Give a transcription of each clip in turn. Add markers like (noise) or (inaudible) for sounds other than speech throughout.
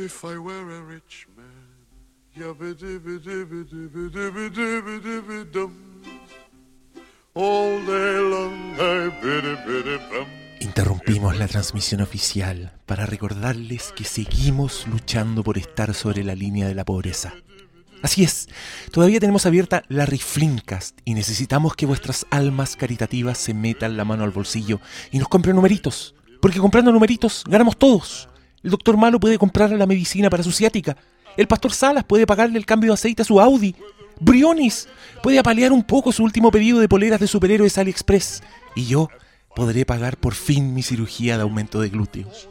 If I were a rich man. Interrumpimos la transmisión oficial para recordarles que seguimos luchando por estar sobre la línea de la pobreza. Así es, todavía tenemos abierta la Riflincast y necesitamos que vuestras almas caritativas se metan la mano al bolsillo y nos compren numeritos, porque comprando numeritos ganamos todos. El doctor Malo puede comprar la medicina para su ciática, el pastor Salas puede pagarle el cambio de aceite a su Audi, Brionis puede apalear un poco su último pedido de poleras de superhéroes AliExpress y yo podré pagar por fin mi cirugía de aumento de glúteos.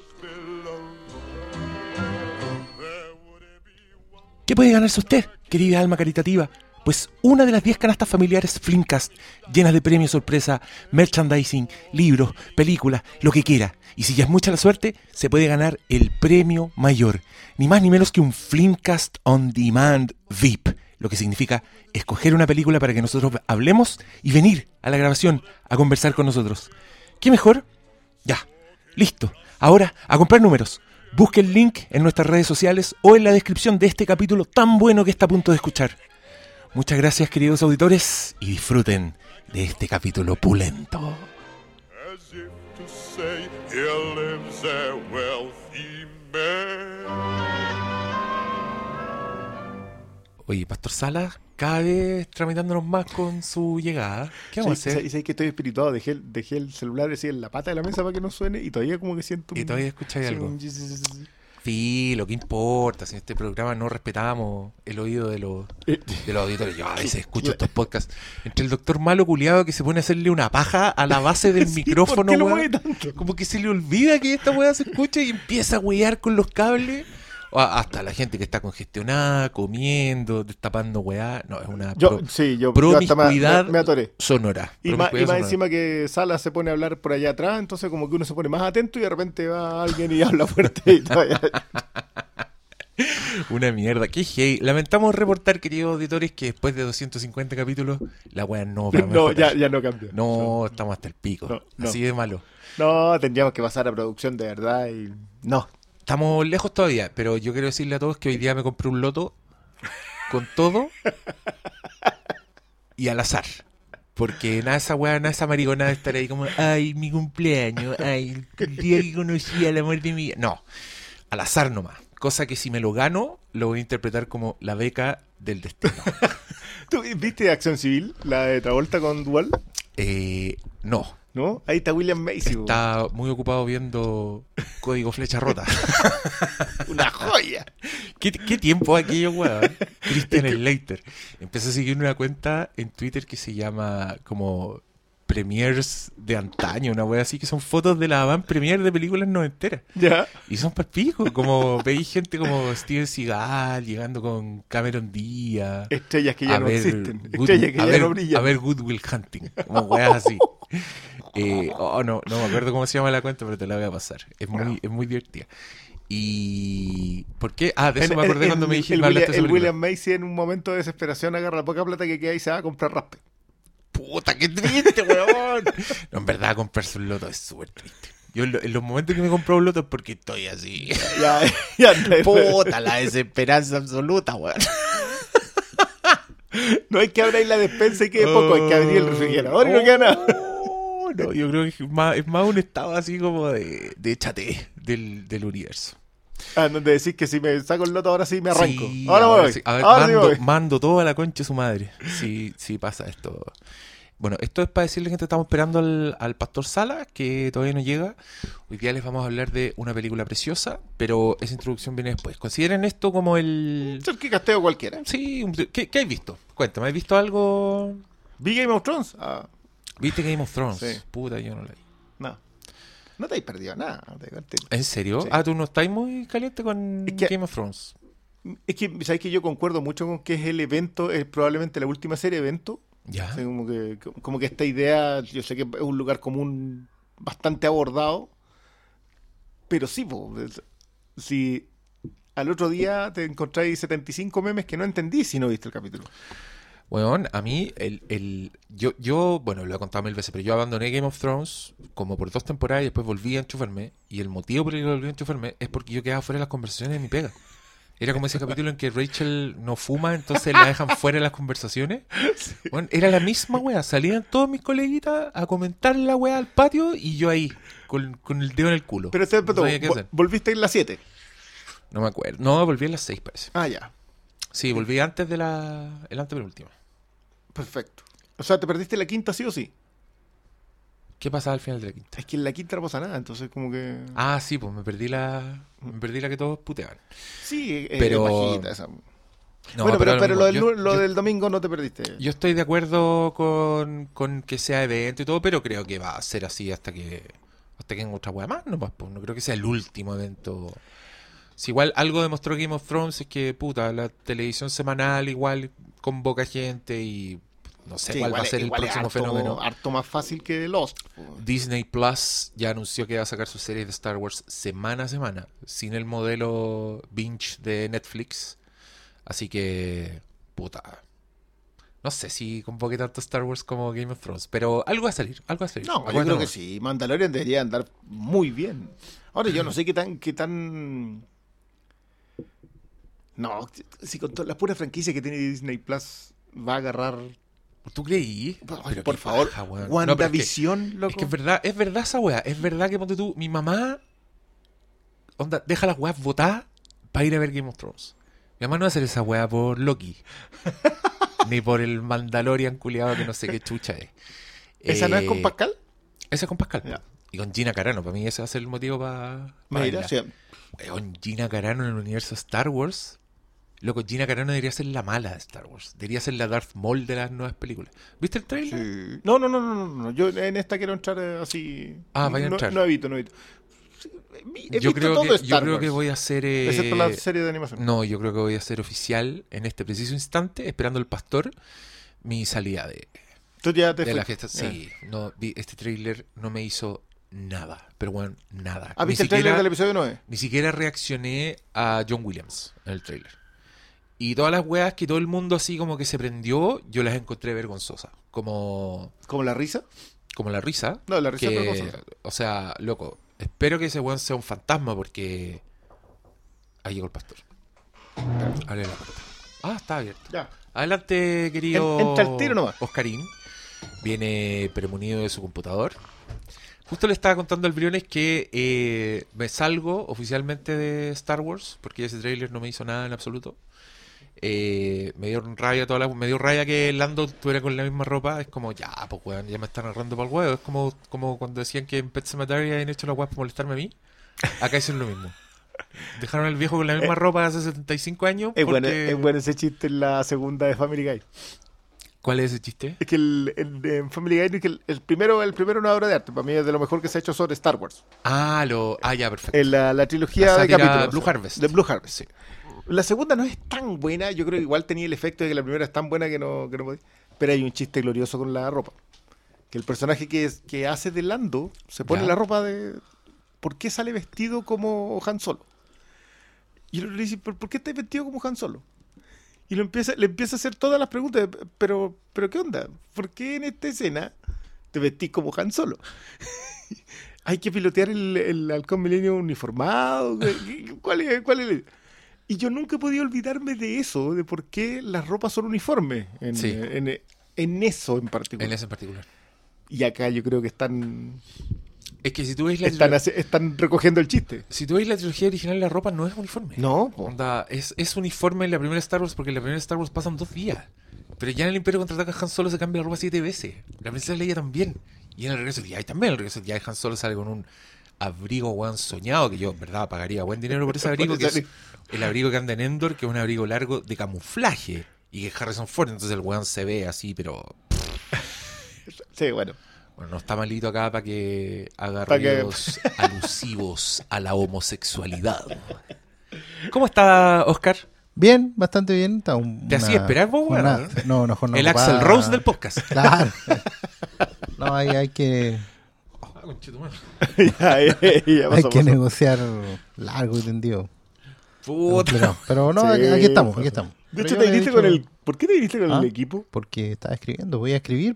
¿Qué puede ganarse usted, querida alma caritativa? Pues una de las 10 canastas familiares Flimcast, llenas de premios sorpresa, merchandising, libros, películas, lo que quiera. Y si ya es mucha la suerte, se puede ganar el premio mayor. Ni más ni menos que un Flimcast On Demand VIP. Lo que significa escoger una película para que nosotros hablemos y venir a la grabación a conversar con nosotros. ¿Qué mejor? Ya, listo. Ahora, a comprar números. Busque el link en nuestras redes sociales o en la descripción de este capítulo tan bueno que está a punto de escuchar. Muchas gracias queridos auditores y disfruten de este capítulo pulento. As if to say, here lives a wealthy man. Oye, Pastor Salas, cada vez tramitándonos más con su llegada. ¿Qué vamos Sí, a hacer? sí, que estoy espirituado. Dejé, el- dejé el celular así en la pata de la mesa para que no suene y todavía como que siento un... Y todavía escucháis algo. un- sí, sí, sí, sí. Filo, ¿qué importa? Si en este programa no respetamos el oído de los, Eh, de los auditores. Yo a veces (laughs) escucho estos podcasts. Entre el doctor malo culiado que se pone a hacerle una paja a la base del (laughs) sí, micrófono. Como que se le olvida que esta weá se escucha y empieza a wear con los cables. O hasta la gente que está congestionada, comiendo, destapando weá. No, es una Yo, pro- sí, yo, yo me, promiscuidad me- atoré. sonora. Y más, y Promiscuidad más sonora. encima que Sala se pone a hablar por allá atrás, entonces como que uno se pone más atento y de repente va alguien y (laughs) habla fuerte y todavía... (laughs) Una mierda. Qué hey. Lamentamos reportar, queridos auditores, que después de 250 capítulos, la weá no va a (laughs) No, ya, ya no cambia. No, estamos hasta el pico. No, no. Así de malo. No, tendríamos que pasar a producción de verdad y... No. Estamos lejos todavía, pero yo quiero decirle a todos que hoy día me compré un loto con todo y al azar. Porque nada de esa weá, nada esa maricona de estar ahí como, ay, mi cumpleaños, ay, el día que conocí al amor de mi vida. No, al azar nomás. Cosa que si me lo gano, lo voy a interpretar como la beca del destino. (laughs) ¿Tú viste Acción Civil, la de Travolta con Dual? Eh, no, ¿No? Ahí está William Macy. está muy ocupado viendo Código Flecha Rota. (laughs) Una joya. ¿Qué, qué tiempo aquello, weón? Christian Slater. Empecé a seguir una cuenta en Twitter que se llama como Premiers de antaño, una wea así, que son fotos de la van premier de películas noventeras. Ya. Y son palpico, como veis gente como Steven Seagal llegando con Cameron Díaz. Estrellas que ya no ver existen. Good- Estrellas que ya ver- no brillan. A ver Good Will Hunting, como weas así. (laughs) Eh, (laughs) oh, no, no me acuerdo cómo se llama la cuenta, pero te la voy a pasar. Es muy, es muy divertida. Y. ¿Por qué? Ah, de eso me acordé cuando me dijiste el William, película. William Macy en un momento de desesperación agarra la poca plata que queda y se va a comprar raspe. Puta, qué triste, weón. No, en verdad, comprarse un loto es súper triste. Yo en, lo- en los momentos que me compro un loto es porque estoy así. Ya, (laughs) ya. Puta, la (laughs) desesperanza absoluta, weón. No hay que abrir la despensa y quede poco, hay que abrir el refrigerador y no queda nada. No, yo creo que es más, es más un estado así como de, de échate del, del universo. Ah, donde decís que si me saco el loto ahora sí me arranco. Sí, ahora voy. sí. A ver, ahora sí mando, voy. mando todo a la concha de su madre. Sí, sí pasa esto. Bueno, esto es para decirle gente, estamos esperando al, al Pastor Sala, que todavía no llega. Hoy día les vamos a hablar de una película preciosa, pero esa introducción viene después. Consideren esto como el... El que casteo cualquiera. Sí, ¿qué, qué has visto? Cuéntame, ¿has visto algo? ¿Vi Game of Thrones? Ah, ¿Viste Game of Thrones? Sí. Puta, yo no la vi. no. No te has perdido nada. ¿En serio? Sí. Ah, ¿tú no estás muy caliente con Es que- Game of Thrones? Es que, ¿sabes que Yo concuerdo mucho con que es el evento, es probablemente la última serie evento. ¿Ya? O sea, como, que, como que esta idea, yo sé que es un lugar común bastante abordado, pero sí, po, si al otro día te encontráis 75 memes que no entendí si no viste el capítulo. Weón, a mí, el, el, yo, yo, bueno, lo he contado mil veces, pero yo abandoné Game of Thrones como por dos temporadas y después volví a enchufarme. Y el motivo por el que volví a enchufarme es porque yo quedaba fuera de las conversaciones de mi pega. Era como ese capítulo en que Rachel no fuma, entonces la dejan fuera de las conversaciones. (laughs) Bueno, era la misma wea. Salían todos mis coleguitas a comentar la wea al patio y yo ahí, con, con el dedo en el culo. Pero este, no volviste en la 7. No me acuerdo. No, volví a las seis, parece. Ah, ya. Sí, volví antes de la. El antepenúltima. Perfecto. O sea, te perdiste la quinta sí o sí. ¿Qué pasaba al final de la quinta? Es que en la quinta no pasa nada, entonces como que... Ah, sí, pues me perdí la. Me perdí la que todos puteaban. Sí, es pero- bajita esa. No, bueno, pero, lo pero lo, del, yo- lo yo- del domingo no te perdiste. Yo estoy de acuerdo con, con que sea evento y todo, pero creo que va a ser así hasta que hasta que en otra hueá más, no, pues, no creo que sea el último evento. Si igual algo demostró Game of Thrones es que, puta, la televisión semanal igual convoca gente y no sé Sí, cuál va a ser el próximo harto- fenómeno. Harto más fácil que Lost. Disney Plus ya anunció que va a sacar sus series de Star Wars semana a semana, sin el modelo binge de Netflix. Así que, puta. No sé si convoque tanto Star Wars como Game of Thrones, pero algo va a salir, algo va a salir. No, yo creo que sí. Mandalorian debería andar muy bien. Ahora, yo no sé qué tan... Qué tan... No, si con toda la pura franquicia que tiene Disney Plus va a agarrar... ¿Tú creí? Ay, por favor, paja, weón. No, es que- WandaVision, loco. Es que es verdad, es verdad esa weá. Es verdad que ponte tú, mi mamá. Onda, deja las weas votadas para ir a ver Game of Thrones. Mi mamá no va a hacer esa weá por Loki. (laughs) ni por el Mandalorian culiado que no sé qué chucha es. ¿Esa no es con Eh, Pascal? Esa es con Pascal. Y con Gina Carano. Para mí ese va a ser el motivo para. Mira, sí. Weón, Gina Carano en el universo Star Wars. Loco, Gina Carano debería ser la mala de Star Wars. Debería ser la Darth Maul de las nuevas películas. ¿Viste el trailer? Sí. No, no, no, no, no, no. Yo en esta quiero entrar eh, así. Ah, vaya a no, entrar. No evito, no evito. Sí, He Yo visto creo, todo que, yo creo que voy a hacer. eh, Excepto la serie de animación. No, yo creo que voy a hacer oficial en este preciso instante, esperando el pastor, mi salida de, Tú ya te de la fuiste. fiesta. Sí, no, vi- este trailer no me hizo nada, pero bueno, nada. ¿Has ni, visto el trailer del episodio 9? ni siquiera reaccioné a John Williams en el trailer. Y todas las weas que todo el mundo así como que se prendió, yo las encontré vergonzosas. Como, ¿Como la risa? como la risa. No, la risa es que, cosa. o sea, loco, espero que ese weón sea un fantasma porque ahí llegó el pastor. Abre la puerta. Ah, está abierto. Ya. Adelante, querido En- entra al tiro nomás. Oscarín. Viene premunido de su computador. Justo le estaba contando al Briones que eh, me salgo oficialmente de Star Wars, porque ese trailer no me hizo nada en absoluto. Eh, me dio rabia toda la, me dio rabia que Lando estuviera con la misma ropa. Es como, ya, pues weón, ya me están agarrando para el huevo. Es como, como cuando decían que en Pet Sematary habían hecho la weá para molestarme a mí. Acá hicieron lo mismo. (laughs) Dejaron al viejo con la misma ropa hace 75 años. Es, bueno, porque- es bueno ese chiste en la segunda de Family Guy. ¿Cuál es ese chiste? Es que el, el de Family Guy que el, el primero el primero es una obra de arte. Para mí es de lo mejor que se ha hecho sobre Star Wars. Ah, lo, ah, ya, perfecto. En la, la trilogía La de capítulos. Blue Harvest. De Blue Harvest. Sí. La segunda no es tan buena. Yo creo que igual tenía el efecto de que la primera es tan buena que no, que no podía. Pero hay un chiste glorioso con la ropa. Que el personaje que, es, que hace de Lando se pone Ya. la ropa de. ¿Por qué sale vestido como Han Solo? Y le dice, ¿por por qué estás vestido como Han Solo? Y lo empieza, le empieza a hacer todas las preguntas. Pero, pero ¿qué onda? ¿Por qué en esta escena te vestís como Han Solo? (laughs) Hay que pilotear el, el halcón milenio uniformado. ¿Cuál es, cuál es el- Y yo nunca he podido olvidarme de eso, de por qué las ropas son uniformes en, Sí. en, en eso en particular. En ese en particular. Y acá yo creo que están, Es que si tú ves la, están, están recogiendo el chiste. si tú ves la trilogía original, la ropa no es uniforme. No. Onda, es, es uniforme en la primera Star Wars porque en la primera Star Wars pasan dos días. Pero ya en el Imperio Contraataca Han Solo se cambia la ropa siete veces. La princesa Leia también. Y en el regreso del Jedi también. En el regreso del Jedi Han Solo sale con un abrigo weón soñado que yo en verdad pagaría buen dinero por ese (laughs) abrigo. Que es el abrigo que anda en Endor, que es un abrigo largo de camuflaje. Y que es Harrison Ford. Entonces el weón se ve así, pero... Sí, bueno. Bueno, no está malito acá para que haga Pa' que- (laughs) alusivos a la homosexualidad. ¿Cómo está Oscar? Bien, bastante bien. Está un- ¿Te una hacía esperar vos, jornada- No, no, jornada el Axel. Rose del podcast. Claro. No, hay, hay que, (laughs) ya, ya, ya hay que pasó. negociar largo y tendido. Puta. Pero no, Sí, aquí, aquí estamos, aquí estamos. De hecho, te viniste dicho- con el. ¿Por qué te viniste con ¿Ah? el equipo? Porque estaba escribiendo, voy a escribir.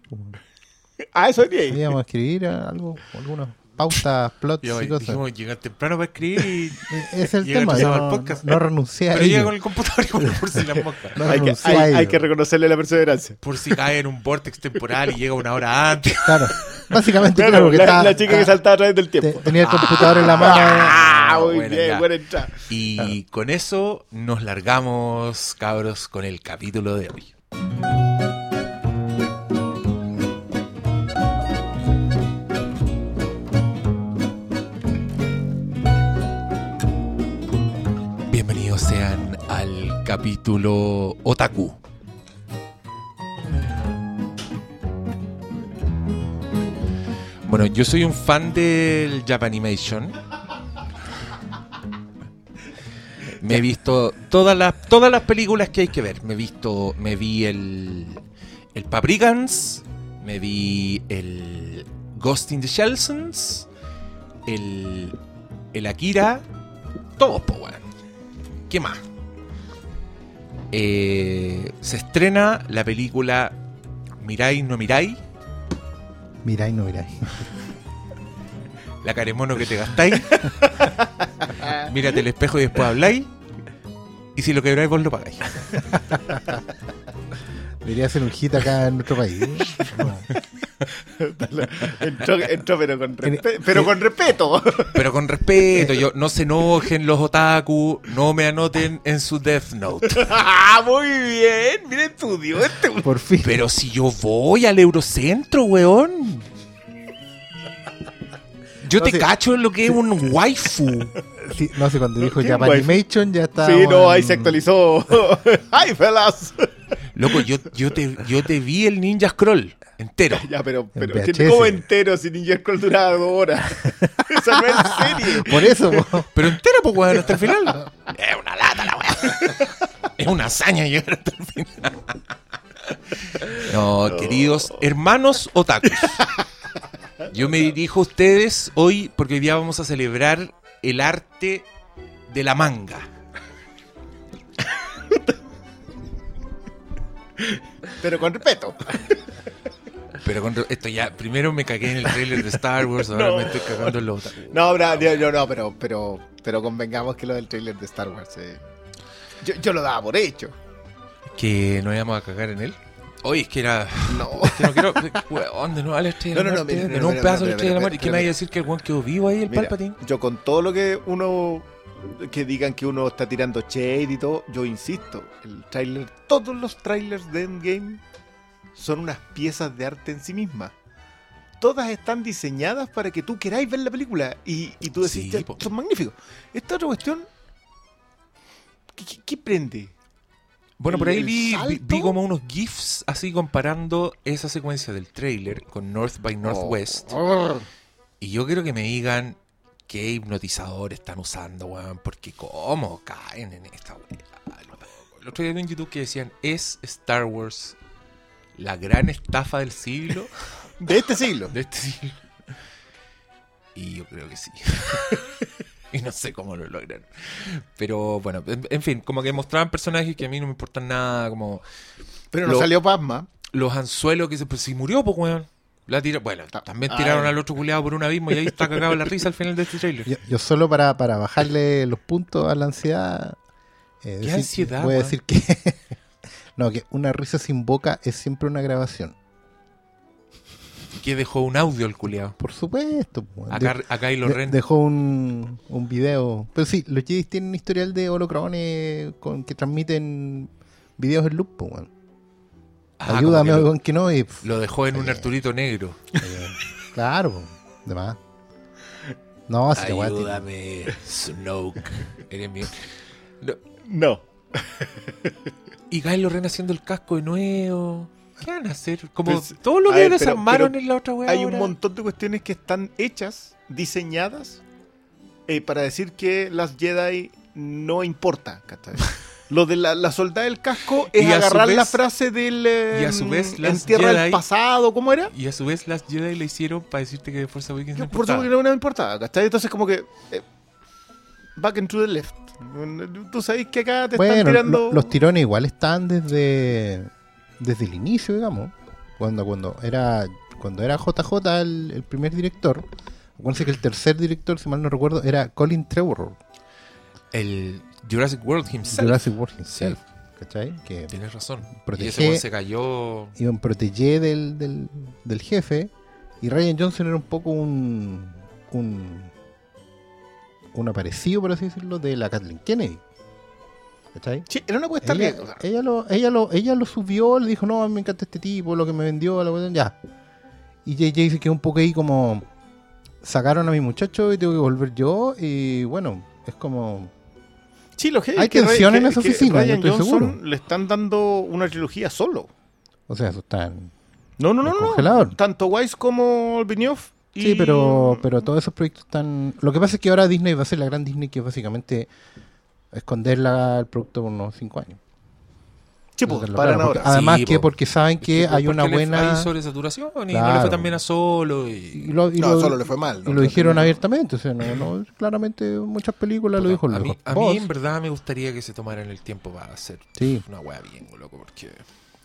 Ah, eso ahí. Íbamos a escribir algo, algunas pautas, plots Yo, y cosas. dijimos llegar temprano para escribir y. (laughs) Eh, es el tema, yo no, no renuncié a Pero llega con el computador y por, por si las (laughs) moscas. No Hay que, hay, hay que reconocerle la perseverancia. Por si cae en un vortex temporal y llega una hora antes. Claro, básicamente, Claro, claro, porque la, estaba- la chica que saltaba a través del te- tiempo. tenía el computador en la mano. Ah, muy bueno, bien, ya. buena entrada. Y con eso nos largamos, cabros, con el capítulo de hoy. Bienvenidos sean al capítulo Otaku. Bueno, yo soy un fan del Japanimation. Me he visto todas las todas las películas que hay que ver. Me he visto, me vi el el Paprikans, me vi el Ghost in the Shellsons, el el Akira, todos, po, weón. ¿Qué más? Eh, se estrena la película Mirai no Mirai, Mirai, no mirai. la caremono que te gastáis. (laughs) Mírate el espejo y después habláis. Y si lo quebráis, vos lo pagáis. (laughs) Debería ser un hit acá en nuestro país. No. entró, entró, pero con, respe- pero con respeto. Pero con respeto, yo, no se enojen los otaku, no me anoten en su Death Note. (laughs) ah, muy bien. Mira, estudió este. Por fin. Pero si yo voy al Eurocentro, weón. Yo No te cacho en lo que es un waifu. (laughs) Sí, no sé, cuando dijo ¿Qué Japanimation ya está. Sí, no, ahí se actualizó. (laughs) ¡Ay, felas! Loco, yo, yo, te, yo te vi el Ninja Scroll entero. (laughs) Ya, pero, pero En ¿qué- VHS. ¿cómo entero si Ninja Scroll duraba dos horas? Esa no es serie. Por eso, po. Pero entero, pues, weón, hasta el final. Es una lata la weón. Es una hazaña llegar hasta el final. No, queridos hermanos otakus. Yo me dirijo a ustedes hoy porque hoy día vamos a celebrar el arte de la manga. Pero con respeto. Pero con esto ya, primero me cagué en el trailer de Star Wars, ahora No. me estoy cagando en los. No, yo- yo no, pero, pero, pero convengamos que lo del trailer de Star Wars. eh, yo, yo lo daba por hecho. Que no íbamos a cagar en él. Oye, es que era. No. (laughs) Es que no quiero. Weón, de nuevo a la estrella de No, la no, no, muerte. mira, de nuevo un pedazo de la estrella de la muerte. ¿Y qué me vaya a decir que el weón quedó vivo ahí, el Mira, Palpatine? yo con todo lo que uno que digan que uno está tirando shade y todo, yo insisto, el tráiler, todos los trailers de Endgame son unas piezas de arte en sí mismas. Todas están diseñadas para que tú queráis ver la película y, y tú decís, Sí, "Ya, po. son magníficos. Esta otra cuestión, ¿qué, qué- qué prende? Bueno, por ahí vi, vi, como unos GIFs así comparando esa secuencia del trailer con North by Northwest. Oh. Y yo quiero que me digan qué hipnotizador están usando, weón. Porque cómo caen en esta weá. El otro día vi en YouTube que decían, ¿es Star Wars la gran estafa del siglo? De este siglo. de este siglo. Y yo creo que sí. (laughs) (laughs) y no sé cómo lo logran. Pero bueno, en, en fin, como que mostraban personajes que a mí no me importan nada, como Pero no Lo- salió Pasma. los anzuelos que se pues si murió, pues weón. La tira, bueno, Ta- también tiraron al otro culeado por un abismo y ahí está cagado la risa al final de este trailer. Yo, yo solo para, para bajarle los puntos a la ansiedad. eh, ¿Qué ansiedad, Voy a decir que. (laughs) no, que una risa sin boca es siempre una grabación. Que dejó un audio el culeado. Por supuesto. Acá, De- acá Kylo de- Ren. dejó un, un video. Pero sí, los Jedi tienen un historial de holocrones con que transmiten videos en loop. po, weón. Ah, Ayúdame, como que no. y, pff, lo, lo dejó en un Eh. Arturito negro. claro, po, de más. No, si Ayúdame, Snoke. Eres mío. No, No. Y Kylo Ren haciendo el casco de nuevo. ¿Qué van a hacer? Como Pues, todo lo que ver, desarmaron pero en la otra weá. Hay un montón de cuestiones que están hechas, diseñadas, eh, para decir que las Jedi no importa. ¿cachai? (laughs) Lo de la, la soldada del casco es agarrar la frase del. eh, y a su vez las Jedi- pasado, ¿cómo era? Y a su vez las Jedi le hicieron para decirte que de Fuerza Vikings no Por supuesto importaba. que no me importaba, ¿cachai? Entonces, como que. eh, back into the left. Tú sabes que acá te Bueno, están tirando. lo- los tirones igual están desde desde el inicio, digamos. Cuando cuando era cuando era JJ el, el primer director. Acuérdense que el tercer director, si mal no recuerdo, era Colin Trevorrow. El Jurassic World himself. Jurassic World himself. ¿Cachai? Que Tienes razón. Protege- Y ese se cayó. iban protégé del, del, del jefe. Y Ryan Johnson era un poco un. un. un aparecido, por así decirlo, de la Kathleen Kennedy. ¿Cachai? Sí, era una apuesta Ella, riesgo. ella lo, ella, lo, ella lo subió, le dijo, no, me encanta este tipo, lo que me vendió, la cuestión, ya. Y JJ se quedó un poco ahí como, sacaron a mi muchacho y tengo que volver yo, y bueno, es como, Sí, lo que Hay que tensión en esa oficina, yo estoy Johnson seguro. le están dando una trilogía solo. o sea, eso está en- No, no, no, no. Tanto Wise como Benioff. y- Sí, pero, pero todos esos proyectos están... Lo que pasa es que ahora Disney va a ser la gran Disney que básicamente esconder la- el producto por unos 5 años. Sí, pues, Dejarlo paran claro, porque- ahora. Además Sí, que po. porque saben que hay una buena... Hay sobresaturación y no le fue tan bien a solo. Y Y... lo, y No, lo- solo le fue mal. y lo dijeron abiertamente, o sea, no, no, claramente muchas películas lo dijo a, mí, loco. a mí en verdad me gustaría que se tomaran el tiempo para hacer Sí. una wea bien, loco, porque...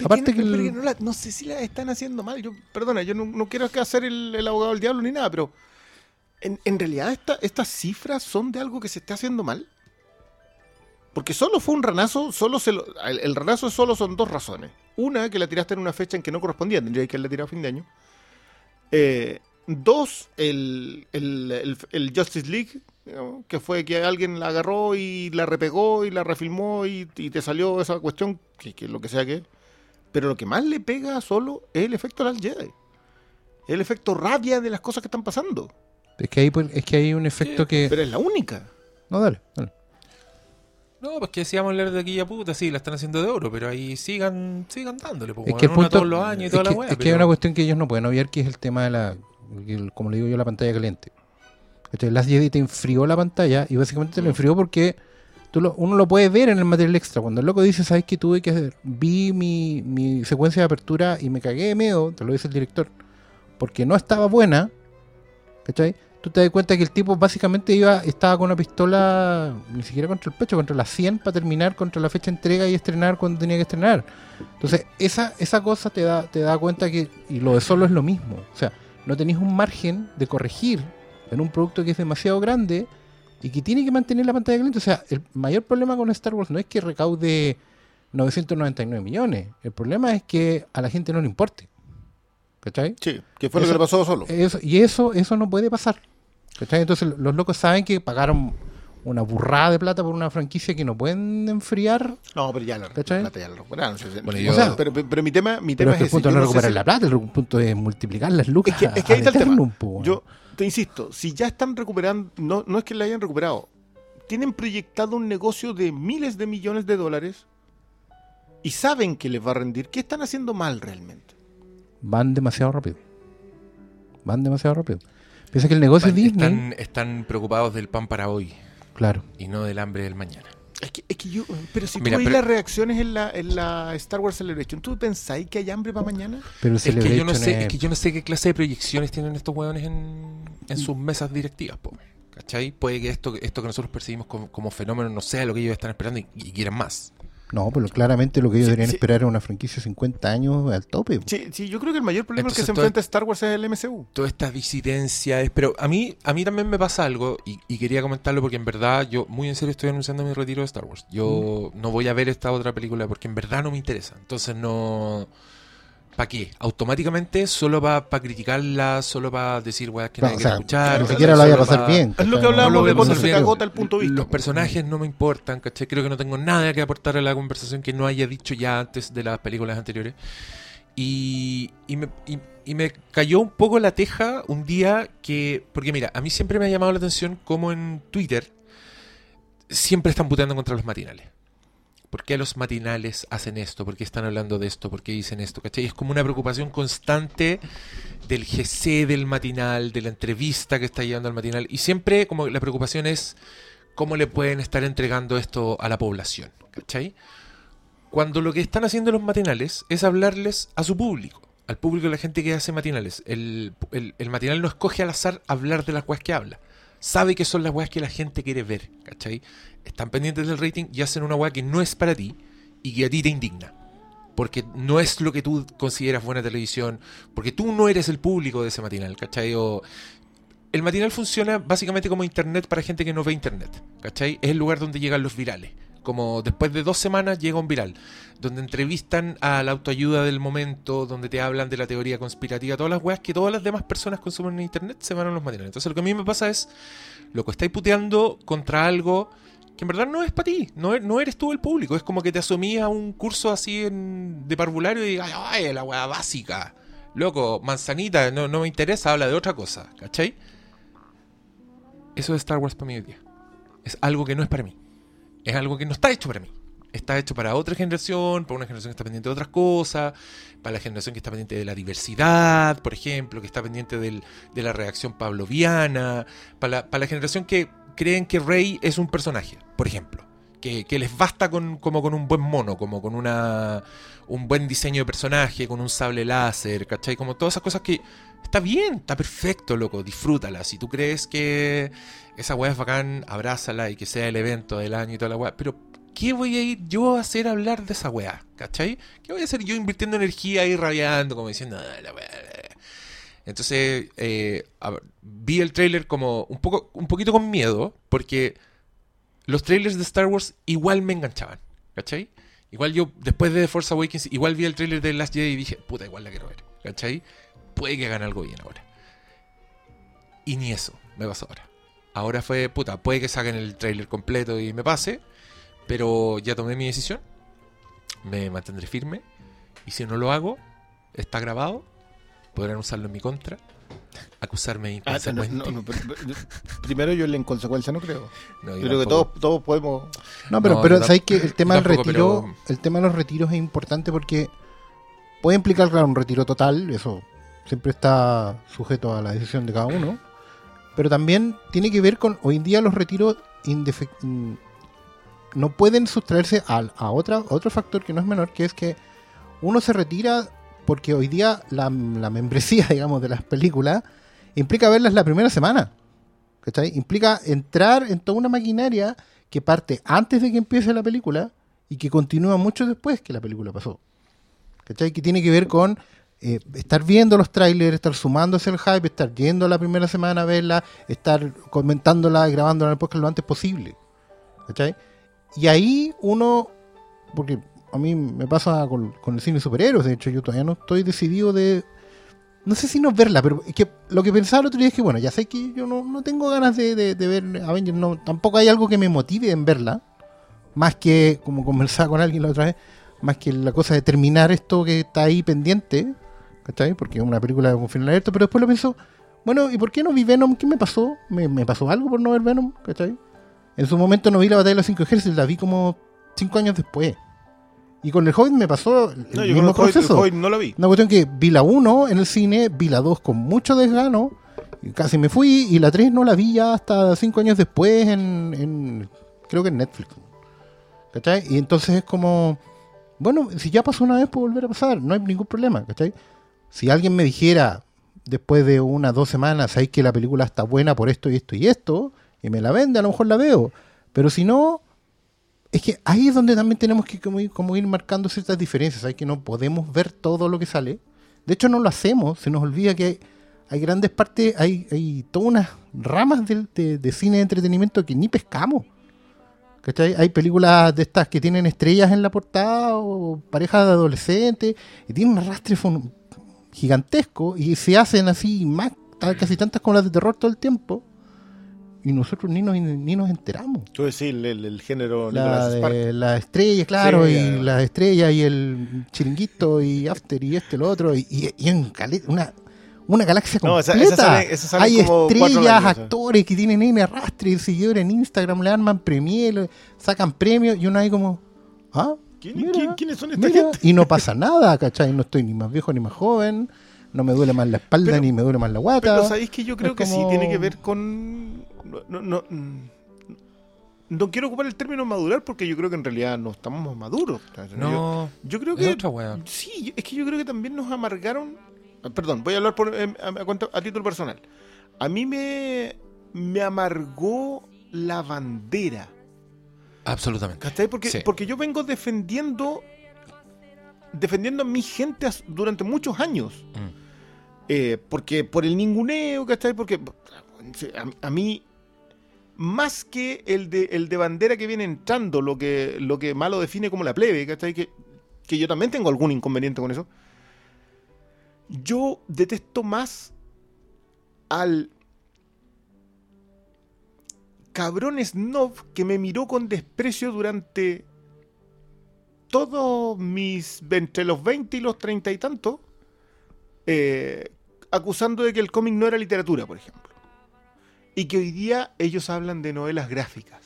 Aparte que, que no, el- la- no sé si la están haciendo mal. Yo, perdona, yo no, no quiero hacer el, el abogado del diablo ni nada, pero en, en realidad esta- estas cifras son de algo que se está haciendo mal. Porque solo fue un ranazo, solo se lo- el, el ranazo solo son dos razones. Una, que la tiraste en una fecha en que no correspondía, tendría que haberla tirado a fin de año. Eh, dos, el, el- el- el Justice League, ¿no? que fue que alguien la agarró y la repegó y la refilmó y, y te salió esa cuestión, que, que lo que sea que es. Pero lo que más le pega solo es el efecto Last Jedi. El efecto rabia de las cosas que están pasando. Es que hay, pues, es que hay un efecto que... Pero es la única. No, dale, dale. No, pues que decíamos leer de aquí a puta, sí, la están haciendo de oro, pero ahí sigan sigan dándole, pues, Es que, el una punto, todos los años y es, toda la que, wea, es que pero- hay una cuestión que ellos no pueden obviar que es el tema de la, el- como le digo yo, la pantalla caliente. ¿Cachai? Last Jedi te enfrió la pantalla y básicamente te lo enfrió porque tú lo- uno lo puede ver en el material extra. Cuando el loco dice, ¿sabes qué tuve que hacer? Vi mi, mi secuencia de apertura y me cagué de miedo, te lo dice el director, porque no estaba buena. ¿Cachai? Tú te das cuenta que el tipo básicamente iba estaba con una pistola ni siquiera contra el pecho, contra la 100 para terminar contra la fecha de entrega y estrenar cuando tenía que estrenar. Entonces, esa, esa cosa te da, te da cuenta que, y lo de solo es lo mismo. O sea, no tenéis un margen de corregir en un producto que es demasiado grande y que tiene que mantener la pantalla caliente. O sea, el mayor problema con Star Wars no es que recaude 999 millones. El problema es que a la gente no le importe. ¿Cachai? Sí, que fue lo que le pasó solo. Eso- y eso, eso no puede pasar. ¿Cachai? Entonces los locos saben que pagaron una burrada de plata por una franquicia que no pueden enfriar. No, pero ya la, ¿Cachai? plata ya la recuperaron. Bueno, O yo- sea, pero, pero mi tema, mi Pero tema es que el ese, punto yo no es no recuperar si- la plata, el punto es multiplicar las lucas. Es que, es que ahí está el tema. po. Yo te insisto, si ya están recuperando, no, no es que la hayan recuperado, tienen proyectado un negocio de miles de millones de dólares y saben que les va a rendir. ¿Qué están haciendo mal realmente? Van demasiado rápido. Van demasiado rápido. Piensa que el negocio de Disney. están, están preocupados del pan para hoy Claro. y no del hambre del mañana. Es que, es que yo, pero si Mira, tú ves pero- las reacciones en la, en la Star Wars Celebration, ¿tú pensáis que hay hambre para mañana? Pero el Es que, yo no sé, es- es que yo no sé qué clase de proyecciones tienen estos hueones en, en sus mesas directivas, po. ¿cachai? Puede que esto, esto que nosotros percibimos como, como fenómeno no sea lo que ellos están esperando y, y quieran más. No, pero claramente lo que ellos Sí, deberían sí. esperar es una franquicia de 50 años al tope. po. Sí, sí, yo creo que el mayor problema Entonces, que se enfrenta Star Wars es el MCU. Toda esta disidencia es... Pero a mí, a mí también me pasa algo y, y quería comentarlo porque en verdad yo muy en serio estoy anunciando mi retiro de Star Wars. Yo no voy a ver esta otra película porque en verdad no me interesa. Entonces no... ¿Para qué? Automáticamente solo para criticarla, solo para decir weas que No, nadie o quiere sea, escuchar. ni siquiera lo vaya a pasar pa- bien. Es lo que. No hablábamos lo voy de cuando se agota el punto de vista. Los personajes no me importan, ¿cachai? Creo que no tengo nada que aportar a la conversación que no haya dicho ya antes de las películas anteriores. Y, y, me, y- y me cayó un poco la teja un día que... Porque mira, a mí siempre me ha llamado la atención como en Twitter siempre están puteando contra los matinales. ¿Por qué los matinales hacen esto? ¿Por qué están hablando de esto? ¿Por qué dicen esto? ¿Cachai? Es como una preocupación constante del GC del matinal, de la entrevista que está llevando al matinal. Y siempre como la preocupación es cómo le pueden estar entregando esto a la población. ¿Cachai? Cuando lo que están haciendo los matinales es hablarles a su público, al público de la gente que hace matinales. El, el- matinal no escoge al azar hablar de las cosas que habla, sabe que son las weas que la gente quiere ver, ¿cachai? Están pendientes del rating y hacen una wea que no es para ti y que a ti te indigna. Porque no es lo que tú consideras buena televisión, porque tú no eres el público de ese matinal, ¿cachai? El matinal funciona básicamente como internet para gente que no ve internet, ¿cachai? Es el lugar donde llegan los virales. Como después de dos semanas llega un viral, donde entrevistan a la autoayuda del momento, donde te hablan de la teoría conspirativa, todas las weas que todas las demás personas consumen en internet se van a los matinales. Entonces lo que a mí me pasa es, loco, estáis puteando contra algo que en verdad no es para ti, no, e- no eres tú el público, es como que te asumías un curso así de parvulario y digas, ay, la wea básica, loco, manzanita, no, no me interesa, habla de otra cosa, ¿cachai? Eso es Star Wars para mí día. Es algo que no es para mí. Es algo que no está hecho para mí. Está hecho para otra generación, para una generación que está pendiente de otras cosas, para la generación que está pendiente de la diversidad, por ejemplo, que está pendiente del- de la reacción pavloviana, para la, para la generación que creen que Rey es un personaje, por ejemplo. Que, que les basta con, como con un buen mono, como con una, un buen diseño de personaje, con un sable láser, ¿cachai? Como todas esas cosas que está bien, está perfecto, loco, disfrútala. Si tú crees que esa weá es bacán, abrázala y que sea el evento del año y toda la weá. Pero, ¿qué voy a ir yo a hacer hablar de esa weá? ¿Cachai? ¿Qué voy a hacer yo invirtiendo energía ahí rabiando, como diciendo, "Ah, la weá"? Entonces, eh, vi el tráiler como un, poco, un poquito con miedo, porque los trailers de Star Wars igual me enganchaban, ¿cachai? Igual yo, después de The Force Awakens, igual vi el trailer de Last Jedi y dije, puta, igual la quiero ver, ¿cachai? Puede que hagan algo bien ahora. Y ni eso me pasó ahora. Ahora fue, puta, puede que saquen el trailer completo y me pase, pero ya tomé mi decisión, me mantendré firme, y si no lo hago, está grabado, podrán usarlo en mi contra, acusarme de Ah, no, inconsecuente. no, no, pero- pero- primero yo en la inconsecuencia no creo. No, yo creo que todos, todos podemos... No, pero, No, pero ¿sabes que el tema del retiro, pero- el tema de los retiros es importante porque puede implicar, claro, un retiro total, eso siempre está sujeto a la decisión de cada uno, pero también tiene que ver con, hoy en día los retiros mm, no pueden sustraerse al- a, otra, a otro factor que no es menor, que es que uno se retira porque hoy día la, la membresía, (laughs) digamos, de las películas implica verlas la primera semana. ¿cachai? Implica entrar en toda una maquinaria que parte antes de que empiece la película y que continúa mucho después que la película pasó. ¿Cachai? Que tiene que ver con eh, estar viendo los trailers, estar sumándose al hype, estar yendo la primera semana a verla, estar comentándola grabándola en el podcast lo antes posible. ¿Cachai? Y ahí uno, porque a mí me pasa con, el cine de superhéroes, de hecho yo todavía no estoy decidido de... No sé si no verla, pero es que lo que pensaba el otro día es que, bueno, ya sé que yo no, no tengo ganas de, de- ver Avengers, no, tampoco hay algo que me motive en verla, más que, como conversaba con alguien la otra vez, más que la cosa de terminar esto que está ahí pendiente, ¿cachai? Porque es una película con final abierto, pero después lo pienso, bueno, ¿y por qué no vi Venom? ¿Qué me pasó? ¿Me, me pasó algo por no ver Venom? ¿cachai? En su momento no vi la batalla de los cinco ejércitos, la vi como cinco años después. Y con el Hobbit me pasó el No, yo mismo con el Hobbit- el proceso. Hobbit no lo vi. Una cuestión que vi la 1 en el cine, vi la 2 con mucho desgano, casi me fui, y la 3 no la vi ya hasta 5 años después en, en- creo que en Netflix. ¿Cachai? Y entonces es como, bueno, si ya pasó una vez puede volver a pasar, no hay ningún problema, ¿cachai? Si alguien me dijera después de unas dos semanas, sabéis que la película está buena por esto y esto y esto, y me la vende, a lo mejor la veo. Pero si no, es que ahí es donde también tenemos que como ir, marcando ciertas diferencias. Hay que no podemos ver todo lo que sale. De hecho, no lo hacemos. Se nos olvida que hay, grandes partes, hay, hay todas unas ramas de, de cine de entretenimiento que ni pescamos. ¿Cachai? Hay películas de estas que tienen estrellas en la portada o parejas de adolescentes y tienen un arrastre gigantesco y se hacen así más, casi tantas como las de terror todo el tiempo y nosotros ni nos, ni nos enteramos Tú decís el, el- el género la de las estrellas, claro, Sí, y las estrellas y el chiringuito y after y este lo otro y, y- y en una una galaxia No, esa- completa. esa sale- esa sale Hay como estrellas, años, actores que tienen N arrastre, seguidores en Instagram, le arman premier, sacan premios y uno ahí como, ah, ¿Quién- mira, quién- ¿Quiénes son esta mira, gente? y no pasa nada, ¿cachai? No estoy ni más viejo ni más joven, no me duele más la espalda Pero- ni me duele más la guata. Pero sabéis que yo creo Es que sí tiene que ver con. No, no, no, no quiero ocupar el término madurar porque yo creo que en realidad no estamos maduros. No, yo creo es que. otra wea. Sí, es que yo creo que también nos amargaron. ah, Perdón, voy a hablar por, em, a, a cuenta- a título personal. A mí me, me amargó la bandera. Absolutamente. ¿Cachai? Porque, Sí. porque yo vengo defendiendo defendiendo a mi gente durante muchos años. Mm. Eh, porque por el ninguneo, ¿cachai? Porque a, a mí, más que el de, el de bandera que viene entrando, lo que, lo malo define como la plebe, ¿cachai? Que, yo también tengo algún inconveniente con eso. Yo detesto más al cabrón snob que me miró con desprecio durante todos mis. entre los 20 y los 30 y tantos, eh, acusando de que el cómic no era literatura, por ejemplo. Y que hoy día ellos hablan de novelas gráficas.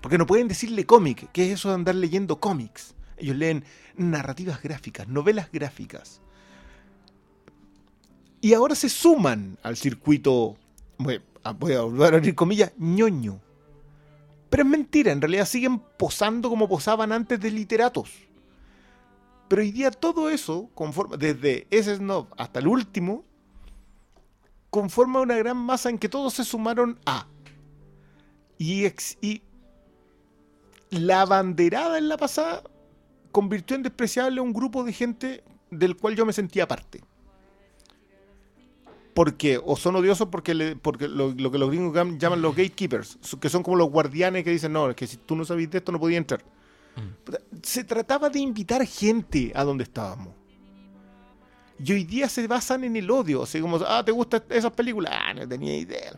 Porque no pueden decirle cómic, que es eso de andar leyendo cómics. Ellos leen narrativas gráficas, novelas gráficas. Y ahora se suman al circuito, voy a, volver a abrir comillas, ñoño. Pero es mentira, en realidad siguen posando como posaban antes de literatos. Pero hoy día todo eso, conforma, desde ese snob hasta el último, conforma una gran masa en que todos se sumaron a. Y, ex- y la banderada en la pasada convirtió en despreciable a un grupo de gente del cual yo me sentía parte. Porque, o son odiosos porque, le- porque lo, lo que los gringos llaman los gatekeepers, que son como los guardianes que dicen, no, es que si tú no sabías de esto no podías entrar. Puta, Se trataba de invitar gente a donde estábamos. Y hoy día se basan en el odio, así como, ah, ¿te gustan esas películas? Ah, no tenía idea.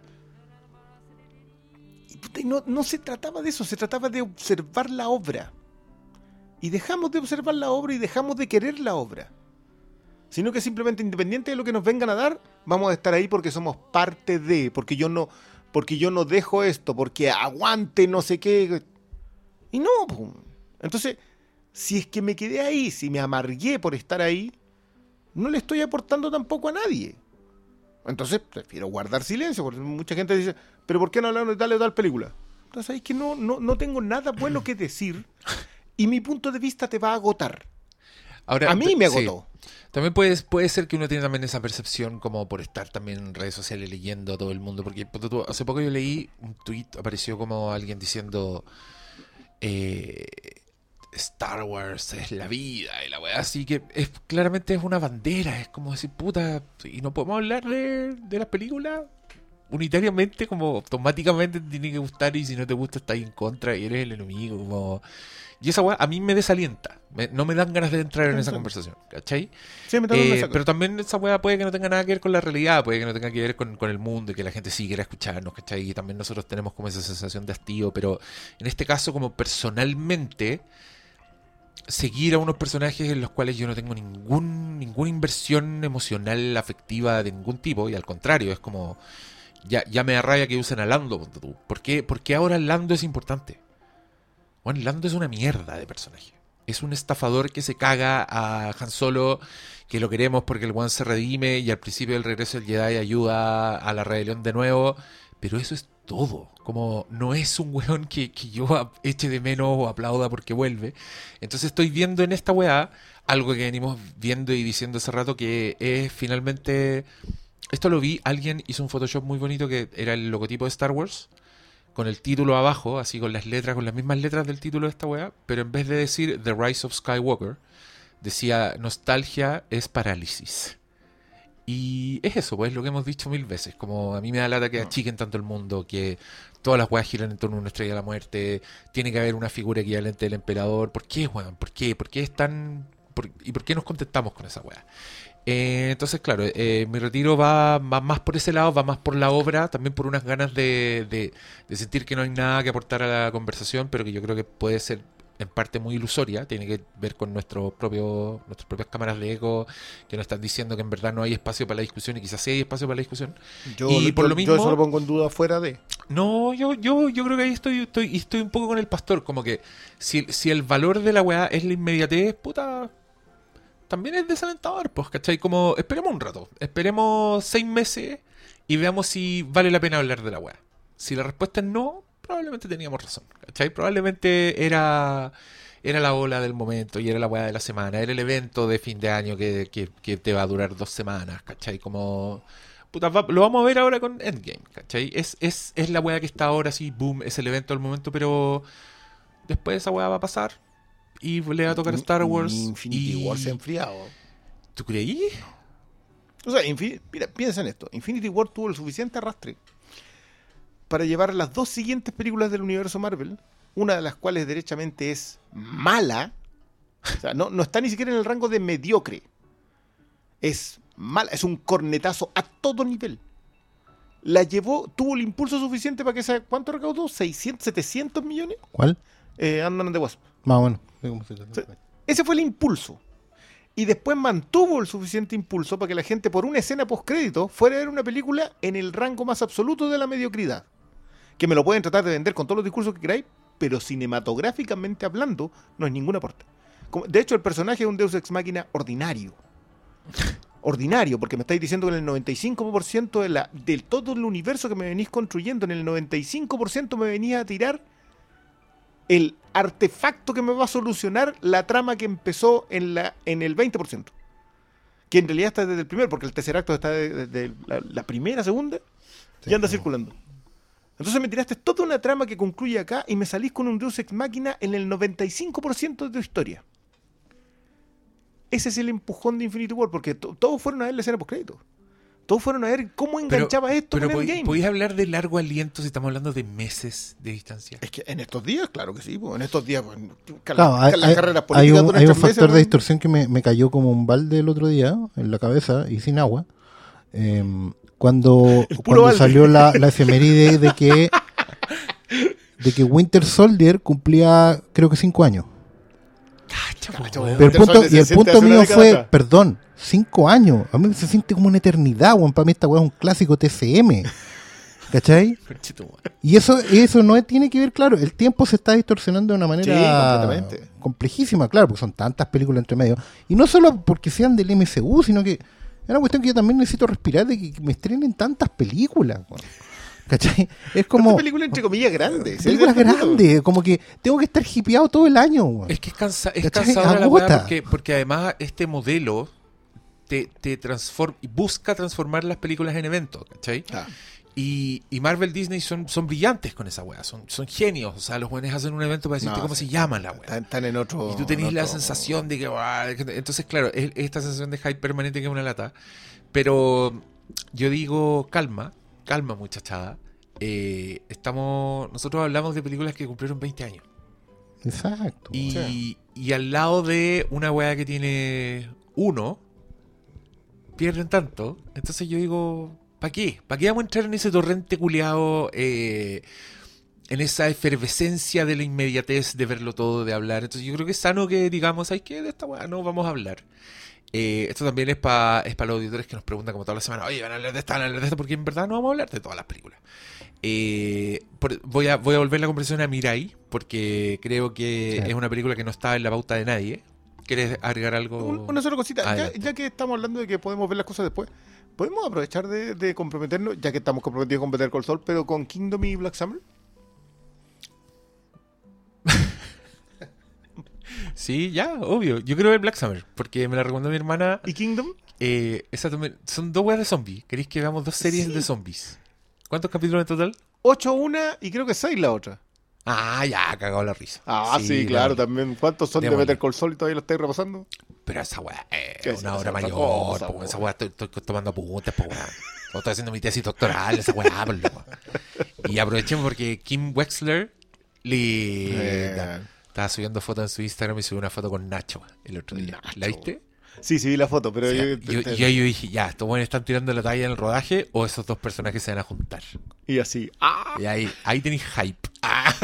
Y, no, no se trataba de eso, se trataba de observar la obra. Y dejamos de observar la obra y dejamos de querer la obra. Sino que simplemente independiente de lo que nos vengan a dar, vamos a estar ahí porque somos parte de, porque yo no, porque yo no dejo esto, porque aguante no sé qué. Y no, pum. entonces, si es que me quedé ahí, si me amargué por estar ahí, no le estoy aportando tampoco a nadie. Entonces, prefiero guardar silencio, porque mucha gente dice, pero ¿por qué no hablaron de tal o tal película? Entonces, es que no, no, no tengo nada bueno que decir (laughs) y mi punto de vista te va a agotar. Ahora, A mí me sí. agotó. También puede, puede ser que uno tiene también esa percepción como por estar también en redes sociales leyendo a todo el mundo. Porque hace poco yo leí un tweet, apareció como alguien diciendo eh, Star Wars es la vida y la weá. Así que es, claramente es una bandera. Es como decir, puta, y no podemos hablar de, de las películas unitariamente, como automáticamente te tiene que gustar y si no te gusta estás en contra y eres el enemigo. Como... Y esa weá a mí me desalienta. Me- no me dan ganas de entrar en esa conversación. ¿Cachai? Sí, me Eh, pero también esa weá puede que no tenga nada que ver con la realidad, puede que no tenga que ver con, con el mundo y que la gente sí quiera escucharnos, ¿cachai? Y también nosotros tenemos como esa sensación de hastío, pero en este caso, como personalmente, seguir a unos personajes en los cuales yo no tengo ningún, ninguna inversión emocional, afectiva de ningún tipo, y al contrario, es como. Ya, ya me da rabia que usen a Lando. ¿Por qué, por qué ahora Lando es importante? Bueno, Lando es una mierda de personaje. Es un estafador que se caga a Han Solo, que lo queremos porque el one se redime y al principio del regreso del Jedi ayuda a la rebelión de nuevo. Pero eso es todo. Como no es un weón que, que yo eche de menos o aplauda porque vuelve. Entonces estoy viendo en esta weá algo que venimos viendo y diciendo hace rato que es finalmente... Esto lo vi, alguien hizo un Photoshop muy bonito que era el logotipo de Star Wars con el título abajo, así con las letras, con las mismas letras del título de esta weá, pero en vez de decir The Rise of Skywalker, decía nostalgia es parálisis. Y es eso, pues es lo que hemos dicho mil veces. Como a mí me da lata que achiquen tanto el mundo, que todas las weas giran en torno a una estrella de la muerte, tiene que haber una figura equivalente del emperador. ¿Por qué, weón? ¿Por qué? ¿Por qué es tan.? por- ¿Y por qué nos contentamos con esa wea? Eh, entonces, claro, eh, mi retiro va, va más por ese lado, va más por la obra, también por unas ganas de, de- de sentir que no hay nada que aportar a la conversación, pero que yo creo que puede ser en parte muy ilusoria, tiene que ver con nuestro propio, nuestras propias cámaras de eco que nos están diciendo que en verdad no hay espacio para la discusión y quizás sí hay espacio para la discusión. Yo, y por yo- lo yo mismo- eso lo pongo en duda fuera de. No, yo, yo, yo creo que ahí estoy, estoy, estoy un poco con el pastor, como que si, si el valor de la weá es la inmediatez, puta, también es desalentador, pues, ¿cachai? Como, esperemos un rato, esperemos seis meses y veamos si vale la pena hablar de la weá. Si la respuesta es no, probablemente teníamos razón, ¿cachai? Probablemente era, era la ola del momento y era la weá de la semana, era el evento de fin de año que, que, que te va a durar dos semanas, ¿cachai? Como puta, va- lo vamos a ver ahora con Endgame, ¿cachai? Es, es, es la weá que está ahora, sí, boom, es el evento del momento, pero después esa weá va a pasar y le va a tocar Star Wars. Infinity y... War se ha enfriado. ¿Tú creí? O sea, mira, piensa en esto. Infinity War tuvo el suficiente arrastre para llevar las dos siguientes películas del universo Marvel, una de las cuales derechamente es mala. O sea, no, no está ni siquiera en el rango de mediocre. Es mala, es un cornetazo a todo nivel. La llevó, tuvo el impulso suficiente para que sea, ¿cuánto recaudó? ¿600, 700 millones? ¿Cuál? Eh, Ant-Man and the Wasp. Más o menos. Sí, como se- Sí. Ese fue el impulso. Y después mantuvo el suficiente impulso para que la gente, por una escena postcrédito, fuera a ver una película en el rango más absoluto de la mediocridad. Que me lo pueden tratar de vender con todos los discursos que queráis, pero cinematográficamente hablando, no es ningún aporte. Como- De hecho, el personaje es un Deus Ex Máquina ordinario. Ordinario, porque me estáis diciendo que en el 95% de, la, de todo el universo que me venís construyendo, en el 95% me venía a tirar el artefacto que me va a solucionar la trama que empezó en, la, en el 20%. Que en realidad está desde el primer, porque el tercer acto está de- desde la, la primera, segunda, y anda circulando. Entonces me tiraste toda una trama que concluye acá y me salís con un Deus Ex Máquina en el 95% de tu historia. Ese es el empujón de Infinity War, porque to- todos fueron a ver la escena post crédito. Todos fueron a ver cómo enganchaba esto pero con el game. ¿podéis hablar de largo aliento si estamos hablando de meses de distancia? Es que en estos días, claro que sí, pues, en estos días, pues, Claro, hay, las carreras hay políticas un, duran hay un tres meses, factor de distorsión que me, me cayó como un balde el otro día en la cabeza y sin agua. Em, cuando (laughs) cuando salió la, la efeméride de que de que Winter Soldier cumplía creo que cinco años. Weón. Pero el punto, y el punto mío fue, perdón, cinco años. A mí se siente como una eternidad, weón. Para mí esta weá es un clásico TCM. ¿Cachai? Y eso, eso no tiene que ver, claro, el tiempo se está distorsionando de una manera Sí, completamente. complejísima, claro, porque son tantas películas entre medio. Y no solo porque sean del MCU, sino que es una cuestión que yo también necesito respirar de que me estrenen tantas películas. ¿Cachai? Es como Esta película entre comillas grandes. películas grandes, como que tengo que estar hipeado todo el año. weón. Es que es, cansa es cansadora la weá porque, porque además este modelo te, te transforma y busca transformar las películas en eventos, ¿cachai? Ah, Y, y Marvel Disney son, son brillantes con esa weá, son, son genios. O sea, los buenos hacen un evento para decirte No, cómo sí. se llama la weá. están, en otro. Y tú tenés en la sensación de que... Entonces, claro, es esta sensación de hype permanente que es una lata. Pero yo digo, calma, calma muchachada. Eh, estamos... Nosotros hablamos de películas que cumplieron 20 años. Exacto. Y, Sí. y al lado de una weá que tiene uno, pierden tanto. Entonces yo digo, ¿para qué? ¿Para qué vamos a entrar en ese torrente culiado? en esa efervescencia de la inmediatez de verlo todo, de hablar. Entonces yo creo que es sano que digamos, ¿sabes qué? De esta weá no vamos a hablar. Eh, esto también es para es para los auditores que nos preguntan como toda la semana, oye, van a hablar de esta, van a hablar de esta, porque en verdad no vamos a hablar de todas las películas. Eh, por- voy, a, voy a volver la conversación a Mirai, porque creo que Sí. es una película que no está en la pauta de nadie. ¿Quieres agregar algo? Un- Una sola cosita. Ya que estamos hablando de que podemos ver las cosas después, podemos aprovechar de, de comprometernos, ya que estamos comprometidos con Better Call Saul, pero con Kingdom y Black Summer. (laughs) Sí, ya, obvio. Yo quiero ver Black Summer, porque me la recomendó mi hermana. ¿Y Kingdom? Eh, esa son dos weas de zombies. ¿Queréis que veamos dos series Sí. de zombies? ¿Cuántos capítulos en total? 8 una y creo que 6 la otra. Ah, ya, cagado la risa. Ah, sí, claro, también. ¿Cuántos son Démosle. de Better Call Saul y todavía lo estáis repasando? Pero esa weá es ¿Qué es una hora mayor. cosa, po, esa weá estoy, estoy tomando apuntes, po, weá. O estoy haciendo mi tesis doctoral, esa weá, por loco. Y aprovechemos porque Kim Wexler le Eh. estaba subiendo fotos en su Instagram y subió una foto con Nacho el otro día. Nacho. ¿La viste? Sí, sí, vi la foto, pero O sea, yo- yo, te- yo, yo dije, ya, estos buenos están tirando la talla en el rodaje o esos dos personajes se van a juntar. Y así. ¡Ah! Y ahí, ahí tenéis hype. (laughs) Ah,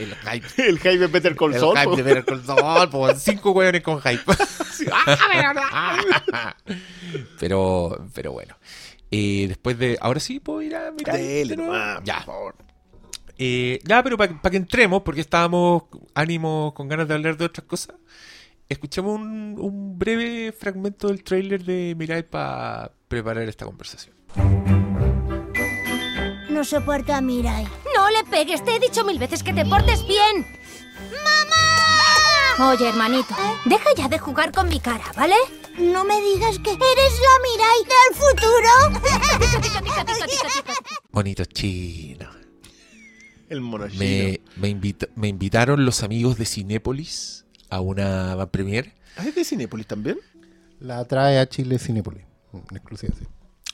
el hype. El Jaime Better Call El hype po. de ver con Saul, po, cinco hueones con hype. (laughs) (laughs) pero, pero bueno. Eh, después de. Ahora sí puedo ir a mirar. Dele de nuevo? ya. por favor. Eh, ya, pero para que entremos, porque estábamos ánimos con ganas de hablar de otras cosas, escuchemos un, un breve fragmento del tráiler de Mirai para preparar esta conversación. No soporto a Mirai. No le pegues, te he dicho mil veces que te portes bien. ¡Mamá! Oye, hermanito, deja ya de jugar con mi cara, ¿vale? No me digas que eres la Mirai del futuro. (laughs) Bonitos chinos. El mono chino. Me, me, invita- me invitaron los amigos de Cinépolis a una premiere. ¿Ah, ¿Es de Cinépolis también? La trae a Chile Cinépolis. En exclusiva, sí.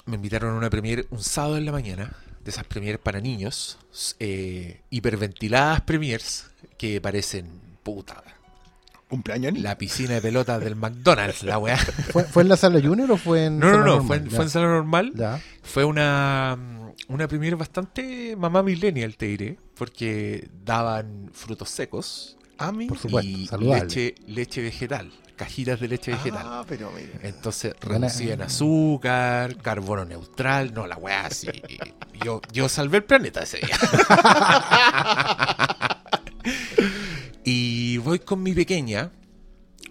Me invitaron a una premiere un sábado en la mañana, de esas premieres para niños, eh, hiperventiladas premiers que parecen puta. Cumpleaños. La piscina de pelotas del McDonald's, la weá. ¿Fue, fue en la sala Junior o fue en No, no, sala no, normal? fue en, Ya. fue en sala normal. Ya. Fue una, una premiere bastante mamá millennial, te diré, porque daban frutos secos Mi- Por supuesto, y saludable. leche, leche vegetal, cajitas de leche vegetal. Ah, pero mira. Entonces Buena- reducían azúcar, carbono neutral, no, la weá así. Yo, yo salvé el planeta ese día. (laughs) y voy con mi pequeña,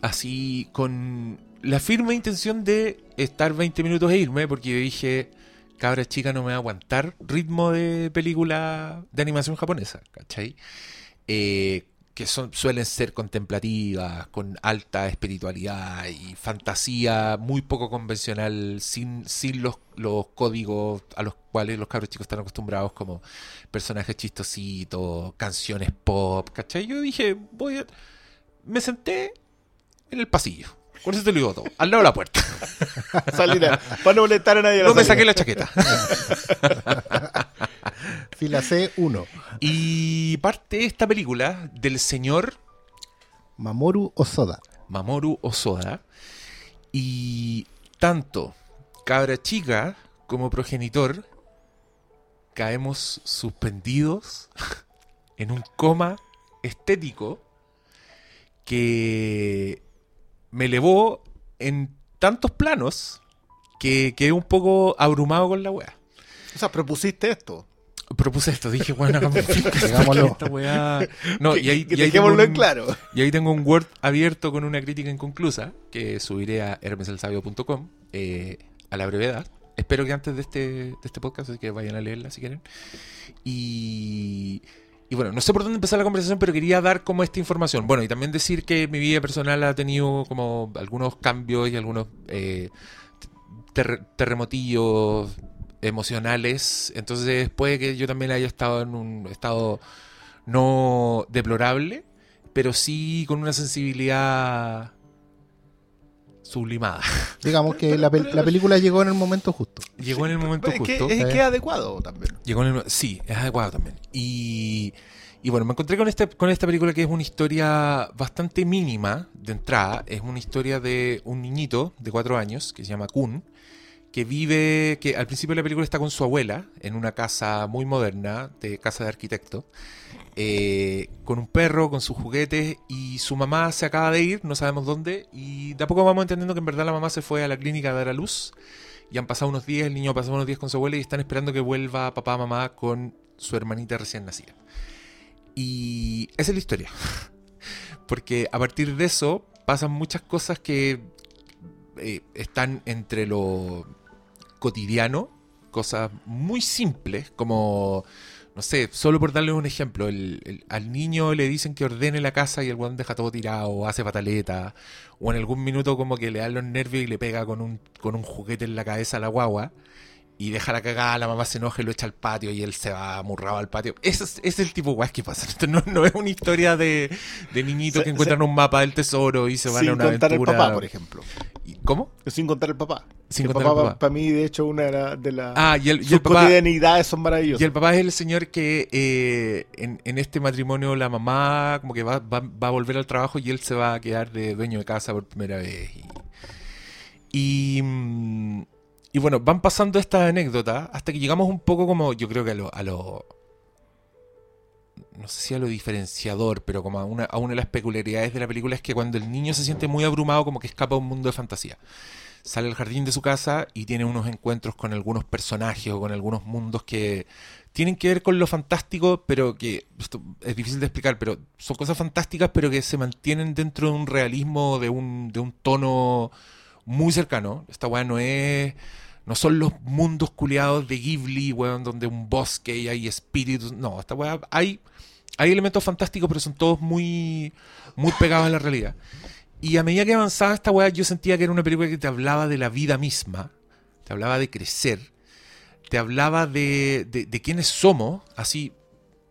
así con la firme intención de estar 20 minutos e irme, porque yo dije, cabra chica no me va a aguantar ritmo de película de animación japonesa, ¿cachai? Eh, que son, suelen ser contemplativas, con alta espiritualidad y fantasía muy poco convencional, sin, sin los, los códigos a los cuales los cabros chicos están acostumbrados, como personajes chistositos, canciones pop, ¿cachai? Yo dije, voy a... Me senté en el pasillo. Con eso te lo digo todo. Al lado de la puerta. (laughs) Salir a- para no molestar a nadie. a la No me salida. saqué la chaqueta. (laughs) Fila C1. Y parte esta película del señor Mamoru Osoda. Mamoru Osoda. Y tanto cabra chica como progenitor caemos suspendidos (laughs) en un coma estético que me elevó en tantos planos que quedé un poco abrumado con la weá. O sea, propusiste esto. Propuse esto, dije, bueno, hagamos Digámoslo. esta weá. No, y ahí, Que y ahí tengo en un- claro. y ahí tengo un Word abierto con una crítica inconclusa que subiré a hermeselsabio.com eh, a la brevedad. Espero que antes de este, de este podcast, así que vayan a leerla si quieren. Y, y bueno, no sé por dónde empezar la conversación, pero quería dar como esta información. Bueno, y también decir que mi vida personal ha tenido como algunos cambios y algunos eh, ter- terremotillos emocionales. Entonces puede que yo también haya estado en un estado no deplorable, pero sí con una sensibilidad sublimada. (laughs) Digamos que la, pel- la película llegó en el momento justo. Llegó en el momento Es que, justo. es que es adecuado también. Llegó en el- sí, es adecuado también. Y, y bueno, me encontré con, este, con esta película que es una historia bastante mínima de entrada. Es una historia de un niñito de cuatro años que se llama Kun, que vive, que al principio de la película está con su abuela en una casa muy moderna, de casa de arquitecto, eh, con un perro, con sus juguetes, y su mamá se acaba de ir, no sabemos dónde, y de a poco vamos entendiendo que en verdad la mamá se fue a la clínica a dar a luz, y han pasado unos días, el niño ha pasado unos días con su abuela y están esperando que vuelva papá mamá con su hermanita recién nacida. Y esa es la historia. (laughs) Porque a partir de eso pasan muchas cosas que eh, están entre lo cotidiano, cosas muy simples, como, no sé, solo por darles un ejemplo, el- el- al niño le dicen que ordene la casa y el weón deja todo tirado, hace pataleta, o en algún minuto como que le dan los nervios y le pega con un, con un juguete en la cabeza a la guagua. Y deja la cagada, la mamá se enoja y lo echa al patio y él se va amurrado al patio. Ese es, es el tipo de weas que pasa. Esto no, no es una historia de, de niñitos Se- que encuentran un mapa del tesoro y se van a una aventura. el papá, por ejemplo. ¿Y- ¿Cómo? Sin contar el papá. Sin el contar el papá, papá. para mí, de hecho, una de, la- de las Ah, y el, y el papá, cotidianidades son maravillosas. y el papá es el señor que eh, en, en este matrimonio la mamá como que va, va, va a volver al trabajo y él se va a quedar de dueño de casa por primera vez. Y, y, mm, y bueno, van pasando estas anécdotas hasta que llegamos un poco como, yo creo que a lo... A lo no sé si a lo diferenciador, pero como a una, a una de las peculiaridades de la película es que cuando el niño se siente muy abrumado como que escapa a un mundo de fantasía sale al jardín de su casa y tiene unos encuentros con algunos personajes o con algunos mundos que tienen que ver con lo fantástico, pero que es difícil de explicar, pero son cosas fantásticas, pero que se mantienen dentro de un realismo, de un, de un tono muy cercano. Esta weá no es. No son los mundos culiados de Ghibli, weón, donde un bosque y hay espíritus. No, esta weá hay, hay elementos fantásticos, pero son todos muy, muy pegados a la realidad. Y a medida que avanzaba esta weá, yo sentía que era una película que te hablaba de la vida misma, te hablaba de crecer, te hablaba de, de, de quiénes somos, así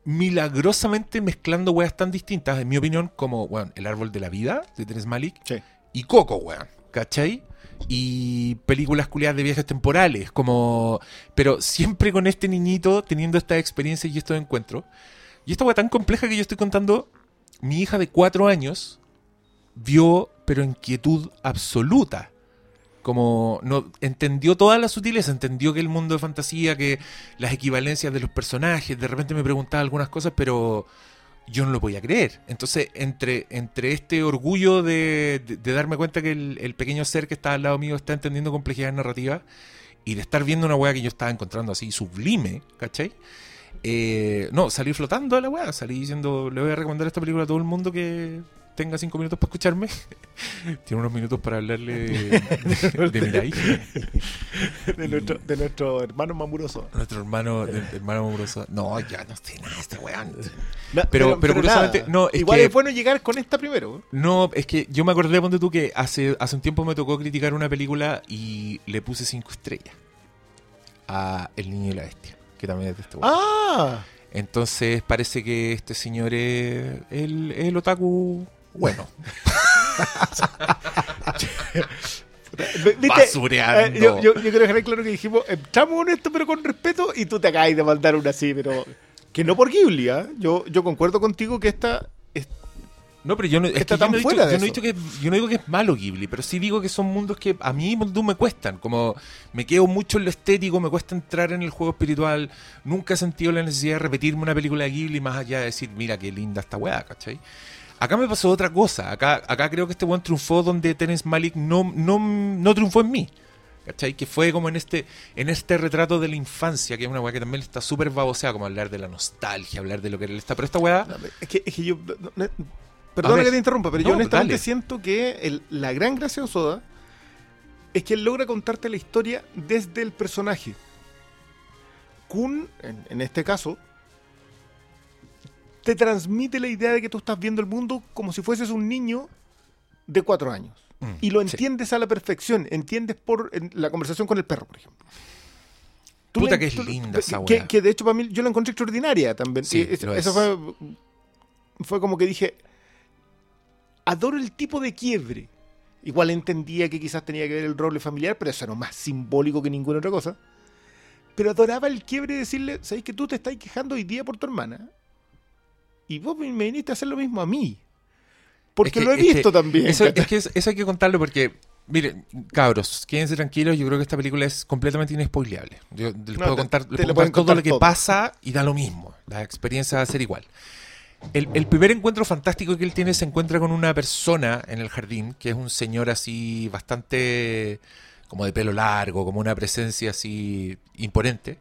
milagrosamente mezclando weas tan distintas, en mi opinión, como weón, El Árbol de la Vida de Terence Malik Sí. y Coco, weón, ¿cachai? Y películas culiadas de viajes temporales, como. Pero siempre con este niñito teniendo estas experiencias y estos encuentros. Y esta wea tan compleja que yo estoy contando, mi hija de cuatro años vio, pero en quietud absoluta. Como no entendió todas las sutilezas, entendió que el mundo de fantasía, que las equivalencias de los personajes, de repente me preguntaba algunas cosas, pero yo no lo podía creer. Entonces, entre, entre este orgullo de, de- darme cuenta que el, el pequeño ser que está al lado mío está entendiendo complejidad narrativa y de estar viendo una weá que yo estaba encontrando así sublime, ¿cachai? Eh, no, salí flotando de la weá, salí diciendo, le voy a recomendar esta película a todo el mundo que tenga cinco minutos para escucharme. (laughs) Tiene unos minutos para hablarle de, de Mirai, De nuestro, de nuestro hermano mamuroso. nuestro hermano, de- hermano amoroso. No, ya no sé nada de este weón. Pero- pero curiosamente, nada. no, es Igual que- es bueno llegar con esta primero. No, es que yo me acordé, ponte tú, que hace, hace un tiempo me tocó criticar una película y le puse cinco estrellas a El Niño y la Bestia, que también es de este weón. Ah, Entonces parece que este señor es el, el otaku bueno. Basureando. Eh, yo, yo, yo quiero dejar claro que dijimos, estamos en esto pero con respeto y tú te acabas de mandar una así, pero que no por Ghibli, ¿ah? yo, yo concuerdo contigo que esta es- No, pero yo no, es Está que yo no, dicho, yo no dicho que yo no digo que es malo Ghibli, pero sí digo que son mundos que a mí me cuestan, como me quedo mucho en lo estético, me cuesta entrar en el juego espiritual, nunca he sentido la necesidad de repetirme una película de Ghibli más allá de decir, mira qué linda esta weá, ¿cachai? Acá me pasó otra cosa, acá, acá creo que este weón triunfó donde Terence Malik no, no, no triunfó en mí. ¿Cachai? Que fue como en este, en este retrato de la infancia, que es una weá que también está súper baboseada, como hablar de la nostalgia, hablar de lo que el esta. Pero esta weá, no, es, que, es que yo... no, no, perdona que te interrumpa, pero No, yo honestamente dale. siento que el- la gran gracia de Soda es que él logra contarte la historia desde el personaje. Kun, en, en este caso, te transmite la idea de que tú estás viendo el mundo como si fueses un niño de cuatro años. Mm, Y lo sí. entiendes a la perfección. Entiendes por en la conversación con el perro, por ejemplo. Tú Puta que es tú- linda que- esa que, que de hecho para mí yo la encontré extraordinaria también. Sí, Y es- lo eso es. fue, fue como que dije, adoro el tipo de quiebre. Igual entendía que quizás tenía que ver el roble familiar, pero eso era más simbólico que ninguna otra cosa. Pero adoraba el quiebre de decirle, ¿sabéis que tú te estás quejando hoy día por tu hermana? Y vos me viniste a hacer lo mismo a mí. Porque Es que- lo he es que visto también. Eso, es que es- eso hay que contarlo porque, miren, cabros, quédense tranquilos. Yo creo que esta película es completamente inespoileable. Yo les No, puedo te- contar, te les lo puedo contar todo contar lo que todo. pasa y da lo mismo. La experiencia va a ser igual. El, primer encuentro fantástico que él tiene se encuentra con una persona en el jardín, que es un señor así bastante como de pelo largo, como una presencia así imponente,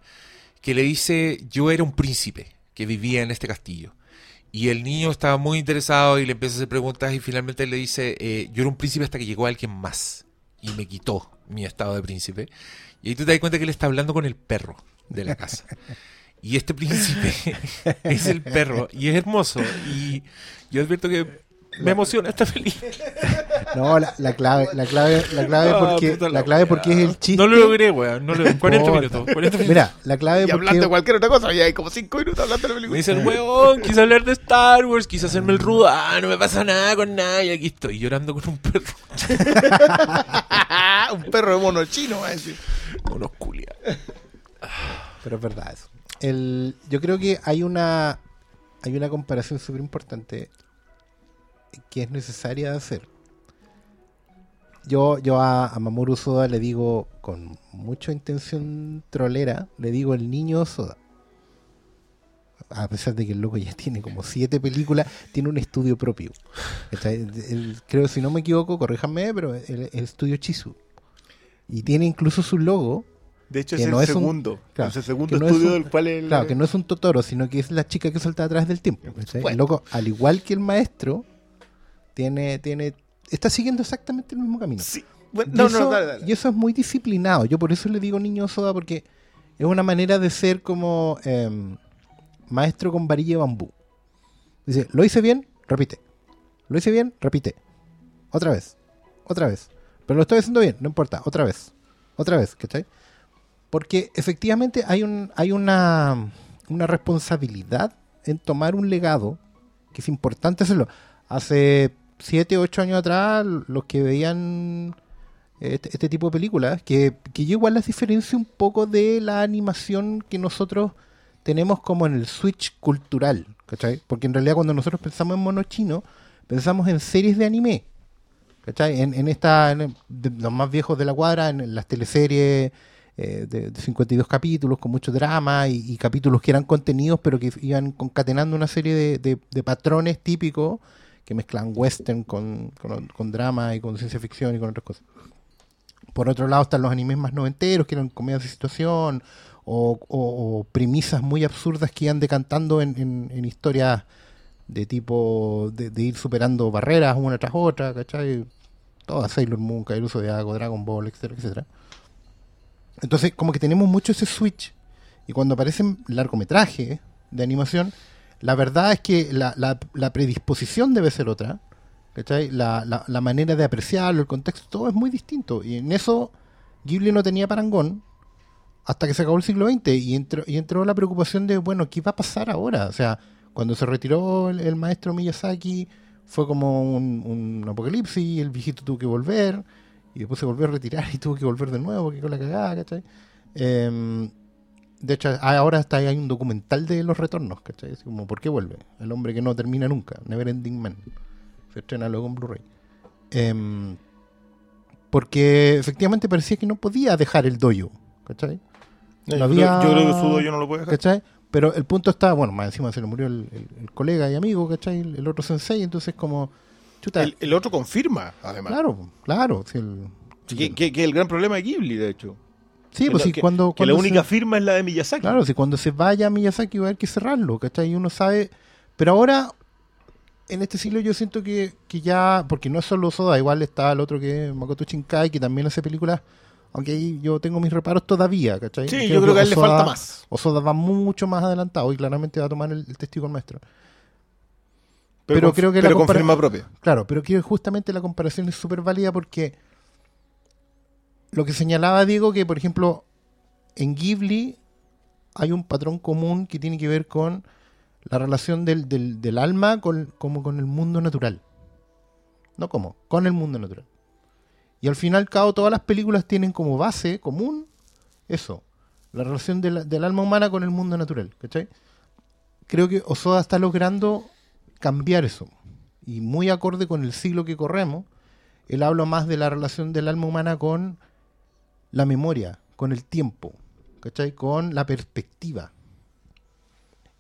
que le dice, yo era un príncipe que vivía en este castillo. Y el niño estaba muy interesado y le empieza a hacer preguntas y finalmente le dice, eh, yo era un príncipe hasta que llegó alguien más y me quitó mi estado de príncipe. Y ahí tú te das cuenta que él está hablando con el perro de la casa. (laughs) Y este príncipe (laughs) es el perro y es hermoso. Y yo advierto que me emociona esta película. (laughs) No, la, la clave, la clave, la clave Ah, porque, puta la clave porque es el chiste. No lo logré, weón. No lo- 40 importa. minutos. 40 minutos. Mira, la clave Y porque hablando de cualquier otra cosa, ya hay como cinco minutos hablando de la Me película. dice el weón, quise hablar de Star Wars, quise hacerme el rudo, ah, no me pasa nada con nada, y aquí estoy llorando con un perro. (laughs) un perro de mono chino, va a decir. Unos culia. Pero es verdad eso. El, yo creo que hay una hay una comparación súper importante que es necesaria de hacer. Yo, yo a, Mamoru Soda le digo con mucha intención trolera, le digo el niño Soda. A pesar de que el loco ya tiene como siete películas, tiene un estudio propio. ¿Cachai? El- creo, si no me equivoco, corríjanme, pero el, el estudio Chizu. Y tiene incluso su logo, De hecho, es el un- segundo. claro, es el segundo es estudio un- del cual el. Claro, que no es un Totoro, sino que es la chica que salta atrás del tiempo. El loco, al igual que el maestro, tiene, tiene, está siguiendo exactamente el mismo camino. Sí. Bueno, no, eso, no, dale, dale. y eso es muy disciplinado. Yo por eso le digo niño soda, porque es una manera de ser como em, maestro con varilla de bambú. Dice, lo hice bien, repite. Lo hice bien, repite. otra vez, otra vez. Pero lo estoy haciendo bien, no importa, otra vez, otra vez, ¿cachai? Porque efectivamente hay, un, hay una, una responsabilidad en tomar un legado que es importante hacerlo. Hace 7, 8 años atrás, los que veían este, este tipo de películas, que, que yo igual las diferencio un poco de la animación que nosotros tenemos como en el switch cultural, ¿cachai? Porque en realidad cuando nosotros pensamos en mono chino, pensamos en series de anime, ¿cachai? En, en esta, en los más viejos de la cuadra, en las teleseries eh, de, de 52 capítulos con mucho drama y, y capítulos que eran contenidos pero que iban concatenando una serie de, de- patrones típicos que mezclan western con, con, con drama y con ciencia ficción y con otras cosas. Por otro lado están los animes más noventeros, que eran comedias de situación, o, o- o premisas muy absurdas que iban decantando en, en- en historias de tipo de, de ir superando barreras una tras otra, ¿cachai? Todas Sailor Moon, Kairuso de Ago, Dragon Ball, etcétera, etcétera. Entonces, como que tenemos mucho ese switch. Y cuando aparecen largometrajes de animación, la verdad es que la, la- la predisposición debe ser otra. ¿cachai? La, la- manera de apreciarlo, el contexto, todo es muy distinto. Y en eso Ghibli no tenía parangón hasta que se acabó el siglo XX y entró, y entró la preocupación de, bueno, ¿qué va a pasar ahora? O sea, cuando se retiró el, el maestro Miyazaki fue como un, un apocalipsis, el viejito tuvo que volver y después se volvió a retirar y tuvo que volver de nuevo, que con la cagada, ¿cachai? Em, de hecho, ahora está hay un documental de los retornos, ¿cachai? Así como, ¿por qué vuelve? El hombre que no termina nunca, Never Ending Man. Se estrena luego en Blu-ray. Em, porque efectivamente parecía que no podía dejar el doyo, ¿cachai? No, No yo, creo, había- yo creo que su doyo no lo puede dejar. ¿cachai? Pero el punto está, bueno, más encima se le murió el, el- el colega y amigo, ¿cachai? El, el otro sensei, entonces como, chuta, El, el otro confirma, además. claro, claro, el- Que, que- que el gran problema de Ghibli, de hecho. sí, Que pues sí, cuando, que la cuando única se- firma es la de Miyazaki. Claro, si cuando se vaya Miyazaki va a haber que cerrarlo, ¿cachai? Y uno sabe. Pero ahora, en este siglo, yo siento que, que ya. Porque no es solo Soda, igual está el otro que es Makoto Shinkai, que también hace películas. Aunque ahí yo tengo mis reparos todavía, ¿cachai? Sí, yo creo que a él le falta más. Osoda va mucho más adelantado y claramente va a tomar el, el testigo maestro. Pero, pero creo que la con firma propia. Claro, pero que justamente la comparación es súper válida porque lo que señalaba Diego, que por ejemplo en Ghibli hay un patrón común que tiene que ver con la relación del, del- del alma con, como con el mundo natural. No como, con el mundo natural. Y al final, cabo, todas las películas tienen como base común eso, la relación de la- del alma humana con el mundo natural. ¿cachai? Creo que Osoda está logrando cambiar eso. Y muy acorde con el siglo que corremos, él habla más de la relación del alma humana con la memoria, con el tiempo, ¿cachai? Con la perspectiva.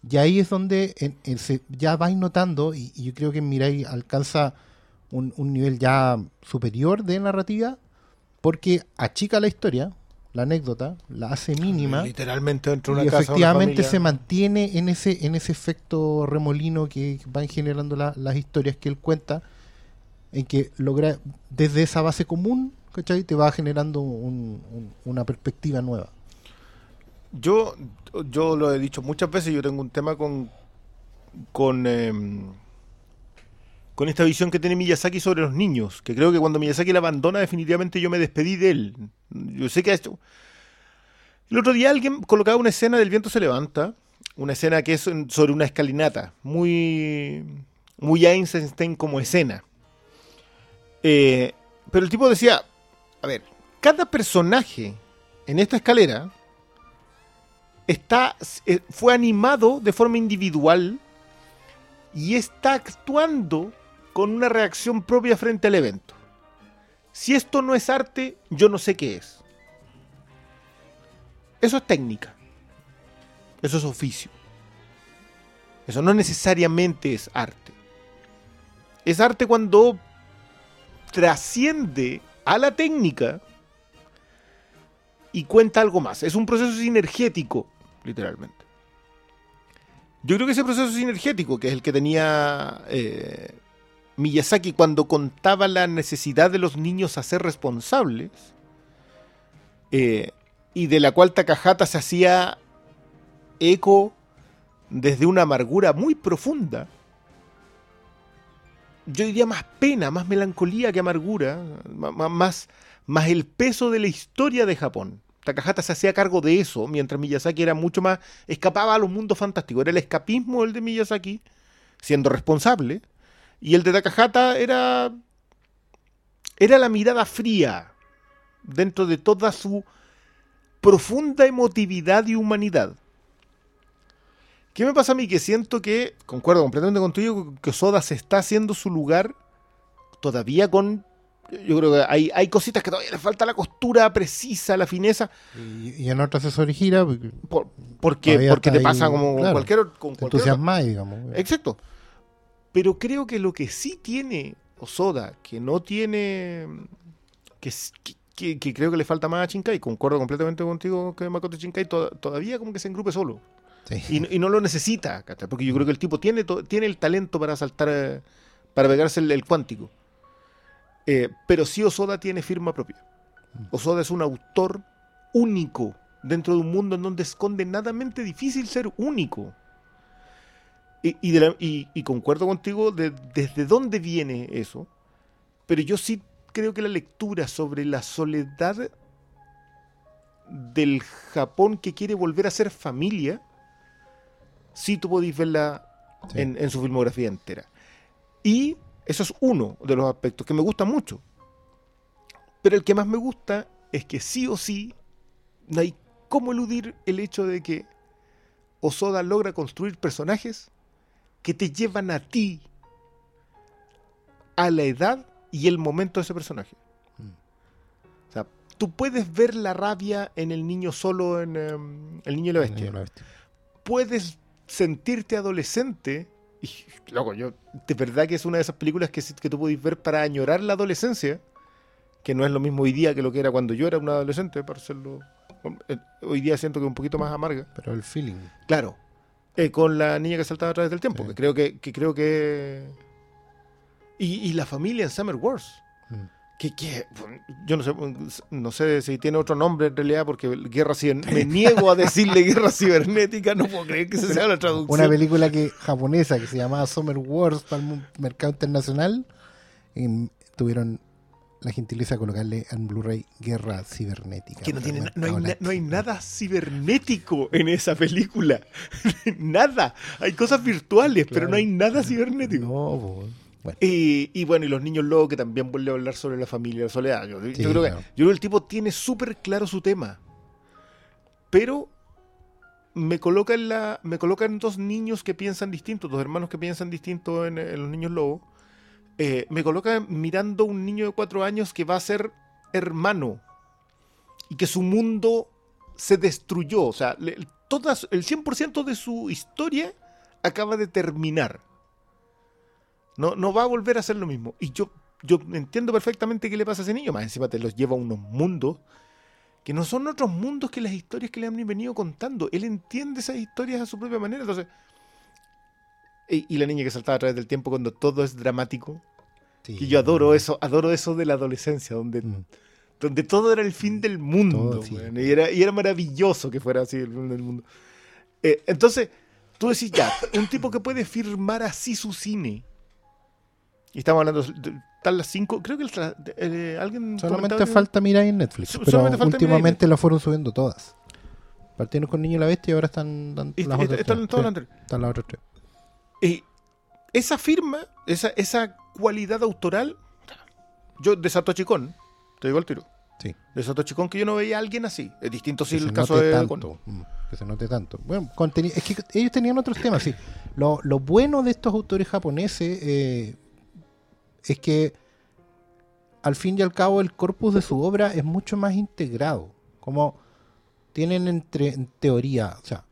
Y ahí es donde en- se- ya vais notando, y, yo creo que Mirai alcanza un nivel ya superior de narrativa, porque achica la historia, la anécdota, la hace mínima Literalmente dentro de y una casa. efectivamente una se mantiene en ese en ese efecto remolino que van generando la- las historias que él cuenta en que logra desde esa base común ¿cachai? te va generando un- un- una perspectiva nueva Yo, yo lo he dicho muchas veces, yo tengo un tema con con em, con esta visión que tiene Miyazaki sobre los niños, que creo que cuando Miyazaki la abandona definitivamente yo me despedí de él. Yo sé que hecho... El otro día alguien colocaba una escena del viento se levanta, una escena que es sobre una escalinata, muy muy Einstein como escena. Eh, pero el tipo decía, a ver, cada personaje en esta escalera está, eh, fue animado de forma individual y está actuando con una reacción propia frente al evento. Si esto no es arte, yo no sé qué es. Eso es técnica. Eso es oficio. Eso no necesariamente es arte. Es arte cuando trasciende a la técnica y cuenta algo más. Es un proceso sinergético, literalmente. Yo creo que ese proceso sinergético, que es el que tenía eh, Miyazaki cuando contaba la necesidad de los niños a ser responsables, eh, y de la cual Takahata se hacía eco desde una amargura muy profunda, yo diría más pena, más melancolía que amargura, ma- ma- más, más el peso de la historia de Japón. Takahata se hacía cargo de eso, mientras Miyazaki era mucho más, escapaba a los mundos fantásticos. Era el escapismo el de Miyazaki, siendo responsable, y el de Takahata era, era la mirada fría dentro de toda su profunda emotividad y humanidad. ¿Qué me pasa a mí? Que siento que, concuerdo completamente contigo, que Soda se está haciendo su lugar todavía con... Yo creo que hay, hay cositas que todavía le falta la costura precisa, la fineza. Y, y en otro asesor gira, porque Por, porque porque te ahí, pasa como claro. cualquier, con cualquier entusiasma, digamos. Exacto. Pero creo que lo que sí tiene Osoda, que no tiene. que, creo que le falta más a Shinkai, concuerdo completamente contigo que Makoto Shinkai to- todavía como que se engrupe solo. Sí. Y, no- y no lo necesita, porque yo creo que el tipo tiene, tiene el talento para saltar, eh, para pegarse el, el cuántico. Eh, pero sí Osoda tiene firma propia. Osoda es un autor único dentro de un mundo en donde esconde nadamente difícil ser único. Y, y de la- y- y concuerdo contigo de, desde dónde viene eso, pero yo sí creo que la lectura sobre la soledad del Japón que quiere volver a ser familia, sí tú podéis verla Sí. en, en su filmografía entera. Y eso es uno de los aspectos que me gusta mucho. Pero el que más me gusta es que sí o sí no hay cómo eludir el hecho de que Osoda logra construir personajes que te llevan a ti a la edad y el momento de ese personaje. O sea, tú puedes ver la rabia en el niño solo en em, El Niño y la Bestia Niño la bestia. puedes sentirte adolescente. Y, loco, yo, de verdad que es una de esas películas que, que tú podéis ver para añorar la adolescencia, que no es lo mismo hoy día que lo que era cuando yo era un adolescente, para hacerlo. eh, Hoy día siento que es un poquito más amarga. Pero el feeling. Claro, eh, con la niña que saltaba a través del tiempo, Sí. que creo que, que creo que. Y, y la familia en Summer Wars. Mm. Que, que, yo no sé, no sé si tiene otro nombre en realidad, porque guerra ciber- me niego a decirle guerra cibernética, no puedo creer que esa sea la traducción. Una película que japonesa que se llamaba Summer Wars para el mercado internacional. Y tuvieron la gentileza de colocarle en Blu-ray Guerra Cibernética. que no, tiene, no, hay, na- no hay nada cibernético en esa película. (laughs) nada. Hay cosas virtuales, pero no hay nada cibernético. No, bueno. Y, y bueno, y los niños lobos que también vuelve a hablar sobre la familia la soledad. Yo, creo que, yo creo que el tipo tiene súper claro su tema. Pero me coloca, en la, me coloca en dos niños que piensan distinto, dos hermanos que piensan distinto en, en los niños lobos. Eh, me coloca mirando un niño de cuatro años que va a ser hermano y que su mundo se destruyó. O sea, todas, el 100% de su historia acaba de terminar. No, no va a volver a ser lo mismo. Y yo, yo entiendo perfectamente qué le pasa a ese niño. Más encima te los lleva a unos mundos que no son otros mundos que las historias que le han venido contando. Él entiende esas historias a su propia manera. Entonces, y, y la niña que saltaba a través del tiempo cuando todo es dramático. Sí. Que yo adoro eso, adoro eso de la adolescencia, donde, Mm. donde todo era el fin del mundo. Todo, sí. weón, y, era, y era maravilloso que fuera así el fin del mundo. Eh, entonces, tú decís ya, un tipo que puede firmar así su cine. Y estamos hablando, están las cinco, creo que el eh, alguien... Solamente falta mirar en Netflix. So- pero últimamente la fueron subiendo todas. Partieron con Niño y la Bestia y ahora están las y- otras están todas las están las otras tres. Eh, esa firma, esa, esa cualidad autoral, yo de Satoshi Kon, te digo al tiro, Sí. de Satoshi Kon que yo no veía a alguien así. Es distinto si el caso de tanto. Kon. mm, que se note tanto. Bueno, es que ellos tenían otros temas, sí. Lo, lo bueno de estos autores japoneses eh, es que al fin y al cabo el corpus de su obra es mucho más integrado. Como tienen entre, en teoría, o sea,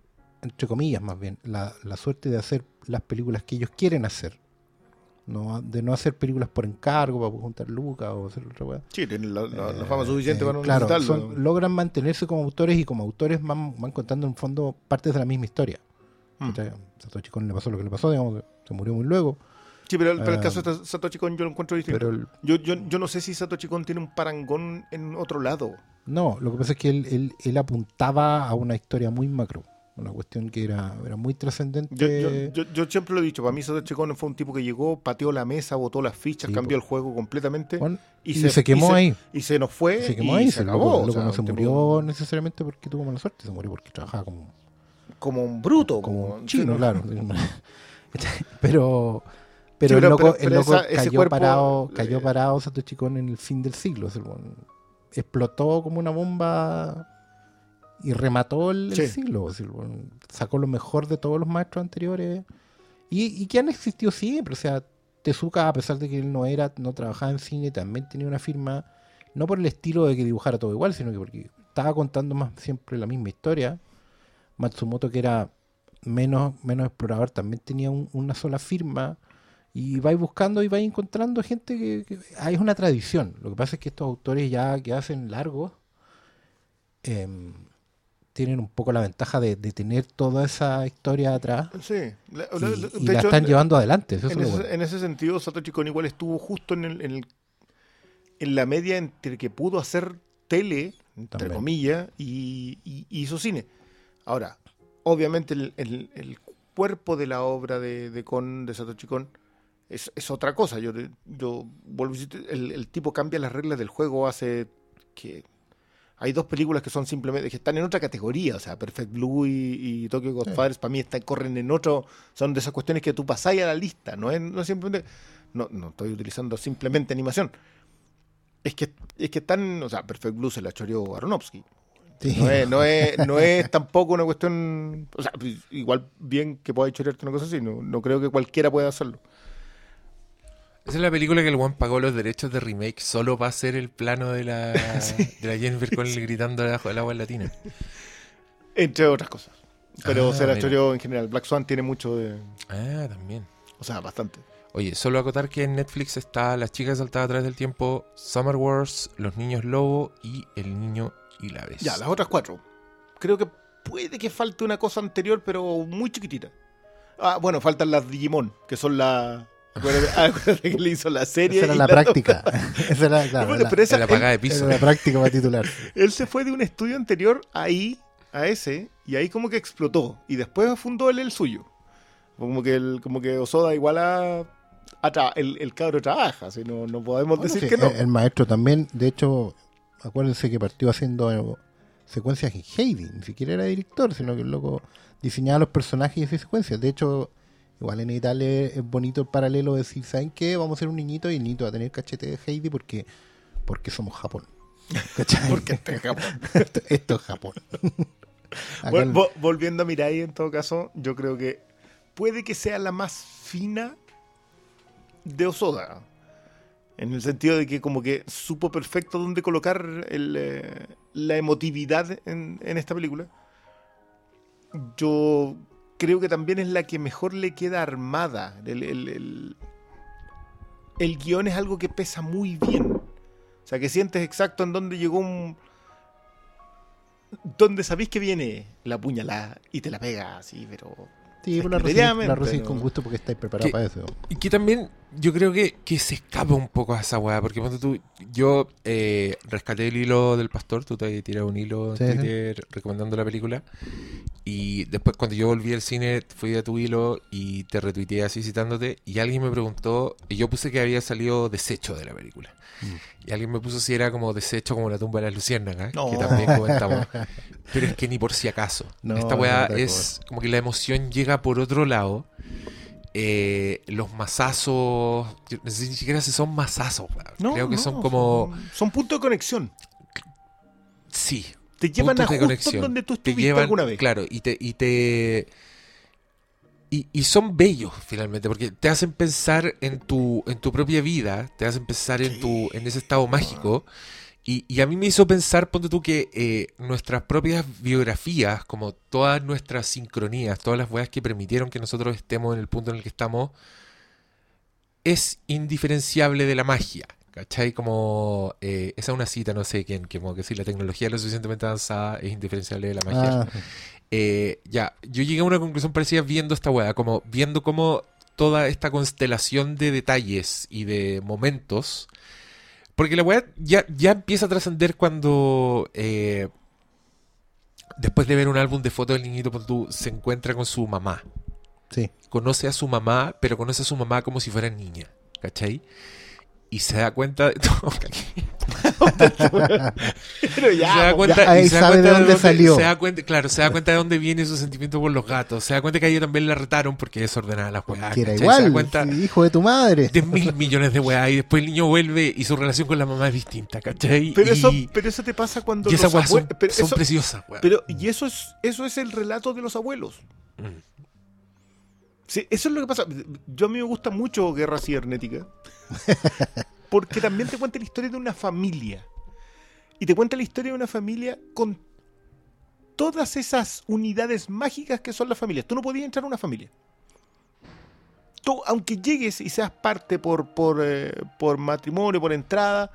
entre comillas más bien, la, la suerte de hacer las películas que ellos quieren hacer. No, de no hacer películas por encargo para juntar lucas o hacer otra weá. Sí, tienen la, la- la Eh, fama suficiente eh, para no claro, son- logran mantenerse como autores y como autores van, van contando en fondo partes de la misma historia. Mm. Satoshi Kon le pasó lo que le pasó, digamos, se murió muy luego. Sí, pero, pero el Ah, caso de Satoshi Kon yo lo encuentro distinto. Pero el- yo, yo, yo no sé si Satoshi Kon tiene un parangón en otro lado. no, lo que pasa es que él, él- él apuntaba a una historia muy macro. Una cuestión que era, era muy trascendente. Yo, yo, yo, yo siempre lo he dicho, para mí Satoshi Kon fue un tipo que llegó, pateó la mesa, botó las fichas, Sí, cambió el juego completamente Bueno, y, se, quemó y se- ahí. y se nos fue Se quemó y ahí. se se acabó. loco, o sea, no se tipo murió necesariamente porque tuvo mala suerte, se murió porque trabajaba como, como un bruto, como un chino, claro. (laughs) pero pero Sí, el loco, pero- el pero loco esa- ese cayó cuerpo, parado, eh, cayó parado Satoshi Kon en el fin del siglo. o sea, bueno, explotó como una bomba y remató el, siglo. sacó lo mejor de todos los maestros anteriores y, y que han existido siempre. O sea, Tezuka, a pesar de que él no era, no trabajaba en cine, también tenía una firma, no por el estilo de que dibujara todo igual, sino que porque estaba contando más siempre la misma historia. Matsumoto, que era menos, menos explorador, también tenía un- una sola firma. Y vais buscando y vais encontrando gente que, que- ah, es una tradición. Lo que pasa es que estos autores ya que hacen largos em, tienen un poco la ventaja de, de tener toda esa historia atrás Sí. La- y, la- y de la hecho, están llevando adelante. Eso es en, lo ese, bueno. en ese sentido, Satoshi Kon igual estuvo justo en, el, en, el- en la media entre que pudo hacer tele, entre También. comillas, y, y- hizo cine. Ahora, obviamente el, el- cuerpo de la obra de, de Kon, de Satoshi Kon, es, es otra cosa. Yo, yo vuelvo el, el tipo cambia las reglas del juego hace que... Hay dos películas que son simplemente, que están en otra categoría, o sea, Perfect Blue y, y Tokyo Godfathers para mí están, corren en otro, son de esas cuestiones que tú pasáis a la lista, no es, no simplemente, no, no estoy utilizando simplemente animación. Es que, es que están, o sea, Perfect Blue se la choreó Aronofsky. Sí. No es, no, es, no es tampoco una cuestión, o sea, pues, igual bien que puedas chorearte una cosa así, no, no creo que cualquiera pueda hacerlo. Esa es la película que el Juan pagó los derechos de remake solo para hacer el plano de la, (laughs) de la Jennifer Connelly gritando debajo del agua en latina. Entre otras cosas. Pero Ah, se la choreó en general. Black Swan tiene mucho de, Ah, también. o sea, bastante. Oye, solo acotar que en Netflix está Las chicas saltadas a través del tiempo, Summer Wars, Los niños lobo y El niño y la vez. Ya, las otras cuatro. Creo que puede que falte una cosa anterior, pero muy chiquitita. Ah, bueno, faltan las Digimon, que son las... Acuérdate, (laughs) acuérdate que le hizo la serie. Esa era y la práctica. (laughs) Esa era, claro, Bueno, la- pero esa- la pagada de era piso. la práctica para titular. (laughs) Él se fue de un estudio anterior ahí, a ese, y ahí como que explotó. Y después fundó él el suyo. Como que, el, como que Osoda igual a... el, el cabro trabaja, así no, no podemos Bueno, decir sí, que no. El, el maestro también, de hecho, acuérdense que partió haciendo eh, secuencias en Heidi, ni siquiera era director, sino que el loco diseñaba los personajes y hacía secuencias. De hecho, igual en Italia es bonito el paralelo de decir, ¿saben qué? Vamos a ser un niñito y el niñito va a tener cachete de Heidi porque, porque somos Japón. (laughs) ¿Cachai? Porque está en Japón. (laughs) esto, esto es Japón. (laughs) Vol- el- vo- volviendo a Mirai, en todo caso, yo creo que puede que sea la más fina de Osoda. En el sentido de que como que supo perfecto dónde colocar el, eh, la emotividad en, en esta película. Yo creo que también es la que mejor le queda armada. El, el, el- el guion es algo que pesa muy bien. O sea, que sientes exacto en dónde llegó un, donde sabéis que viene la puñalada y te la pega así, pero. sí, pues recibís ¿no? con gusto porque estáis preparados para eso. Y que también yo creo que, que se escapa un poco a esa weá, porque ponte tú, yo eh, rescaté el hilo del pastor, tú te habías tirado un hilo en Sí, sí. Twitter recomendando la película, y después cuando yo volví al cine fui a tu hilo y te retuiteé así citándote, y alguien me preguntó, y yo puse que había salido desecho de la película, y alguien me puso si era como desecho como la tumba de las luciérnagas, No. que también comentamos, (laughs) pero es que ni por si acaso, No, esta es weá es como que la emoción llega por otro lado, eh, los masazos, ni siquiera si son masazos. No, creo que no, son como, Son, son puntos de conexión. sí, Te llevan a de justo conexión. donde tú te estuviste llevan, alguna vez. claro, y te, y te, y, y son bellos finalmente, porque te hacen pensar en tu, en tu propia vida, te hacen pensar en tu, en ese estado mágico. Y, y a mí me hizo pensar, ponte tú, que eh, nuestras propias biografías, como todas nuestras sincronías, todas las weas que permitieron que nosotros estemos en el punto en el que estamos, es indiferenciable de la magia. ¿Cachai? Como eh, esa es una cita, no sé quién, que como que si la tecnología es lo suficientemente avanzada es indiferenciable de la magia. Ah, Eh, ya, yo llegué a una conclusión parecida viendo esta weá, como viendo cómo toda esta constelación de detalles y de momentos. Porque la weá ya, ya empieza a trascender cuando eh, después de ver un álbum de fotos del niñito, ponte tú, se encuentra con su mamá. Sí. Conoce a su mamá, pero conoce a su mamá como si fuera niña. ¿Cachai? Y se da cuenta de (laughs) Pero ya, se da cuenta, ya, ahí se da cuenta de dónde salió. Se da cuenta, claro, se da cuenta de dónde viene su sentimiento por los gatos. Se da cuenta que a ella también la retaron porque desordenaba las weas. que era. Se da igual, cuenta sí, hijo de tu madre. de mil millones de weas. Y después el niño vuelve y su relación con la mamá es distinta, ¿cachai? Pero eso, pero eso te pasa cuando y esas weas son, pero son eso- preciosas, weas. pero- y eso es, eso es el relato de los abuelos. Mm. Sí, eso es lo que pasa. Yo a mí me gusta mucho Guerra Cibernética. (laughs) porque también te cuenta la historia de una familia. Y te cuenta la historia de una familia con todas esas unidades mágicas que son las familias. Tú no podías entrar a una familia. Tú, aunque llegues y seas parte por, por, eh, por matrimonio, por entrada,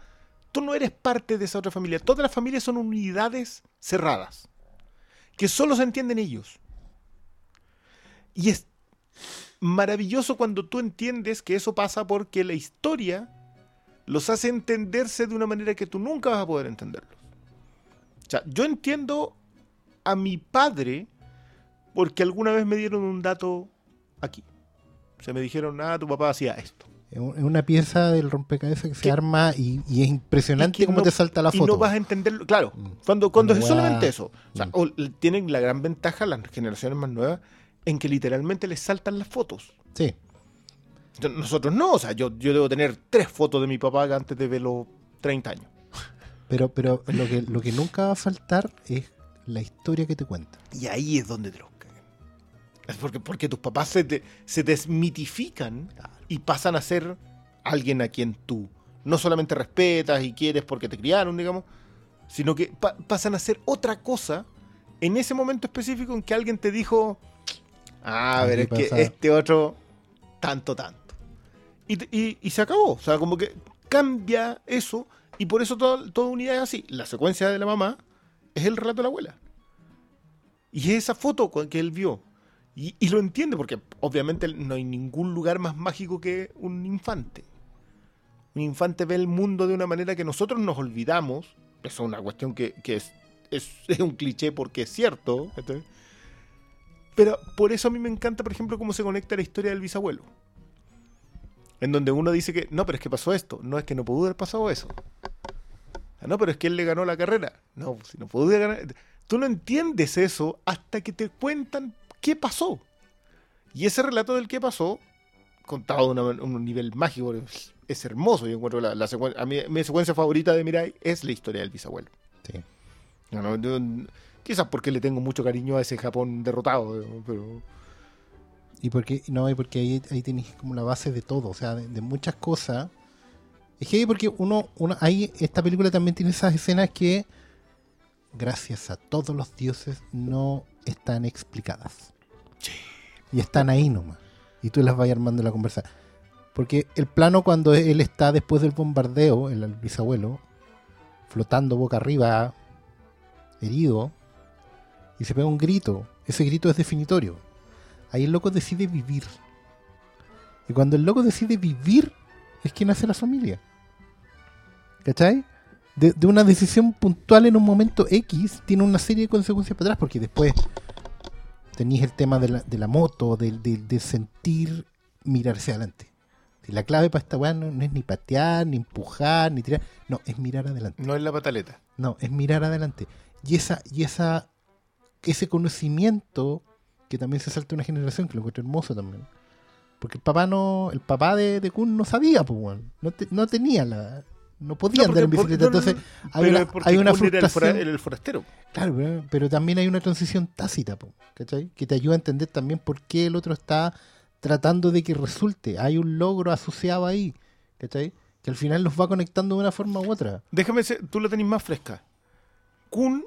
tú no eres parte de esa otra familia. Todas las familias son unidades cerradas, que solo se entienden ellos. Y es maravilloso cuando tú entiendes que eso pasa porque la historia los hace entenderse de una manera que tú nunca vas a poder entenderlos. O sea, yo entiendo a mi padre porque alguna vez me dieron un dato aquí. Se me dijeron, ah, tu papá hacía esto. Es un- es una pieza del rompecabezas que se arma y, y es impresionante y cómo no- te salta la y foto. no vas a entenderlo. Claro, Mm. cuando, cuando es solamente eso. O sea, Mm. o tienen la gran ventaja las generaciones más nuevas en que literalmente les saltan las fotos. Sí. Yo- Nosotros no, o sea, yo, yo debo tener tres fotos de mi papá antes de ver los 30 años. Pero, pero lo que, lo que nunca va a faltar es la historia que te cuenta. Y ahí es donde te los cagan. Es porque, porque tus papás se, te- se desmitifican y pasan a ser alguien a quien tú no solamente respetas y quieres porque te criaron, digamos, sino que pa- pasan a ser otra cosa en ese momento específico en que alguien te dijo, ah, a ver, es que este otro, tanto, tanto. Y, se acabó. O sea, como que cambia eso y por eso todo- toda unidad es así. La secuencia de la mamá es el relato de la abuela. Y es esa foto que él vio. Y, lo entiende, porque obviamente no hay ningún lugar más mágico que un infante. Un infante ve el mundo de una manera que nosotros nos olvidamos. Eso es una cuestión que, es, es, un cliché porque es cierto. Pero por eso a mí me encanta, por ejemplo, cómo se conecta la historia del bisabuelo. En donde uno dice que, no, pero es que pasó esto. No, es que no pudo haber pasado eso. Ah, No, pero es que él le ganó la carrera. No, si no pudo ganar. Tú no entiendes eso hasta que te cuentan qué pasó. Y ese relato del qué pasó, contado de una- un nivel mágico, es- es hermoso. Yo encuentro la, la secuen- a mí, mi secuencia favorita de Mirai es la historia del bisabuelo. Sí. No, no, yo- quizás porque le tengo mucho cariño a ese Japón derrotado, pero Y porque, no, y porque ahí, ahí tenéis como la base de todo, o sea, de, de muchas cosas. Es que porque uno, uno, ahí esta película también tiene esas escenas que, gracias a todos los dioses, no están explicadas. Y están ahí nomás. Y tú las vas armando la conversa. Porque el plano cuando él está después del bombardeo, el bisabuelo, flotando boca arriba, herido, y se pega un grito. Ese grito es definitorio. Ahí el loco decide vivir. Y cuando el loco decide vivir, es que nace la familia. ¿Cachai? De, de una decisión puntual en un momento X, tiene una serie de consecuencias para atrás, porque después tenéis el tema de la, de la moto, del de, de sentir mirarse adelante. Y la clave para esta weá no, no es ni patear, ni empujar, ni tirar. No, es mirar adelante. no es la pataleta. No, es mirar adelante. Y esa, y esa, ese conocimiento que también se salta una generación, que lo encuentro hermoso también. Porque el papá no, el papá de, de Kun no sabía, pues, no, te- no tenía la, no podía No, andar en bicicleta. no, Entonces hay una, hay una era el, frustración. el forastero. Claro, pero, pero también hay una transición tácita, po, ¿cachai? Que te ayuda a entender también por qué el otro está tratando de que resulte. Hay un logro asociado ahí, ¿cachai? Que al final los va conectando de una forma u otra. Déjame ser, tú la tenés más fresca. Kun,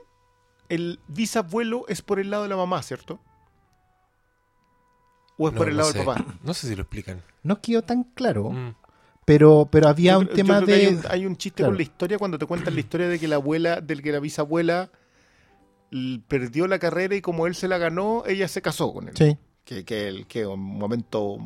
el bisabuelo, es por el lado de la mamá, ¿cierto? ¿O es No, por el no lado sé. del papá? No sé si lo explican. No quedó tan claro, Mm. pero, pero había Yo un yo tema de... Hay un, hay un chiste Claro. con la historia cuando te cuentan la historia de que la abuela, del que la bisabuela perdió la carrera y como él se la ganó, ella se casó con él. Sí, Que, que, el, que un momento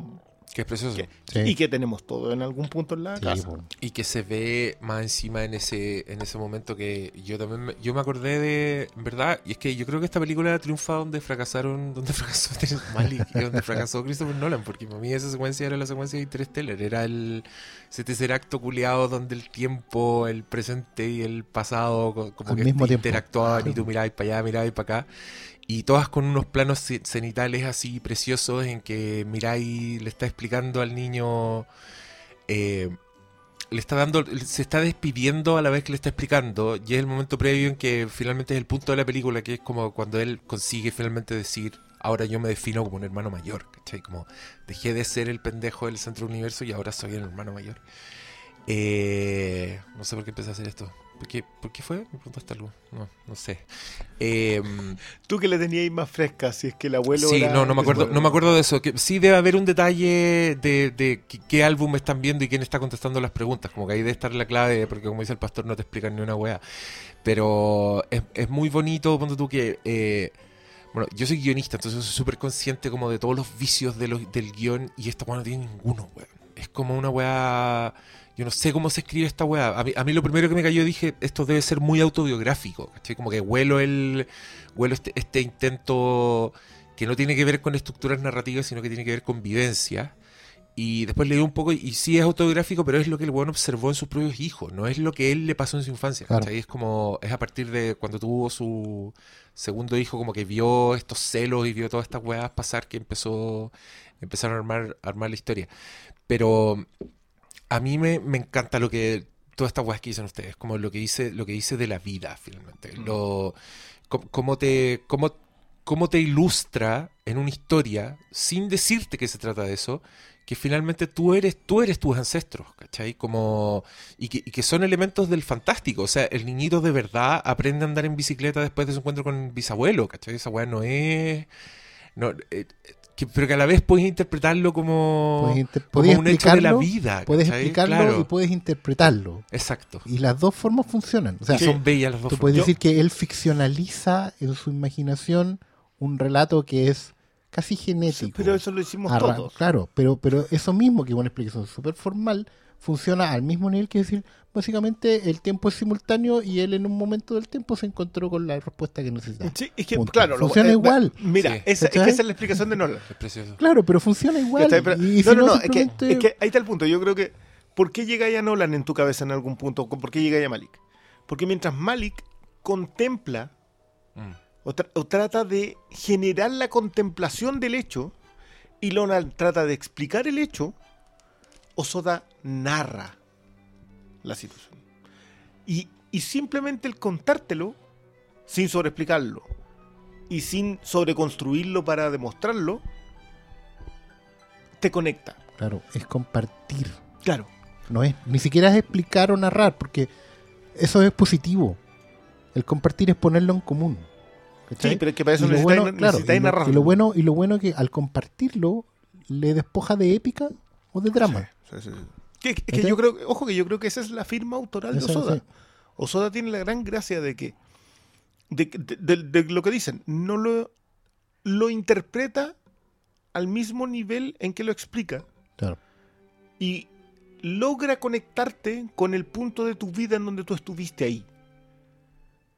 Que es precioso. que- Sí. y que tenemos todo en algún punto en la Sí, casa. Y que se ve más encima en ese en ese momento que yo también me, yo me acordé de, en verdad, y es que yo creo que esta película triunfa donde fracasaron, (laughs) donde fracasó Malick y donde fracasó Christopher Nolan, porque para mí esa secuencia era la secuencia de Interstellar, era el ese tercer acto culiado donde el tiempo, el presente y el pasado co- como Al que mismo tiempo. interactuaban y tú mirabas para allá, mirabas para acá. Y todas con unos planos ce- cenitales así preciosos en que Mirai le está explicando al niño eh, le está dando, se está despidiendo a la vez que le está explicando, y es el momento previo en que finalmente es el punto de la película, que es como cuando él consigue finalmente decir, ahora yo me defino como un hermano mayor, ¿cachai? Como dejé de ser el pendejo del centro del universo y ahora soy el hermano mayor. Eh, no sé por qué empecé a hacer esto. ¿Por qué, ¿Por qué fue? Me preguntaste algo. No, no sé. Eh, Tú que le tenías más fresca, si es que el abuelo. Sí, era- no, no me acuerdo, no me acuerdo de eso. Que sí debe haber un detalle de, de qué, qué álbum están viendo y quién está contestando las preguntas. Como que ahí debe estar la clave, porque como dice el pastor, no te explican ni una wea. Pero es, es muy bonito, ponte tú que. eh, bueno, yo soy guionista, entonces soy súper consciente como de todos los vicios de los, del guion y esta weá no tiene ninguno, weón. Es como una weá... Yo no sé cómo se escribe esta weá. A mí, a mí lo primero que me cayó dije, esto debe ser muy autobiográfico, ¿cachai? Como que huelo el... Huelo este, este intento que no tiene que ver con estructuras narrativas, sino que tiene que ver con vivencia. Y después leí un poco, y sí es autobiográfico, pero es lo que el weón observó en sus propios hijos, no es lo que él le pasó en su infancia. Claro. Es como, es a partir de cuando tuvo su segundo hijo, como que vio estos celos y vio todas estas weas pasar que empezó, empezaron a armar, a armar la historia. Pero a mí me, me encanta lo que, todas estas weas que dicen ustedes, como lo que dice, lo que dice de la vida, finalmente. Lo, cómo, te, cómo, cómo te ilustra en una historia, sin decirte que se trata de eso, que finalmente tú eres, tú eres tus ancestros, ¿cachai? Como, y, que, y que son elementos del fantástico. O sea, el niñito de verdad aprende a andar en bicicleta después de su encuentro con el bisabuelo, ¿cachai? Esa weá no es. No, eh, que- pero que a la vez puedes interpretarlo como, Puedes inter- como puedes un hecho de la vida. Puedes explicarlo Claro, y puedes interpretarlo. Exacto. Y las dos formas funcionan. O sea, Y son bellas las dos tú formas. puedes Yo- decir que él ficcionaliza en su imaginación un relato que es casi genético. Pero eso lo hicimos todos. Claro, pero, pero eso mismo que es una explicación súper formal funciona al mismo nivel que decir, básicamente el tiempo es simultáneo y él en un momento del tiempo se encontró con la respuesta que necesitaba. Sí, es que, Punto. claro, lo- Funciona eh, igual. Mira, Sí. esa, es que esa es la explicación de Nolan. Es precioso. Claro, pero funciona igual. ¿Cachai? Pero- y, y no, si no, no, es que, simplemente- es que ahí está el punto. Yo creo que, ¿por qué llega ya Nolan en tu cabeza en algún punto? ¿Por qué llega ya Malik? Porque mientras Malik contempla Mm. o, tra- o trata de generar la contemplación del hecho y Nolan trata de explicar el hecho, Osoda narra la situación. Y, y simplemente el contártelo, sin sobreexplicarlo y sin sobreconstruirlo para demostrarlo, te conecta. Claro, es compartir. Claro. No es, ni siquiera es explicar o narrar, porque eso es positivo. El compartir es ponerlo en común. ¿cachai? Sí, pero es que para eso necesitáis, bueno- claro, necesitáis y lo- narrarlo. y lo bueno y lo bueno que al compartirlo le despoja de épica o de drama. Sí, sí, sí. Que, que ¿Cachai? yo creo, ojo que yo creo que esa es la firma autoral de Osoda. sí. Osoda tiene la gran gracia de que de, de- de- de lo que dicen, no lo, lo interpreta al mismo nivel en que lo explica Claro. y logra conectarte con el punto de tu vida en donde tú estuviste ahí.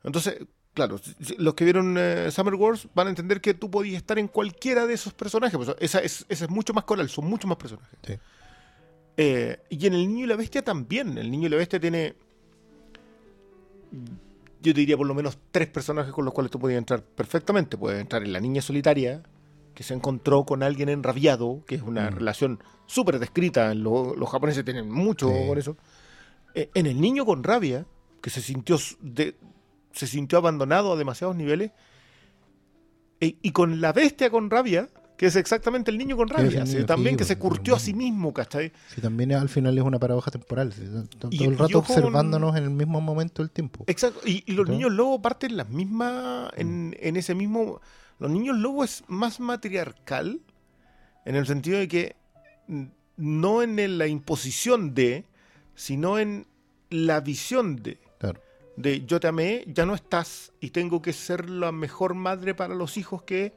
Entonces, claro, los que vieron eh, Summer Wars van a entender que tú podías estar en cualquiera de esos personajes. pues, esa, es, esa es mucho más coral, son muchos más personajes. Sí. Eh, y en El Niño y la Bestia también. El Niño y la Bestia tiene, yo diría por lo menos tres personajes con los cuales tú podías entrar perfectamente. Puedes entrar en la niña solitaria, que se encontró con alguien enrabiado, que es una Mm. relación súper descrita. Lo- los japoneses tienen mucho Sí. con eso. Eh, en el niño con rabia, que se sintió, de- se sintió abandonado a demasiados niveles. E- y con la bestia con rabia, que es exactamente el niño con rabia. niño, también sí, que se curtió a sí mismo. ¿cachai? Sí, también al final es una paradoja temporal. Todo, Y- el rato observándonos en el mismo momento del tiempo. Exacto. Y, y los niños lobo parten las mismas. Mm. En, en ese mismo. Los niños lobo es más matriarcal. En el sentido de que. No en la imposición de. Sino en la visión de. Claro. De yo te amé, ya no estás. Y tengo que ser la mejor madre para los hijos que.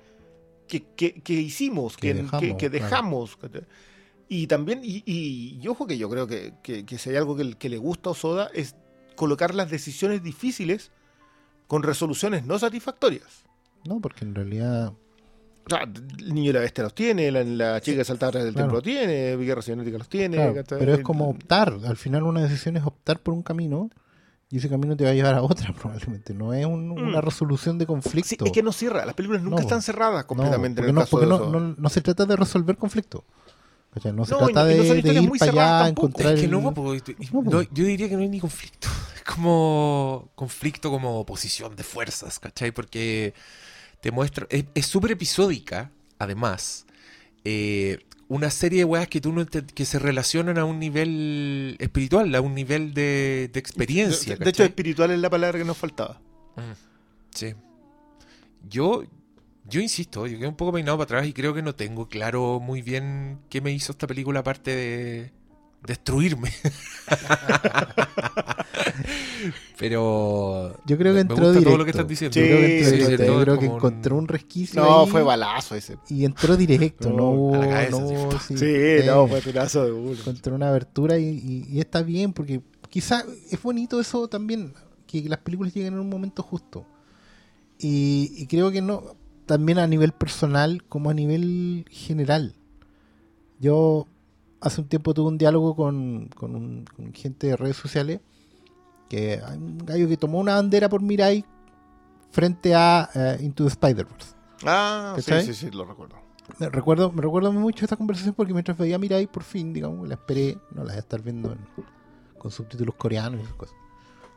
Que, que- que hicimos, Que que, dejamos, que- claro. dejamos. Y también, y, y- y ojo que yo creo que, que- que si hay algo que, le gusta a Osoda es colocar las decisiones difíciles con resoluciones no satisfactorias. No, porque en realidad sea, el niño de la bestia los tiene, la, la chica que atrás del Claro. templo lo tiene, Guerra Cibernética los tiene. Pero es como optar. Al final una decisión es optar por un camino y ese camino te va a llevar a otra (laughs) probablemente. No es un- una resolución de conflicto. Sí, es que no cierra, las películas nunca No, están cerradas completamente en porque el no, caso porque de no, Osoda. no- no se trata de resolver conflicto. ¿Cachai? No se trata no- y no de, son de ir muy para allá, tampoco. encontrar Es que el- no, yo diría que no hay ni conflicto. (laughs) Es como conflicto como oposición de fuerzas, ¿cachai? Porque te muestra. Es es súper episódica, además. eh, una serie de weas que tú no que se relacionan a un nivel espiritual, a un nivel de, de experiencia. De, de hecho, espiritual es la palabra que nos faltaba. Mm, Sí. Yo, yo insisto, yo quedé un poco peinado para atrás y creo que no tengo claro muy bien qué me hizo esta película aparte de destruirme. Pero Yo creo que me entró gusta directo. todo lo que estás diciendo. Sí, Yo creo que, entró sí, directo. sí, Yo creo que encontró un resquicio No, ahí fue balazo ese. y entró directo. No, No, hubo- a la cabeza, no sí. sí. Sí, Eh, no, fue tirazo de uno. encontró una abertura y, y- y está bien porque quizá es bonito eso también que las películas lleguen en un momento justo y, y creo que no también a nivel personal como a nivel general yo hace un tiempo tuve un diálogo con, con, un- con gente de redes sociales que hay un gallo que tomó una bandera por Mirai frente a eh, Into the Spider-Verse Ah, sí, sí, sí, lo recuerdo. me recuerdo, me recuerdo mucho esta conversación porque mientras veía Mirai por fin, digamos, la esperé, no la voy a estar viendo en- con subtítulos coreanos y esas cosas.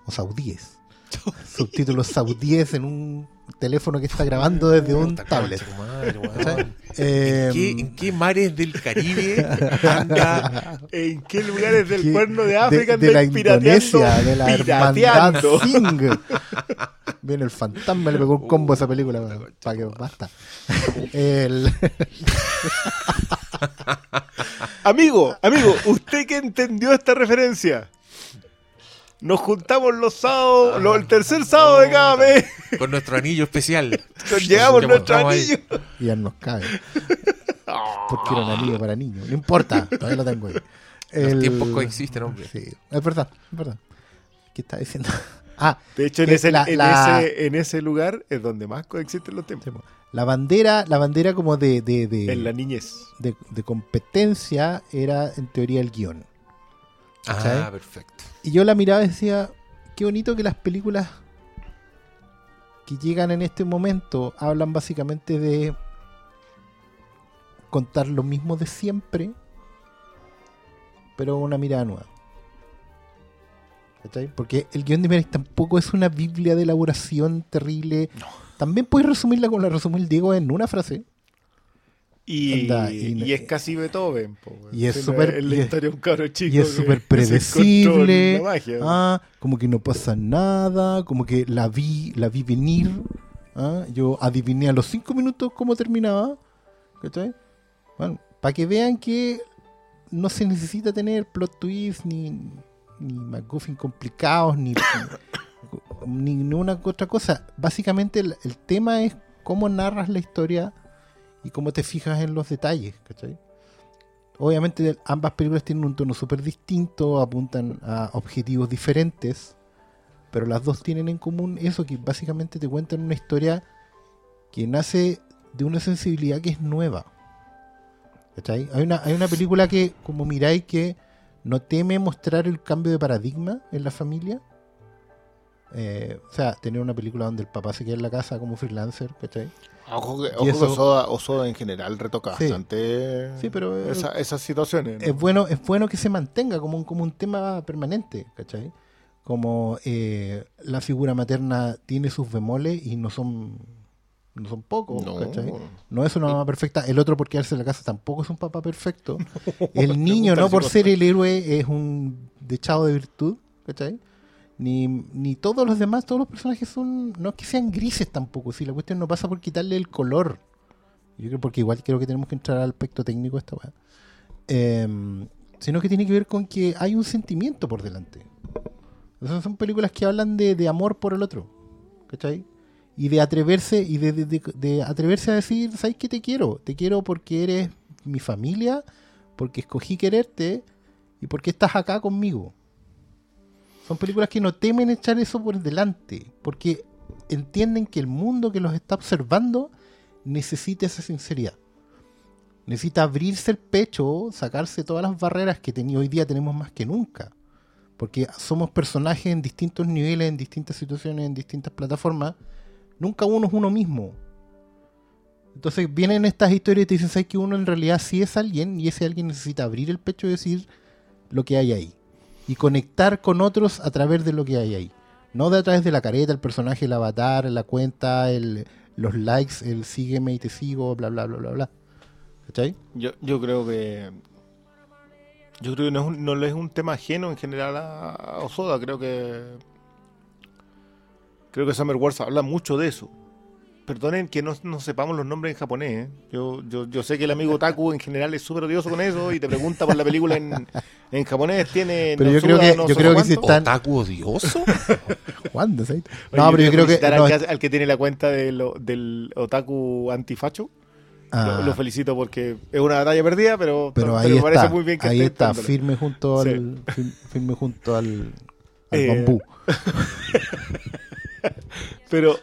O saudíes. (laughs) subtítulos saudíes en un teléfono que está grabando desde un tablet. madre. ¿cachai? Eh, ¿En, qué, en qué mares del Caribe anda? ¿En qué lugares del cuerno de África de, de la? Indonesia, de la hermandad? Singh. Viene el fantasma, le pegó un combo a esa película para que basta. El- (laughs) Amigo, amigo, ¿usted que entendió esta referencia? Nos juntamos los sábados, lo- el tercer sábado de cada mes. Con nuestro anillo especial. (laughs) Nos llegamos Nos nuestro ahí. anillo. y ya nos cabe. (laughs) Porque era un anillo para niños. No importa, todavía lo tengo ahí. Los El- tiempos coexisten, hombre. Sí, es verdad, es verdad. ¿Qué está diciendo? (laughs) Ah, De hecho, en ese, la- en, la- ese, en ese lugar es donde más coexisten los tiempos. la bandera, la bandera como de, de, de, En la niñez. de- de competencia era en teoría el guion. Ah, perfecto. Y yo la miraba y decía, qué bonito que las películas que llegan en este momento hablan básicamente de contar lo mismo de siempre, pero una mirada nueva. ¿Cachai? Porque el guion de Mirai tampoco es una biblia de elaboración terrible. También puedes resumirla como la resumió el Diego en una frase. Y, Onda, y- y es casi Beethoven. po. Y es súper- la historia de un cabro chico. y es súper (laughs) predecible. magia. Ah, como que no pasa nada, como que la vi, la vi venir. ah, Yo adiviné a los cinco minutos cómo terminaba. ¿Cachai? Bueno, para que vean que no se necesita tener plot twist ni, ni McGuffin complicados ni, (coughs) ni ninguna otra cosa. Básicamente el, el tema es cómo narras la historia y cómo te fijas en los detalles. ¿cachai? Obviamente ambas películas tienen un tono súper distinto, apuntan a objetivos diferentes, pero las dos tienen en común eso, que básicamente te cuentan una historia que nace de una sensibilidad que es nueva. ¿Cachai? Hay una, hay una película que, como miráis, que no teme mostrar el cambio de paradigma en la familia. Eh, o sea, tener una película donde el papá se queda en la casa como freelancer, ¿cachai? Ojo que, ojo que eso- Osoda, Osoda en general retoca Sí. bastante Sí, pero, eh, esa- esas situaciones. ¿no? es bueno, es bueno que se mantenga como un, como un tema permanente, ¿cachai? Como eh, la figura materna tiene sus bemoles y no son no son pocos, No. ¿cachai? No es una mamá perfecta, el otro por quedarse en la casa tampoco es un papá perfecto. (laughs) El niño, no por ser el héroe, es un dechado de virtud, ¿cachai? Ni, ni todos los demás, todos los personajes son, no es que sean grises tampoco, si la cuestión no pasa por quitarle el color. Yo creo porque igual creo que tenemos que entrar al aspecto técnico de esta weá. Em, sino que tiene que ver con que hay un sentimiento por delante. O son películas que hablan de, de amor por el otro. ¿Cachai? Y de atreverse, y de- de- de atreverse a decir, ¿sabes qué te quiero? Te quiero porque eres mi familia, porque escogí quererte y porque estás acá conmigo. Son películas que no temen echar eso por delante, porque entienden que el mundo que los está observando necesita esa sinceridad. Necesita abrirse el pecho, sacarse todas las barreras que hoy día tenemos más que nunca. Porque somos personajes en distintos niveles, en distintas situaciones, en distintas plataformas. Nunca uno es uno mismo. Entonces vienen estas historias y te dicen, ¿sabes que uno en realidad sí es alguien? Y ese alguien necesita abrir el pecho y decir lo que hay ahí. Y conectar con otros a través de lo que hay ahí. No de a través de la careta, el personaje, el avatar, la cuenta, el, los likes, el sígueme y te sigo, bla, bla, bla, bla, bla. ¿Cachai? Yo, yo creo que. Yo creo que no es, un, no es un tema ajeno en general a, a Osoda. Creo que. Creo que Summer Wars habla mucho de eso. Perdonen que no, no sepamos los nombres en japonés. ¿eh? Yo, yo, yo sé que el amigo Taku en general es súper odioso con eso y te pregunta por la película en, en japonés. Tiene. Pero no yo creo que- no yo sé creo que si está- Tan- ¿Otaku odioso? (laughs) ¿Cuándo? No, pero yo creo que. al, que al que tiene la cuenta de lo- del Otaku antifacho. ah, Lo, lo felicito porque es una batalla perdida, pero, pero ahí me está, parece muy bien que ahí está, firme junto Sí. al, fir- firme junto al, al Eh, bambú. (laughs) Pero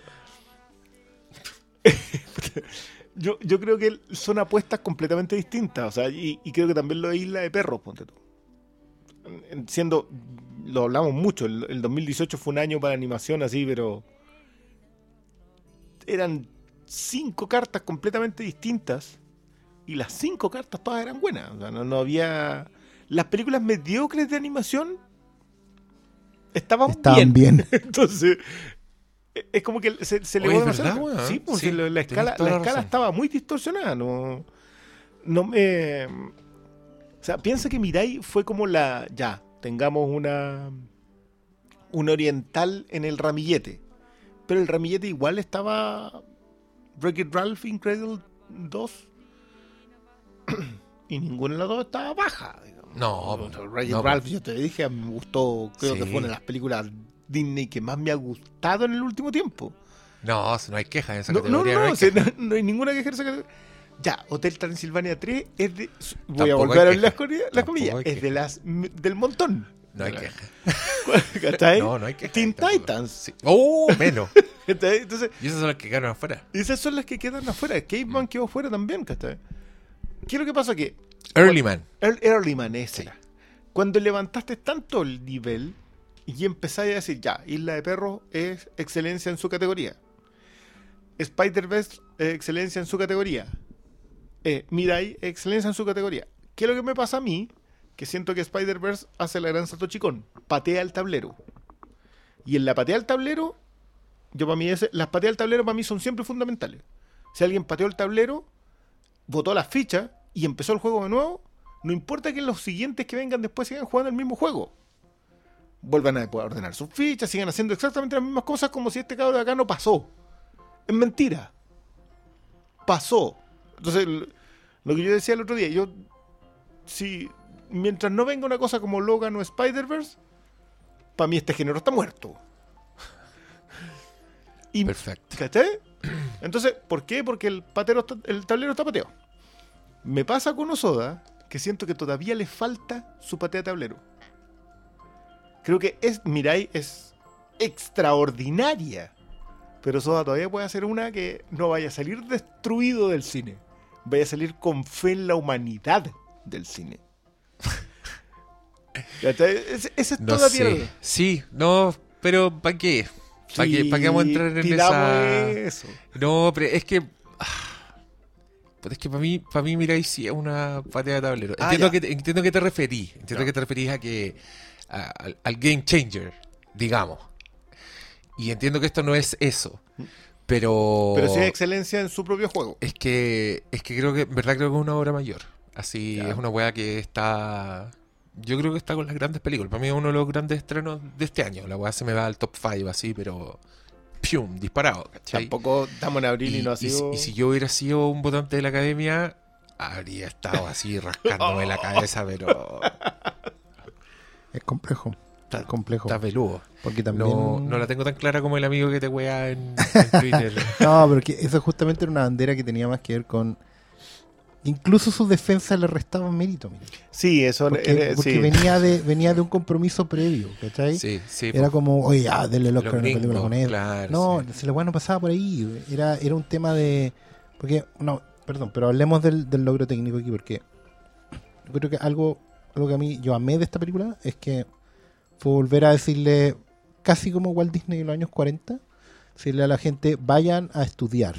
(laughs) yo, yo creo que son apuestas completamente distintas. O sea, y, y creo que también lo de Isla de Perros, ponte tú. En- Siendo, lo hablamos mucho, el, el 2018 fue un año para animación así, pero eran cinco cartas completamente distintas y las cinco cartas todas eran buenas. O sea, no, no había... Las películas mediocres de animación estaban, Estaban bien. (laughs) Entonces, e- es como que se, se le Oye, va es verdad, weón. Sí, pues Sí, la, la escala, la la escala estaba muy distorsionada. No, no me. O sea, piensa que Mirai fue como la. Ya, tengamos una. Un oriental en el ramillete. Pero el ramillete igual estaba. Wreck-It Ralph Incredible 2. (clears throat) y ninguna de las dos estaba baja. digamos. No, Wreck-It no, Ralph, yo te dije, me gustó. Creo que fue una de las películas Disney que más me ha gustado en el último tiempo. No, no hay queja en esa No, no, categoría. no, hay o sea, queja. no- no hay ninguna que ejerza. que- Ya, Hotel Transilvania 3 es de. Voy a volver a hay abrir las, queja. comillas- las comillas. hay Es queja. de las del montón. No hay queja. (laughs) ¿Cachai? No, no hay queja. Teen. Titans. Sí. Oh, menos. (laughs) ¿Cachai? Entonces, Y esas son las que quedaron afuera. esas son las que quedan afuera. Caveman quedó afuera también, ¿cachai? ¿Qué es lo que pasa? Que Early Man. El Early Man ese era. Cuando levantaste tanto el nivel y empezáis a decir, ya, Isla de Perros es excelencia en su categoría. Spider-Verse es excelencia en su categoría. Eh, Mirai, excelencia en su categoría. ¿Qué es lo que me pasa a mí? Que siento que Spider-Verse hace la gran Sato Chicón. Patea el tablero. Y en la patea al tablero, yo para mí, ese- las pateas al tablero para mí son siempre fundamentales. Si alguien pateó el tablero, votó las fichas y empezó el juego de nuevo, no importa que los siguientes que vengan después sigan jugando el mismo juego. Vuelvan a poder ordenar sus fichas, sigan haciendo exactamente las mismas cosas como si este cabrón de acá no pasó. Es mentira. Pasó. Entonces, lo que yo decía el otro día, yo, si mientras no venga una cosa como Logan o Spider-Verse, para mí este género está muerto. Y, Perfecto. ¿Cachai? Entonces, ¿por qué? Porque el, patero está- el tablero está pateado. Me pasa con Osoda que siento que todavía le falta su patea de tablero. Creo que es, Mirai es extraordinaria. Pero Soda todavía puede hacer una que no vaya a salir destruido del cine. Vaya a salir con fe en la humanidad del cine. (laughs) Ese, ese es No todavía sé. Sí, no, pero ¿para qué? ¿Para qué, pa' qué vamos a entrar en esa...? eso. No, pero es que... ah, pues es que para mí, para mí, mira, sí es una patea de tablero. Ah, entiendo, ya. que, entiendo que te referí. Entiendo Ya. que te referís a que... a- al, al game changer, digamos. Y entiendo que esto no es eso. Pero... Pero sí hay excelencia en su propio juego. Es que, es que creo que, en verdad creo que es una obra mayor. Así Ya. es una weá que está. Yo creo que está con las grandes películas. Para mí es uno de los grandes estrenos de este año. La weá se me va al top 5 así, pero. ¡Pium! Disparado, ¿cachai? Tampoco estamos en abril y, y, no ha sido. y si yo hubiera sido un votante de la academia, habría estado así (laughs) rascándome la cabeza, pero. Es complejo. Está, Es complejo. está peludo. Porque también. No, no la tengo tan clara como el amigo que te wea en, en (laughs) Twitter. No, pero que eso justamente era una bandera que tenía más que ver con incluso su defensa le restaba mérito. mira. Sí, eso Porque, eh, porque sí. venía, de, venía de un compromiso previo, ¿cachai? Sí, sí. Era como, oye, ya, denle el Los Oscar a una película con él. claro, no, sí. si la weá no pasaba por ahí. Era, era un tema de. Porque, no, perdón, pero hablemos del, del logro técnico aquí, porque yo creo que algo, algo que a mí yo amé de esta película es que fue volver a decirle, casi como Walt Disney en los años 40, decirle a la gente, vayan a estudiar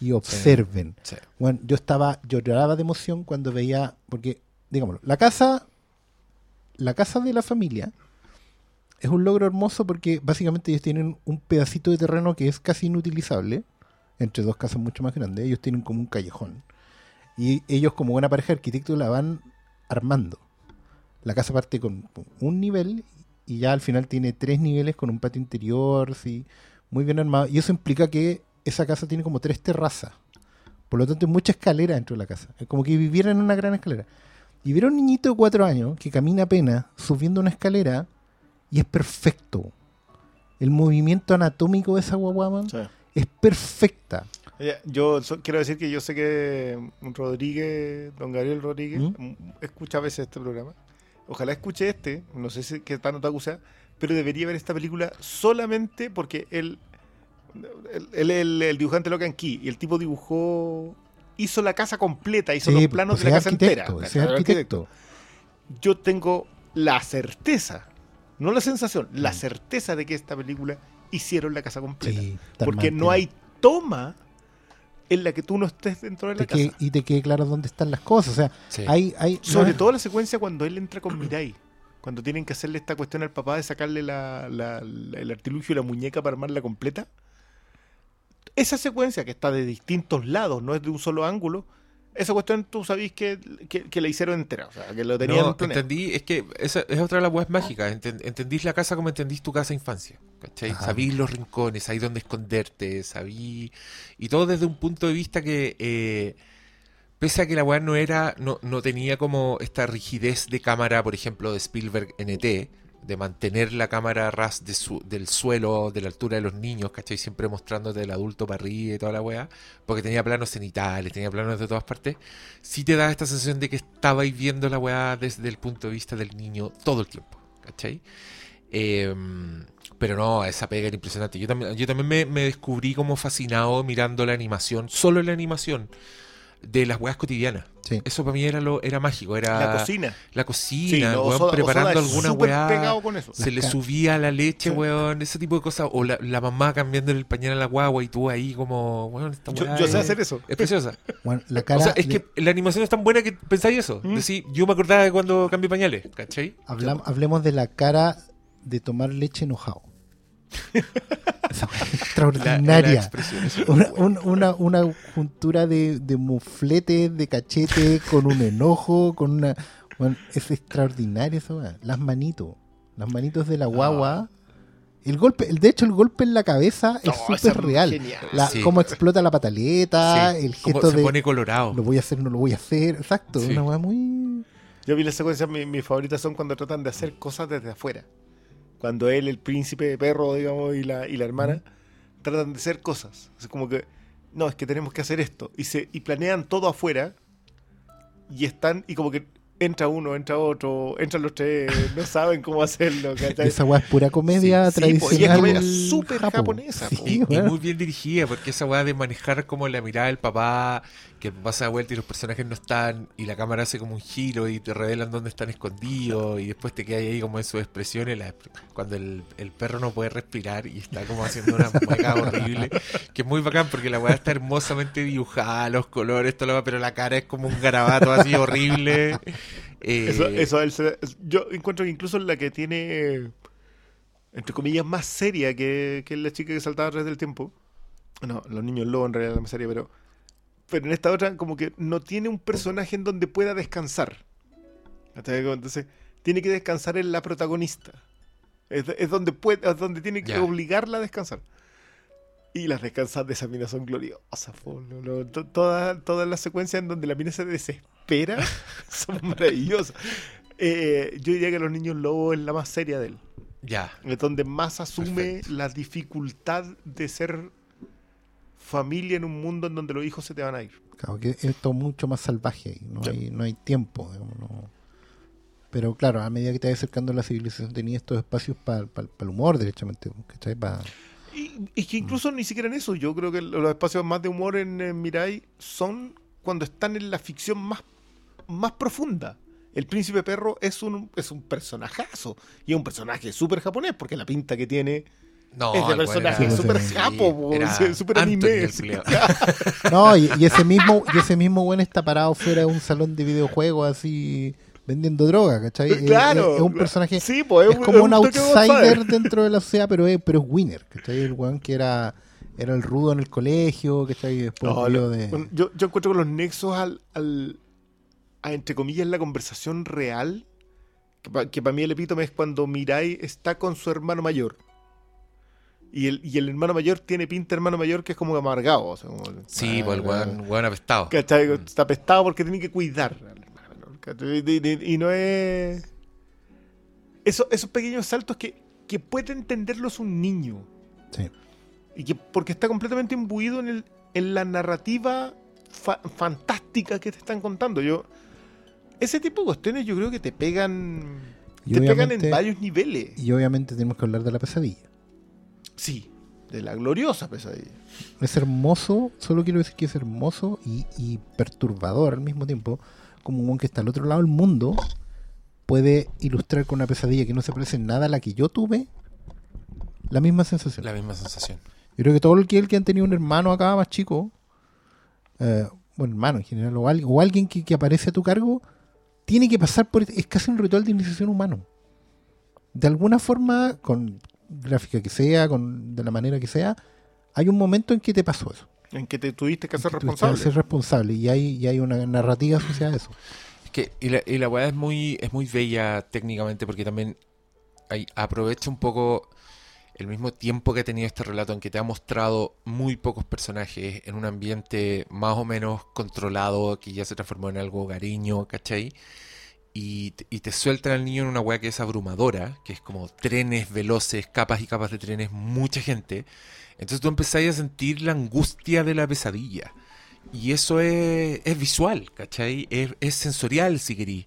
y observen. Sí. Bueno, yo estaba, yo lloraba de emoción cuando veía, porque, digámoslo, la casa, la casa de la familia es un logro hermoso porque básicamente ellos tienen un pedacito de terreno que es casi inutilizable, entre dos casas mucho más grandes, ellos tienen como un callejón. Y ellos como buena pareja de arquitectos la van armando. La casa parte con un nivel y ya al final tiene tres niveles con un patio interior, sí, muy bien armado. Y eso implica que esa casa tiene como tres terrazas. Por lo tanto, hay mucha escalera dentro de la casa. Es como que vivieran en una gran escalera. Y ver a un niñito de cuatro años que camina apenas subiendo una escalera y es perfecto. El movimiento anatómico de esa guaguama Sí. es perfecta. Yo quiero decir que yo sé que Rodríguez, don Gabriel Rodríguez, ¿Mm? m- escucha a veces este programa. Ojalá escuche este, no sé si qué tan otaku sea, pero debería ver esta película solamente porque él, él, el, dibujante Locan Key y el tipo dibujó, hizo la casa completa, hizo los planos pues de la casa entera. arquitecto, es El arquitecto. Yo tengo la certeza, no la sensación, la Mm. certeza de que esta película hicieron la casa completa. Sí, porque no hay toma en la que tú no estés dentro de la Te quede- casa. y te quede claro dónde están las cosas. O sea, Sí. hay, hay Sobre todo la secuencia cuando él entra con Mirai. Cuando tienen que hacerle esta cuestión al papá de sacarle la- la- la- el artilugio y la muñeca para armarla completa. Esa secuencia que está de distintos lados, no es de un solo ángulo. Esa cuestión tú sabís que, que, que la hicieron entera. O sea, que lo tenían No, planeado. entendí, es que esa es otra de las weas mágicas. enten- entendís la casa como entendís tu casa de infancia. ¿Cachai? Ajá. Sabís los rincones, sabís dónde esconderte, sabí. Y todo desde un punto de vista que, eh, pese a que la wea no era, no, no tenía como esta rigidez de cámara, por ejemplo, de Spielberg NT, de mantener la cámara ras de su- del suelo, de la altura de los niños, ¿cachai? Siempre mostrándote el adulto para arriba y toda la wea, porque tenía planos cenitales, tenía planos de todas partes sí te da esta sensación de que estabais viendo la weá desde el punto de vista del niño todo el tiempo, ¿cachai? Eh, pero no, esa pega era impresionante. Yo también, yo también me, me descubrí como fascinado mirando la animación, solo la animación de las weas cotidianas. Sí. Eso para mí era lo era mágico, era La cocina. la cocina, no, weón, Osoda- preparando Osoda alguna weá. con eso. Se le subía la leche, Sí. weón, ese tipo de cosas. O la, la mamá cambiándole el pañal a la guagua y tú ahí como, weón, esta Yo, weá yo sé es- hacer eso. Es preciosa. bueno, la cara O sea, es de- que la animación es tan buena que pensáis eso. ¿Mm? Decís, yo me acordaba de cuando cambié pañales, ¿cachai? hablam- hablemos de la cara de tomar leche enojado. (laughs) La, la extraordinaria. una, un- una, una juntura de, de mufletes, de cachete, con un enojo, con una... bueno, es extraordinario eso, Las manitos. Las manitos de la guagua. El golpe, el, de hecho, el golpe en la cabeza es No, súper es real. genial. La, Sí. Cómo explota la pataleta, Sí, el como gesto se de pone colorado. lo voy a hacer, no lo voy a hacer. Exacto, Sí. una weá muy... Yo vi las secuencias, mi- mis favoritas son cuando tratan de hacer cosas desde afuera. Cuando él, el príncipe perro, digamos, y la, y la hermana, tratan de hacer cosas. Es como que, no, es que tenemos que hacer esto. Y, se, y planean todo afuera. Y están, y como que entra uno, entra otro, entran los tres, no saben cómo hacerlo. (laughs) ¿cachai? Esa weá es pura comedia Sí, sí, po, y es tradicional. comedia súper japo. japonesa. Sí, Y, muy bien dirigida, porque esa weá de manejar como la mirada del papá, que pasa de vuelta y los personajes no están, y la cámara hace como un giro y te revelan dónde están escondidos, y después te quedas ahí como en sus expresiones, la- cuando el, el perro no puede respirar y está como haciendo una mueca (laughs) horrible, que es muy bacán porque la weá está hermosamente dibujada, los colores, todo lo demás, pero la cara es como un garabato así horrible. Eh, Eso, eso él se- yo encuentro que incluso la que tiene, entre comillas, más seria que, que la chica que saltaba atrás del tiempo. No, los niños lobo en realidad es más seria, pero, pero en esta otra como que no tiene un personaje en donde pueda descansar. Entonces, tiene que descansar en la protagonista. Es, es donde puede, es donde tiene que Ya. obligarla a descansar. Y las descansas de esa mina son gloriosas. todas, todas las secuencias en donde la mina se desespera (laughs) son maravillosas. Eh, yo diría que Los Niños Lobos es la más seria de él. ya. Es donde más asume Perfecto. la dificultad de ser familia en un mundo en donde los hijos se te van a ir. Claro, que es todo mucho más salvaje ahí, no, hay, no hay tiempo. digamos, no. Pero claro, a medida que te vas acercando a la civilización, tenía estos espacios para el humor, derechamente. ¿cachai? Pa- Y, y que incluso ni siquiera en eso, yo creo que los espacios más de humor en, Mirai son cuando están en la ficción más, más profunda. El príncipe perro es un, es un personajazo. Y es un personaje súper japonés, porque la pinta que tiene No, es de personaje súper japo, súper anime. (laughs) No, y, y ese mismo y ese mismo buen está parado fuera de un salón de videojuegos así vendiendo droga, ¿cachai? Es- Claro. Es, es un personaje, Sí, pues, es como un toque outsider dentro de la sociedad, pero es, pero es winner, ¿cachai? El weón que era, era el rudo en el colegio, ¿cachai? Y después No, vio lo- de... bueno, yo, yo encuentro que los nexos al, al- a, entre comillas, la conversación real, que para mí el epítome es cuando Mirai está con su hermano mayor. Y el, y el hermano mayor tiene pinta de hermano mayor que es como amargado. o sea, como- Sí, Ah, pues el weón, apestado. ¿cachai? Está apestado porque tiene que cuidar al hermano menor, ¿cachai? Y, y- y no es... Eso, esos pequeños saltos que, que puede entenderlos un niño. Sí. Y que porque está completamente imbuido en, el, en la narrativa fa- fantástica que te están contando. Yo, ese tipo de cuestiones yo creo que te pegan. Y te pegan en varios niveles. Y obviamente tenemos que hablar de la pesadilla. Sí, de la gloriosa pesadilla. Es hermoso, solo quiero decir que es hermoso y, y perturbador al mismo tiempo, como un que está al otro lado del mundo puede ilustrar con una pesadilla que no se parece en nada a la que yo tuve, la misma sensación. La misma sensación. Yo creo que todo el que, el que han tenido un hermano acá más chico, eh, bueno, hermano en general, o, al- o alguien que, que aparece a tu cargo, tiene que pasar por... Es casi un ritual de iniciación humano. De alguna forma, con gráfica que sea, con de la manera que sea, hay un momento en que te pasó eso. En que te tuviste que hacer tuviste que responsable. ser responsable y hay, y hay una narrativa asociada a eso. Es que, y la, y la weá es muy, es muy bella técnicamente porque también hay, aprovecha un poco el mismo tiempo que ha tenido este relato en que te ha mostrado muy pocos personajes en un ambiente más o menos controlado que ya se transformó en algo hogareño, ¿cachai? Y, te- y te sueltan al niño en una weá que es abrumadora, que es como trenes veloces, capas y capas de trenes, mucha gente. Entonces tú empezás a sentir la angustia de la pesadilla. Y eso es, es visual, ¿cachai? Es, es sensorial, si querís.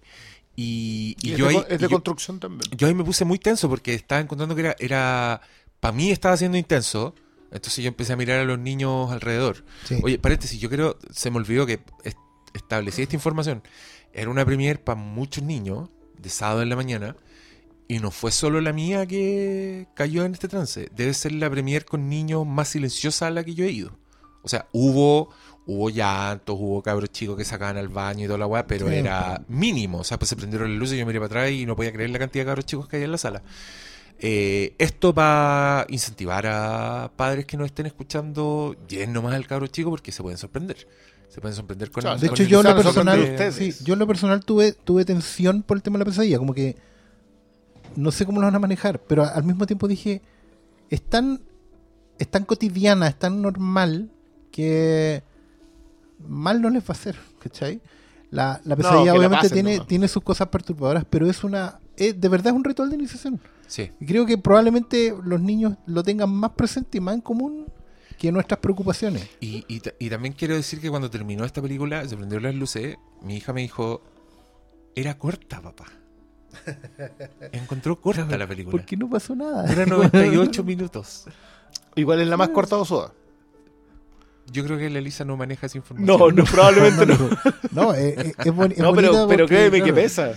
Y, y Y es, yo de, ahí, es de yo- construcción también. yo ahí me puse muy tenso porque estaba encontrando que era, era para mí estaba siendo intenso. Entonces yo empecé a mirar a los niños alrededor. Sí. Oye, paréntesis, yo creo, se me olvidó que est- establecí esta información. Era una premier para muchos niños, de sábado en la mañana, y no fue solo la mía que cayó en este trance. Debe ser la premier con niños más silenciosa a la que yo he ido. O sea, hubo, hubo llantos, hubo cabros chicos que sacaban al baño y toda la weá, pero Sí. era mínimo. O sea, pues se prendieron las luces y yo miré para atrás y no podía creer la cantidad de cabros chicos que había en la sala. Eh, esto va a incentivar a padres que nos estén escuchando, llenen nomás al cabro chico porque se pueden sorprender. Se pueden sorprender con Claro, De con hecho, el yo en lo personal, sí, yo en lo personal tuve, tuve tensión por el tema de la pesadilla, como que no sé cómo lo van a manejar, pero al mismo tiempo dije, es tan, es tan cotidiana, es tan normal que mal no les va a hacer, ¿cachai? La, la que pesadilla la obviamente pasen tiene, nomás. tiene sus cosas perturbadoras, pero es una, es- de verdad es un ritual de iniciación. Sí. Y creo que probablemente los niños lo tengan más presente y más en común que nuestras preocupaciones. Y, y ta- y también quiero decir que cuando terminó esta película, se prendieron las luces, mi hija me dijo, era corta, papá. (laughs) Encontró corta la película. Porque no pasó nada. Dura 98 (laughs) minutos. Igual es la más corta de Osoda. Yo creo que la Elisa no maneja esa información. No, no, probablemente (laughs) no. No, es, es, es es No, pero, pero créeme que pesa.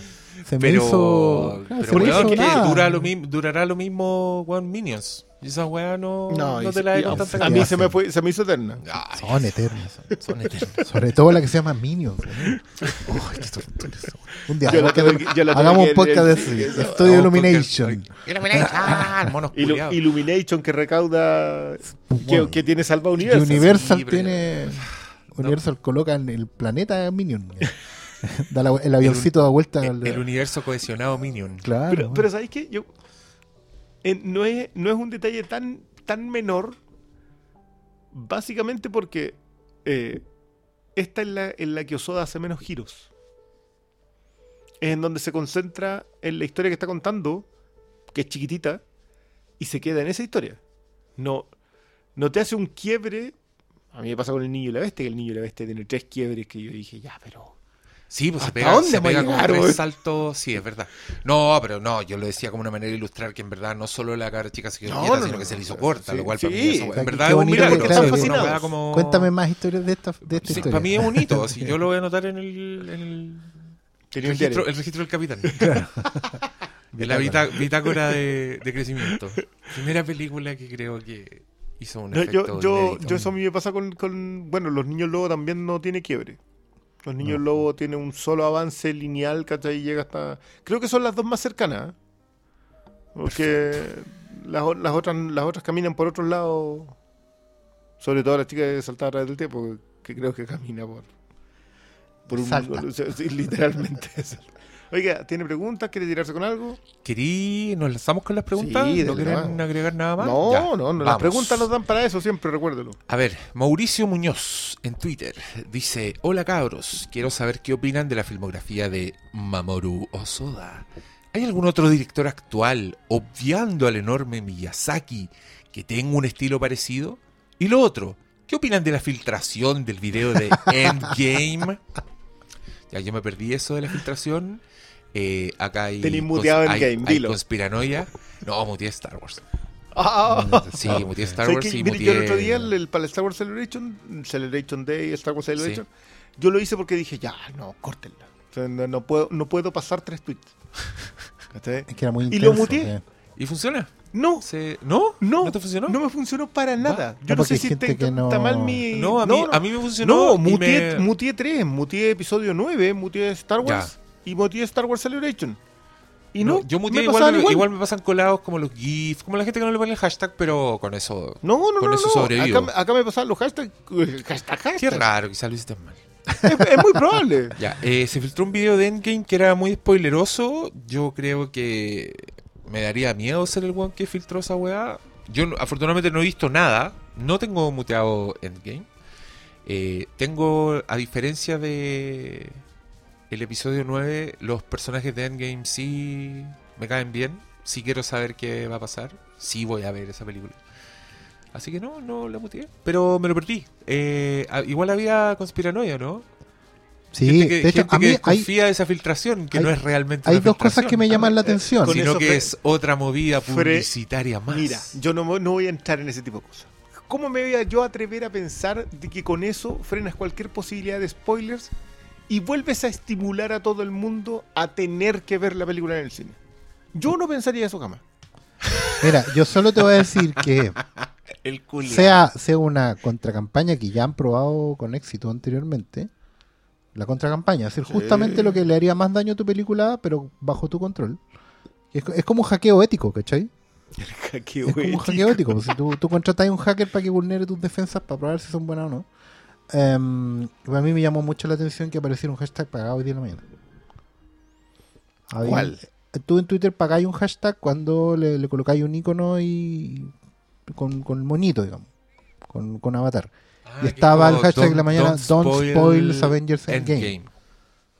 Se me Pero, hizo. claro, pero se me hizo que nada. dura lo mismo, durará lo mismo, weón, Minions. Y esa weá no, no, y te la a, tanta a mí se me, fue, se me hizo eterna. Ay, Son eternas. son (laughs) eternos. Sobre todo la que se llama Minions. ¿eh? Qué tortura eso. Un día la hagamos, que- un podcast de cine, Estudio un Illumination. Illumination, monos Ilu-. Illumination que recauda. Que, Bueno. que tiene salva. Universal Sí, pero- tiene. Universal coloca en el planeta Minion. (laughs) (laughs) Da la- el avioncito da vuelta. El, al- el universo cohesionado Minion. Claro. Pero, pero ¿sabéis qué? Yo, eh, no, es, no es un detalle tan, tan menor, básicamente porque eh, esta es la en la que Osoda hace menos giros. Es en donde se concentra en la historia que está contando, que es chiquitita, y se queda en esa historia. No, no te hace un quiebre A mí me pasa con el niño y la bestia, que el niño y la bestia tiene tres quiebres que yo dije, ya, pero. Sí, pues se ¿Hasta pega, dónde se como llegar, tres saltos. Sí, es verdad. No, pero no, yo lo decía como una manera de ilustrar que en verdad no solo la cara chica se quedó No, quieta, no, sino no, que se le hizo corta, sí, lo cual sí. para mí eso, en verdad es un bonito milagro. claro, es como... Cuéntame más historias de esta, de esta Sí, historia. para mí es bonito, (laughs) si yo lo voy a anotar en el, en el registro, el registro del capitán. (laughs) En la bitá- bitácora de, de crecimiento. Primera película que creo que hizo un No, efecto yo, yo, eso a mí me pasa con, con- Bueno, los niños lobo también no tiene quiebre. Los niños lobo tienen un solo avance lineal, ¿cachai? Y llega hasta. Creo que son las dos más cercanas. ¿eh? Porque las, otras las otras caminan por otros lados. Sobre todo la chica de saltar a través del tiempo, que creo que camina por. por un. Salta. literalmente. (laughs) Oiga, ¿tiene preguntas? ¿Quiere tirarse con algo? ¿Querí? ¿Nos lanzamos con las preguntas? Sí, ¿No quieren agregar nada más? No, Ya, no, no. Las preguntas nos dan para eso siempre, recuérdelo. A ver, Mauricio Muñoz en Twitter dice: Hola cabros, quiero saber qué opinan de la filmografía de Mamoru Osoda. ¿Hay algún otro director actual, obviando al enorme Miyazaki, que tenga un estilo parecido? Y lo otro, ¿qué opinan de la filtración del video de (laughs) Endgame? Ya, yo me perdí eso de la filtración. Eh, acá hay, muteado cons- hay- Endgame, hay dilo. conspiranoia. No, muteé Star Wars. Ah, Sí, muteé Star ¿Sabes Wars y Mire, yo el muteé- otro día, el, el- para el Star Wars Celebration, Celebration Day, Star Wars Celebration, yo lo hice porque dije, ya, no, córtenla. O sea, no, no puedo, no puedo pasar tres tweets. (laughs) ¿Cachai? Es que era muy Y intenso. lo muteé. ¿Y funciona? No, Se- ¿No? no, ¿No te funcionó? No me funcionó para nada. Yo No, no, sé si te- que no- está mal mi... No, a mí, a mí me funcionó. No, y muteé, me- muteé tres, muteé episodio 9, muteé Star Wars y muteé Star Wars Celebration. Y no, yo muteé me igual, me, igual me pasan colados como los GIFs, como la gente que no le pone el hashtag, pero con eso. No, no, con no, eso sobrevivo. Acá, acá me pasaban los hashtags. (laughs) Hashtag, hashtag. Qué raro, quizás lo hiciste mal. Es, es muy probable. (laughs) Ya, eh, se filtró un video de Endgame que era muy spoileroso. Yo creo que me daría miedo ser el one que filtró esa weá. Yo afortunadamente no he visto nada. No tengo muteado Endgame. Eh, tengo, a diferencia de el episodio 9, los personajes de Endgame sí me caen bien. Sí quiero saber qué va a pasar. Sí voy a ver esa película. Así que no, no la muteé. Pero me lo perdí. Eh, igual había conspiranoia, ¿no? Sí, gente que, de hecho, gente a que hay, desconfía de esa filtración, que hay- no es realmente hay una dos cosas que me llaman la atención. Sino eso, que es otra movida Fre- publicitaria más. Mira, yo no, no voy a entrar en ese tipo de cosas. ¿Cómo me voy a yo atrever a pensar de que con eso frenas cualquier posibilidad de spoilers y vuelves a estimular a todo el mundo a tener que ver la película en el cine? Yo no pensaría eso jamás. Mira, yo solo te voy a decir que (laughs) el sea, sea una contracampaña que ya han probado con éxito anteriormente, la contracampaña, hacer justamente lo que le haría más daño a tu película, pero bajo tu control. Es, es como un hackeo ético, ¿cachai? Qué Es como un hackeo ético. Si tú, tú contratas a un hacker para que vulnere tus defensas para probar si son buenas o no. Em, a mí me llamó mucho la atención que apareciera un hashtag pagado hoy día en la mañana. Había- ¿Cuál? Tú en Twitter pagáis un hashtag cuando le, le colocáis un icono y con, con el monito, digamos, con, con avatar. Ah, y estaba el hashtag de don't- la mañana, Don't spoil Avengers Endgame.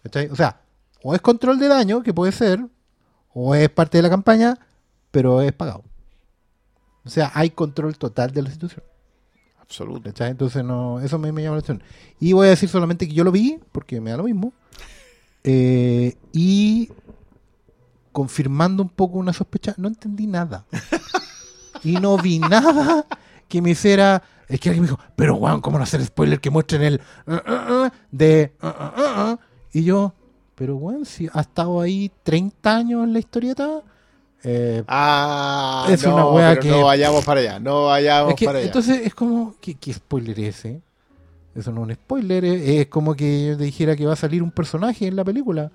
¿Cachai? O sea, o es control de daño, que puede ser, o es parte de la campaña, pero es pagado. O sea, hay control total de la situación. Absoluto. ¿cachai? Entonces, no, eso me, me llama la atención. Y voy a decir solamente que yo lo vi, porque me da lo mismo. eh, y confirmando un poco una sospecha, no entendí nada. y no vi nada que me hiciera. Es que alguien me dijo, pero weón, ¿cómo no hacer spoiler que muestren el uh, uh, uh, de. uh, uh, uh, uh"? Y yo, pero weón, si ha estado ahí 30 años en la historieta. Eh, Ah, Es no, una wea que- No vayamos para allá, no vayamos Es que, para allá. entonces es como, ¿qué, qué spoiler es ese? Eso no es un spoiler, es, es como que yo te dijera que va a salir un personaje en la película.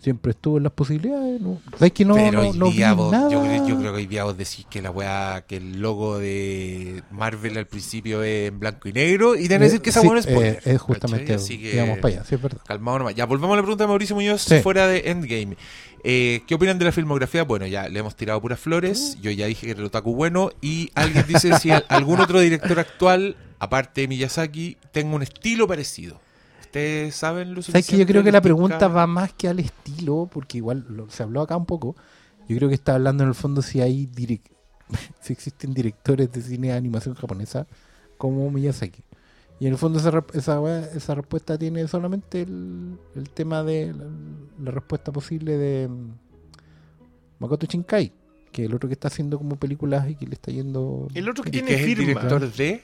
Siempre estuvo en las posibilidades. ¿no? ¿Sabes que no, Pero no, no vi día vos- nada? yo, creo, yo creo que hoy día vos decís que la weá, que el logo de Marvel al principio es en blanco y negro y tenés que decir que esa Sí, weá es spoiler. eh, es justamente. Así que- digamos para allá, sí es verdad. Calmado nomás. Ya, volvamos a la pregunta de Mauricio Muñoz Sí. fuera de Endgame. Eh, ¿Qué opinan de la filmografía? Bueno, ya le hemos tirado puras flores. Yo ya dije que era el otaku bueno. Y alguien dice si al- algún otro director actual, aparte de Miyazaki, tenga un estilo parecido. ¿Ustedes saben lo ¿Sabes que yo suficiente creo que la pregunta va más que al estilo? Porque igual lo- se habló acá un poco. Yo creo que está hablando en el fondo si hay direc- (laughs) si existen directores de cine de animación japonesa como Miyazaki. Y en el fondo esa, esa, weá- esa respuesta tiene solamente el, el tema de la, la respuesta posible de mm, Makoto Shinkai, que el otro que está haciendo como películas y que le está yendo El otro que ¿Y tiene que es el director de?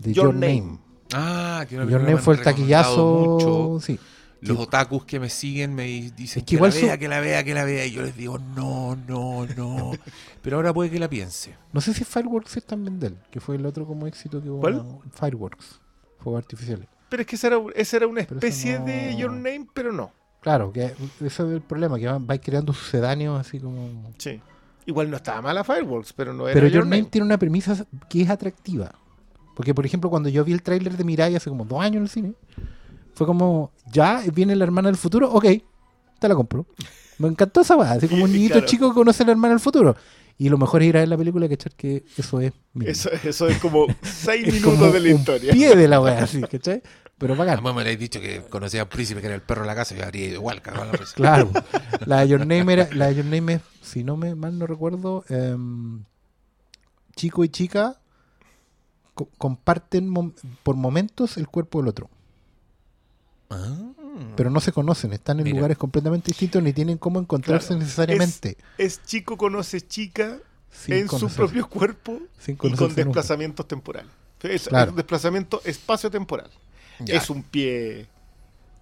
de Your Your Name. Name. Ah, que una Your Name fue el taquillazo. mucho. Sí. Los Sí. otakus que me siguen me dicen Es que que, igual la su- vea, que la vea, que la vea. Y yo les digo, no, no, no. (laughs) Pero ahora puede que la piense. No sé si Fireworks es también de él, que fue el otro como éxito que hubo. ¿Cuál? Fireworks. Fuegos artificiales. Pero es que esa era, esa era una especie de Your Name, pero no. Claro, que ese es el problema, que van, vais creando sucedáneos así como... Sí. Igual no estaba mala Fireworks, pero no era Pero Your, Your Name. Name tiene una premisa que es atractiva. Porque, por ejemplo, cuando yo vi el tráiler de Mirai hace como dos años en el cine, fue como, ya viene la hermana del futuro, ok, te la compro. Me encantó esa weá, así como un (laughs) niñito Claro. chico que conoce a la hermana del futuro. Y lo mejor es ir a ver la película y cachar que eso es. Eso, eso es como (laughs) seis Es minutos como de la un historia. pie de la weá, así, ¿cachai? Pero bacán. Además me habéis dicho que conocía a un príncipe que era el perro de la casa. Yo habría ido igual, cagado la. (laughs) Claro. La de Your Name era, la de Your Name es, si no me mal no recuerdo, em, chico y chica co- comparten mom- por momentos el cuerpo del otro, Ah. pero no se conocen, están en Mira. lugares completamente distintos ni tienen cómo encontrarse Claro. necesariamente. Es chico conoce chica sin en su propio cuerpo Sin y con nunca. desplazamientos temporales. Es, Claro. es desplazamiento espacio-temporal. Es un pie.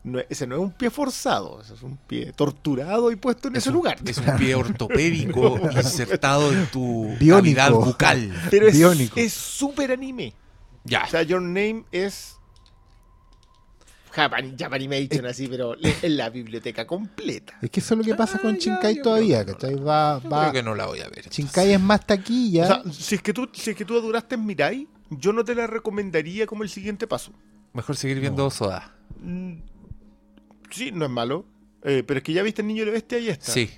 No es- ese no es un pie forzado, ese es un pie torturado y puesto en Es ese un- lugar. Es un pie ortopédico (laughs) insertado en tu cavidad bucal. Pero es biónico. es súper anime. Ya. O sea, Your Name es. Japan, Japanimation, así, pero en la biblioteca completa. Es que eso es lo que pasa Ah, con Shinkai todavía, creo que ¿cachai? Va, Yo va, creo que no la voy a ver. entonces. Shinkai es más taquilla. O sea, si es, que tú, si es que tú duraste en Mirai, yo no te la recomendaría como el siguiente paso. Mejor seguir viendo Soda. Mm, Sí, no es malo. eh, pero es que ya viste el niño y la bestia y está. Sí.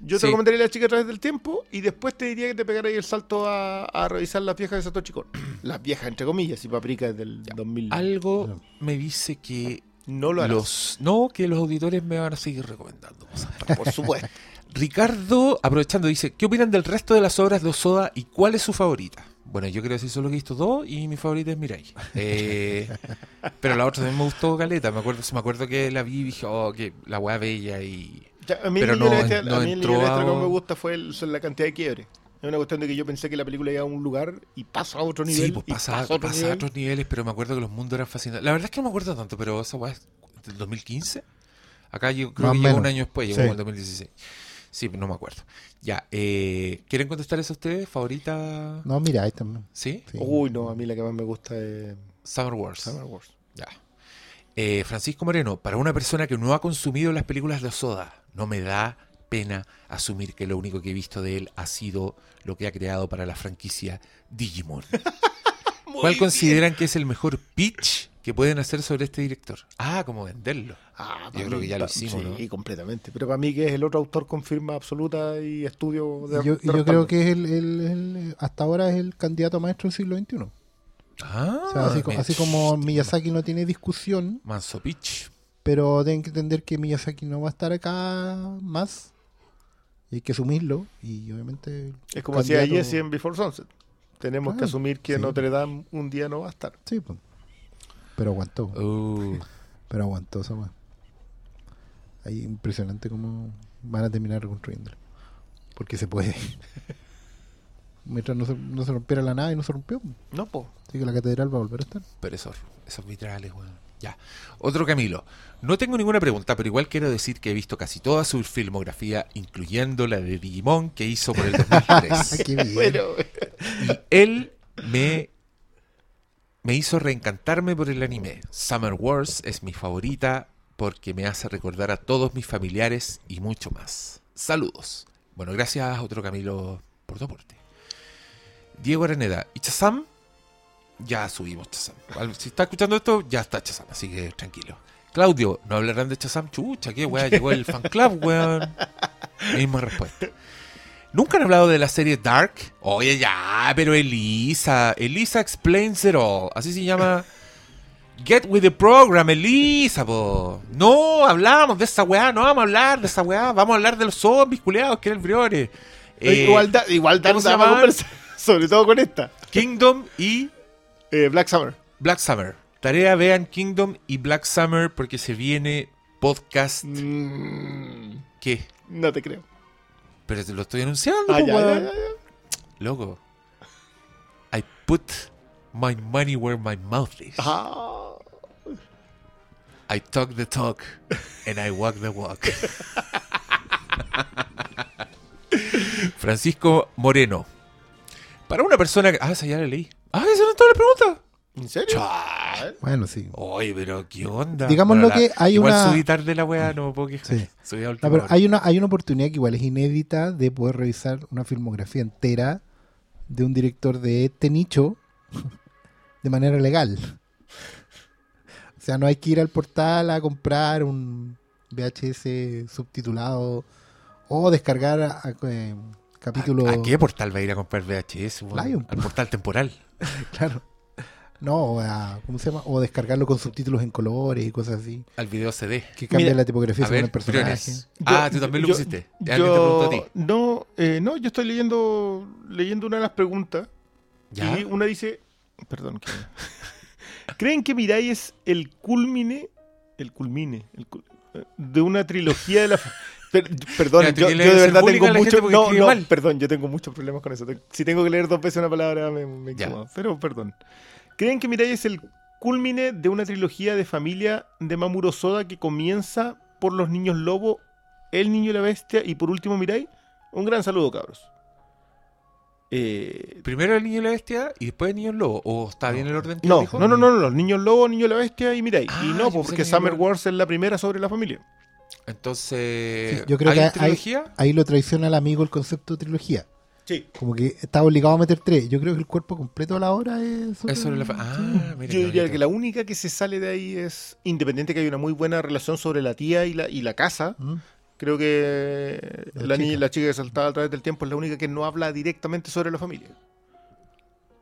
Yo te sí. recomendaría la chica a través del tiempo y después te diría que te pegaras ahí el salto a, a revisar las viejas de Satoshi Kon. (clears throat) Las viejas, entre comillas, y Paprika del 2000. Algo me dice que no lo harás. los no que los auditores me van a seguir recomendando cosas. (laughs) Por supuesto. Ricardo, aprovechando, dice, ¿qué opinan del resto de las obras de Osoda y cuál es su favorita? Bueno, yo quiero decir solo que he visto dos y mi favorita es Mirai. Eh, (laughs) pero la otra también me gustó Caleta. Me acuerdo, me acuerdo que la vi y dije, oh, que la weá bella y... Ya, a mí Pero el no- a mí entró que a- me gusta fue el- son la cantidad de quiebre. Es una cuestión de que yo pensé que la película iba a un lugar y pasa a otro nivel. sí, pues pasa, pasa a otro pasa a nivel. otros niveles, pero me acuerdo que los mundos eran fascinantes. La verdad es que no me acuerdo tanto, pero esa weá es del 2015. Acá yo creo Más que llegó un año después, llegó Sí. como el 2016. Sí, no me acuerdo. Ya, eh, ¿quieren contestar eso ustedes? ¿Favorita? No, mira, ahí también. ¿Sí? Sí. Uy, no, a mí la que más me gusta es Summer Wars. Summer Wars. Ya. Eh, Francisco Moreno, para una persona que no ha consumido las películas de Soda, no me da pena asumir que lo único que he visto de él ha sido lo que ha creado para la franquicia Digimon. (laughs) ¿Cuál consideran que es el mejor pitch que pueden hacer sobre este director? Ah, como venderlo. Ah, Yo creo que ya lo hicimos, sí, ¿no? completamente. Pero para mí que es el otro autor con firma absoluta y estudio de yo, yo creo que es el, el- el- hasta ahora es el candidato maestro del siglo XXI. Ah, O sea, así, como Miyazaki no tiene discusión, Manso pitch. pero tienen que entender que Miyazaki no va a estar acá más. Y hay que asumirlo. Y obviamente. Es como decía candidato- Jesse en Before Sunset. Tenemos que Claro, asumir que sí. Notre Dame un día no va a estar. Sí, pues. Pero aguantó. Uh, Pero aguantó esa weá. Ahí impresionante cómo van a terminar reconstruyéndolo. Porque se puede. (laughs) Mientras no se, no se rompiera la nave y no se rompió. No, po. Así que la catedral va a volver a estar. pero esos, esos vitrales, weón. Ya. Otro Camilo. No tengo ninguna pregunta, pero igual quiero decir que he visto casi toda su filmografía, incluyendo la de Digimon que hizo por el (laughs) 2003. (laughs) Qué bien. Bueno, Y él me, me hizo reencantarme por el anime. Summer Wars es mi favorita porque me hace recordar a todos mis familiares y mucho más. Saludos. Bueno, gracias otro Camilo por tu aporte. Diego Araneda. ¿Y Chazam? Ya subimos Chazam. Si está escuchando esto, ya está Chazam, así que tranquilo. Claudio, ¿no hablarán de Chazam? Chucha, qué weá, llegó el fan club, weón. (laughs) Misma respuesta. ¿Nunca han hablado de la serie Dark? Oye, ya, pero Elisa. Elisa explains it all. Así se llama. Get with the program, Elisa, po. No, hablamos de esa weá, no vamos a hablar de esa weá. Vamos a hablar de los zombies culeados que era el. Eh, igual da, igual da conversar, (laughs) sobre todo con esta. Kingdom y Eh, Black Summer. Black Summer. Tarea, vean Kingdom y Black Summer porque se viene podcast. Mm, ¿Qué? no te creo. Pero te lo estoy anunciando, Ah, ya, ya, ya. Loco. I put my money where my mouth is. Ah. I talk the talk and I walk the walk. (laughs) Francisco Moreno. Para una persona que. Ah, esa ya la leí. Ah, esa no es toda la pregunta. ¿En serio? Chua. Bueno, sí. Oye, pero qué onda. Digámoslo la- que hay igual una- subí tarde la weá, no me puedo quejar. Sí. Subí a No, última pero hora. hay una, hay una oportunidad que igual es inédita de poder revisar una filmografía entera de un director de este nicho (laughs) de manera legal. O sea, no hay que ir al portal a comprar un VHS subtitulado o descargar a- a- eh, capítulo. ¿A, a qué portal va a ir a comprar VHS? Lion. Al portal temporal. (laughs) Claro. No, o a- ¿cómo se llama? O descargarlo con subtítulos en colores y cosas así. Al video CD. Que cambia Mira, la tipografía según ver, el personaje. Briones. Ah, tú también lo yo- pusiste. Alguien te preguntó a ti. No, eh, no, yo estoy leyendo leyendo una de las preguntas ¿Ya? y una dice, perdón, que- (laughs) ¿creen que Mirai es el culmine, el culmine, el cul- eh, de una trilogía de la... (laughs) Per- perdón, Mira, yo, que yo de verdad tengo mucho... No, no, mal. perdón, yo tengo muchos problemas con eso. Si tengo que leer dos veces una palabra me, me incomoda, pero perdón. ¿Creen que Mirai es el culmine de una trilogía de familia de Mamuro Soda que comienza por los niños lobo, el niño y la bestia y por último Mirai? Un gran saludo, cabros. Eh, Primero el niño y la bestia y después el niño y el lobo. ¿O está bien el orden que no, dijo? no, no, no, no, los niños lobo, niño y la bestia y Mirai. Ah, y yo no, porque que Summer Niño- Wars es la primera sobre la familia. Entonces, Sí, yo creo ¿hay que hay- trilogía? Ahí lo traiciona el amigo el concepto de trilogía. Sí. Como que está obligado a meter tres. Yo creo que el cuerpo completo a la hora es. Es sobre la fa- Ah, mira Yo diría que la única que se sale de ahí es, independiente que hay una muy buena relación sobre la tía y la, y la casa, ¿Mm? creo que La la, chica. niña, la chica que saltaba a través del tiempo es la única que no habla directamente sobre la familia.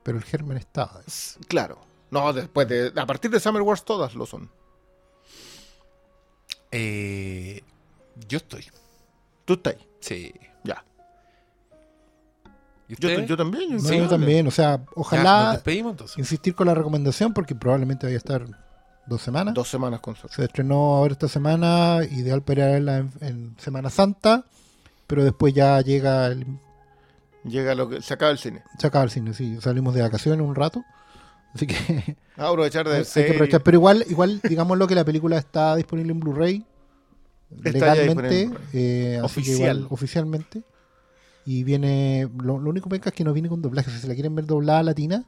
Pero el germen estaba. S- Claro. No, después de, a partir de Summer Wars todas lo son. Eh, yo estoy. Tú estás ahí. Sí. Ya. ¿Y Yo, usted? yo también. yo No, sí, yo dale. también. O sea, ojalá insistir con la recomendación porque probablemente vaya a estar dos semanas. Dos semanas con. Se estrenó ahora esta semana. Ideal para verla en, en Semana Santa. Pero después ya llega. El, Llega lo que se acaba el cine. se acaba el cine, sí. Salimos de vacaciones un rato. Así que (laughs) A aprovechar de hay que aprovechar. Pero igual, igual digámoslo que la película está disponible en Blu-ray. Legalmente. en eh, así que Oficial. igual, oficialmente. Y viene. Lo, lo único que es que no viene con doblaje. O sea, si la quieren ver doblada latina,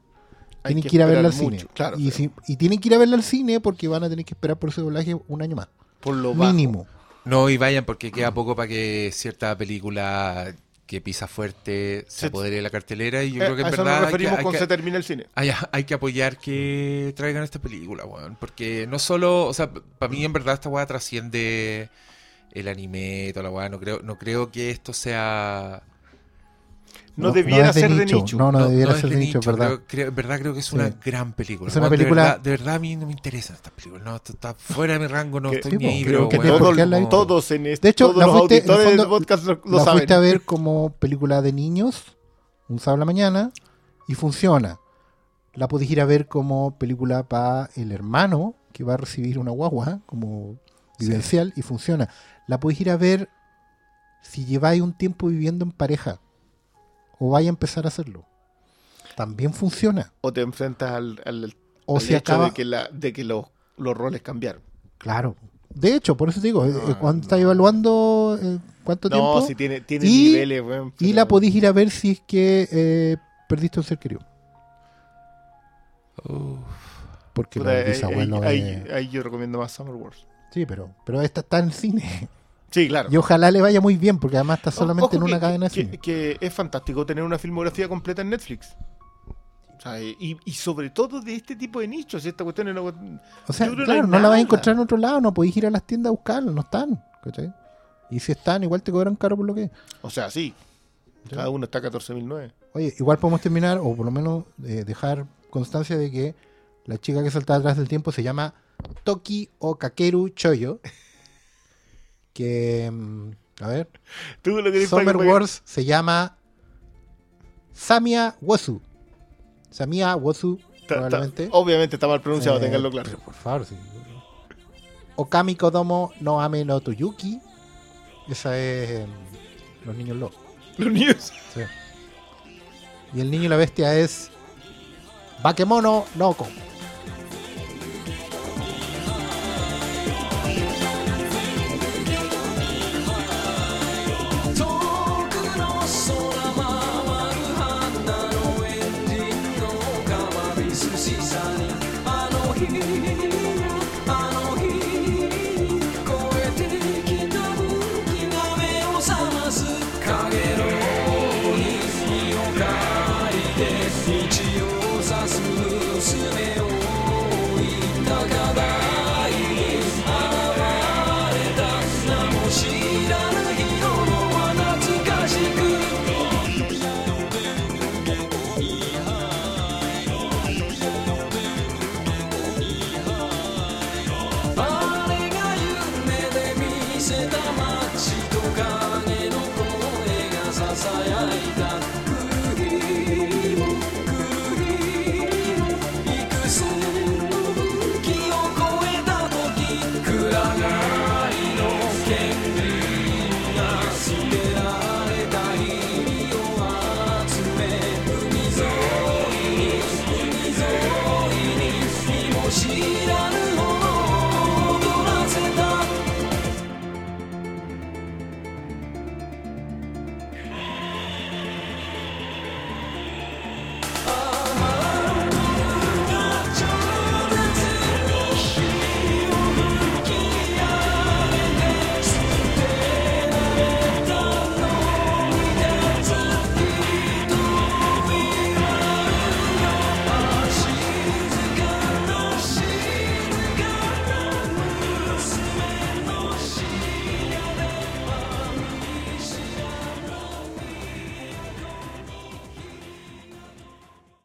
Hay tienen que que ir a verla al cine. claro, y, pero- si- y tienen que ir a verla al cine porque van a tener que esperar por ese doblaje un año más. Por lo bajo. Mínimo. No, y vayan porque queda poco para que cierta película que pisa fuerte se Se- apodere de la cartelera y yo Eh, creo que a en eso verdad nos hay que, referimos hay con que- se termina el cine. hay- hay que apoyar que traigan esta película, weón. Porque no solo, o sea, para mí en verdad esta weá trasciende el anime toda la weá. No creo, no creo que esto sea... No, No, debiera no de ser de nicho, nicho. no, no. debiera ser de nicho, ¿verdad? Creo, creo- en verdad creo que es Sí. una gran película. Es una. De película- verdad- De verdad, a mí no me interesan estas películas. No, esto está fuera de mi rango, no Que- estoy Sí, ni ahí, creo que Todos, en este, De hecho, todos la los fuiste- del podcast lo, lo la saben. fuiste a ver como película de niños, un sábado a la mañana, y funciona. La podéis ir a ver como película para el hermano que va a recibir una guagua como vivencial y funciona. La podéis ir a ver si lleváis un tiempo viviendo en pareja o vais a empezar a hacerlo. También funciona. O te enfrentas al, al, O al si hecho acaba. de que, la, de que los, los roles cambiaron. Claro. De hecho, por eso te digo, eh, No, eh, cuando no. estás evaluando eh, cuánto No, tiempo. si tiene, tiene Y- niveles, weón, Y la podéis ir a ver si es que eh, perdiste un ser querido. Uf. Porque Puta, ahí yo recomiendo más Summer Wars. Sí, pero, pero esta está en cine. Sí, claro. Y ojalá le vaya muy bien, porque además está solamente en una que- cadena de que, que es fantástico tener una filmografía completa en Netflix. O sea, y, y sobre todo de este tipo de nichos. Esta cuestión O sea, claro, no la vais a encontrar en otro lado, no podéis ir a las tiendas a buscarla, no están. ¿cachai? Y si están, igual te cobran caro por lo que es. O sea, sí. Cada uno está a 14.009. Oye, igual podemos terminar, o por lo menos eh, dejar constancia de que la chica que salta atrás del tiempo se llama Toki o Kakeru Choyo. Que, mm, a ver, Tú lo que dices para Summer para Wars se llama Samia Wosu. Samia Wosu probablemente. obviamente está mal pronunciado, Eh, tenganlo claro. Pero por favor, sí. Okami Kodomo no Ame no Tuyuki. Esa es em, Los Niños Locos. Los niños. Sí. Y el niño y la bestia es Bakemono no Ko.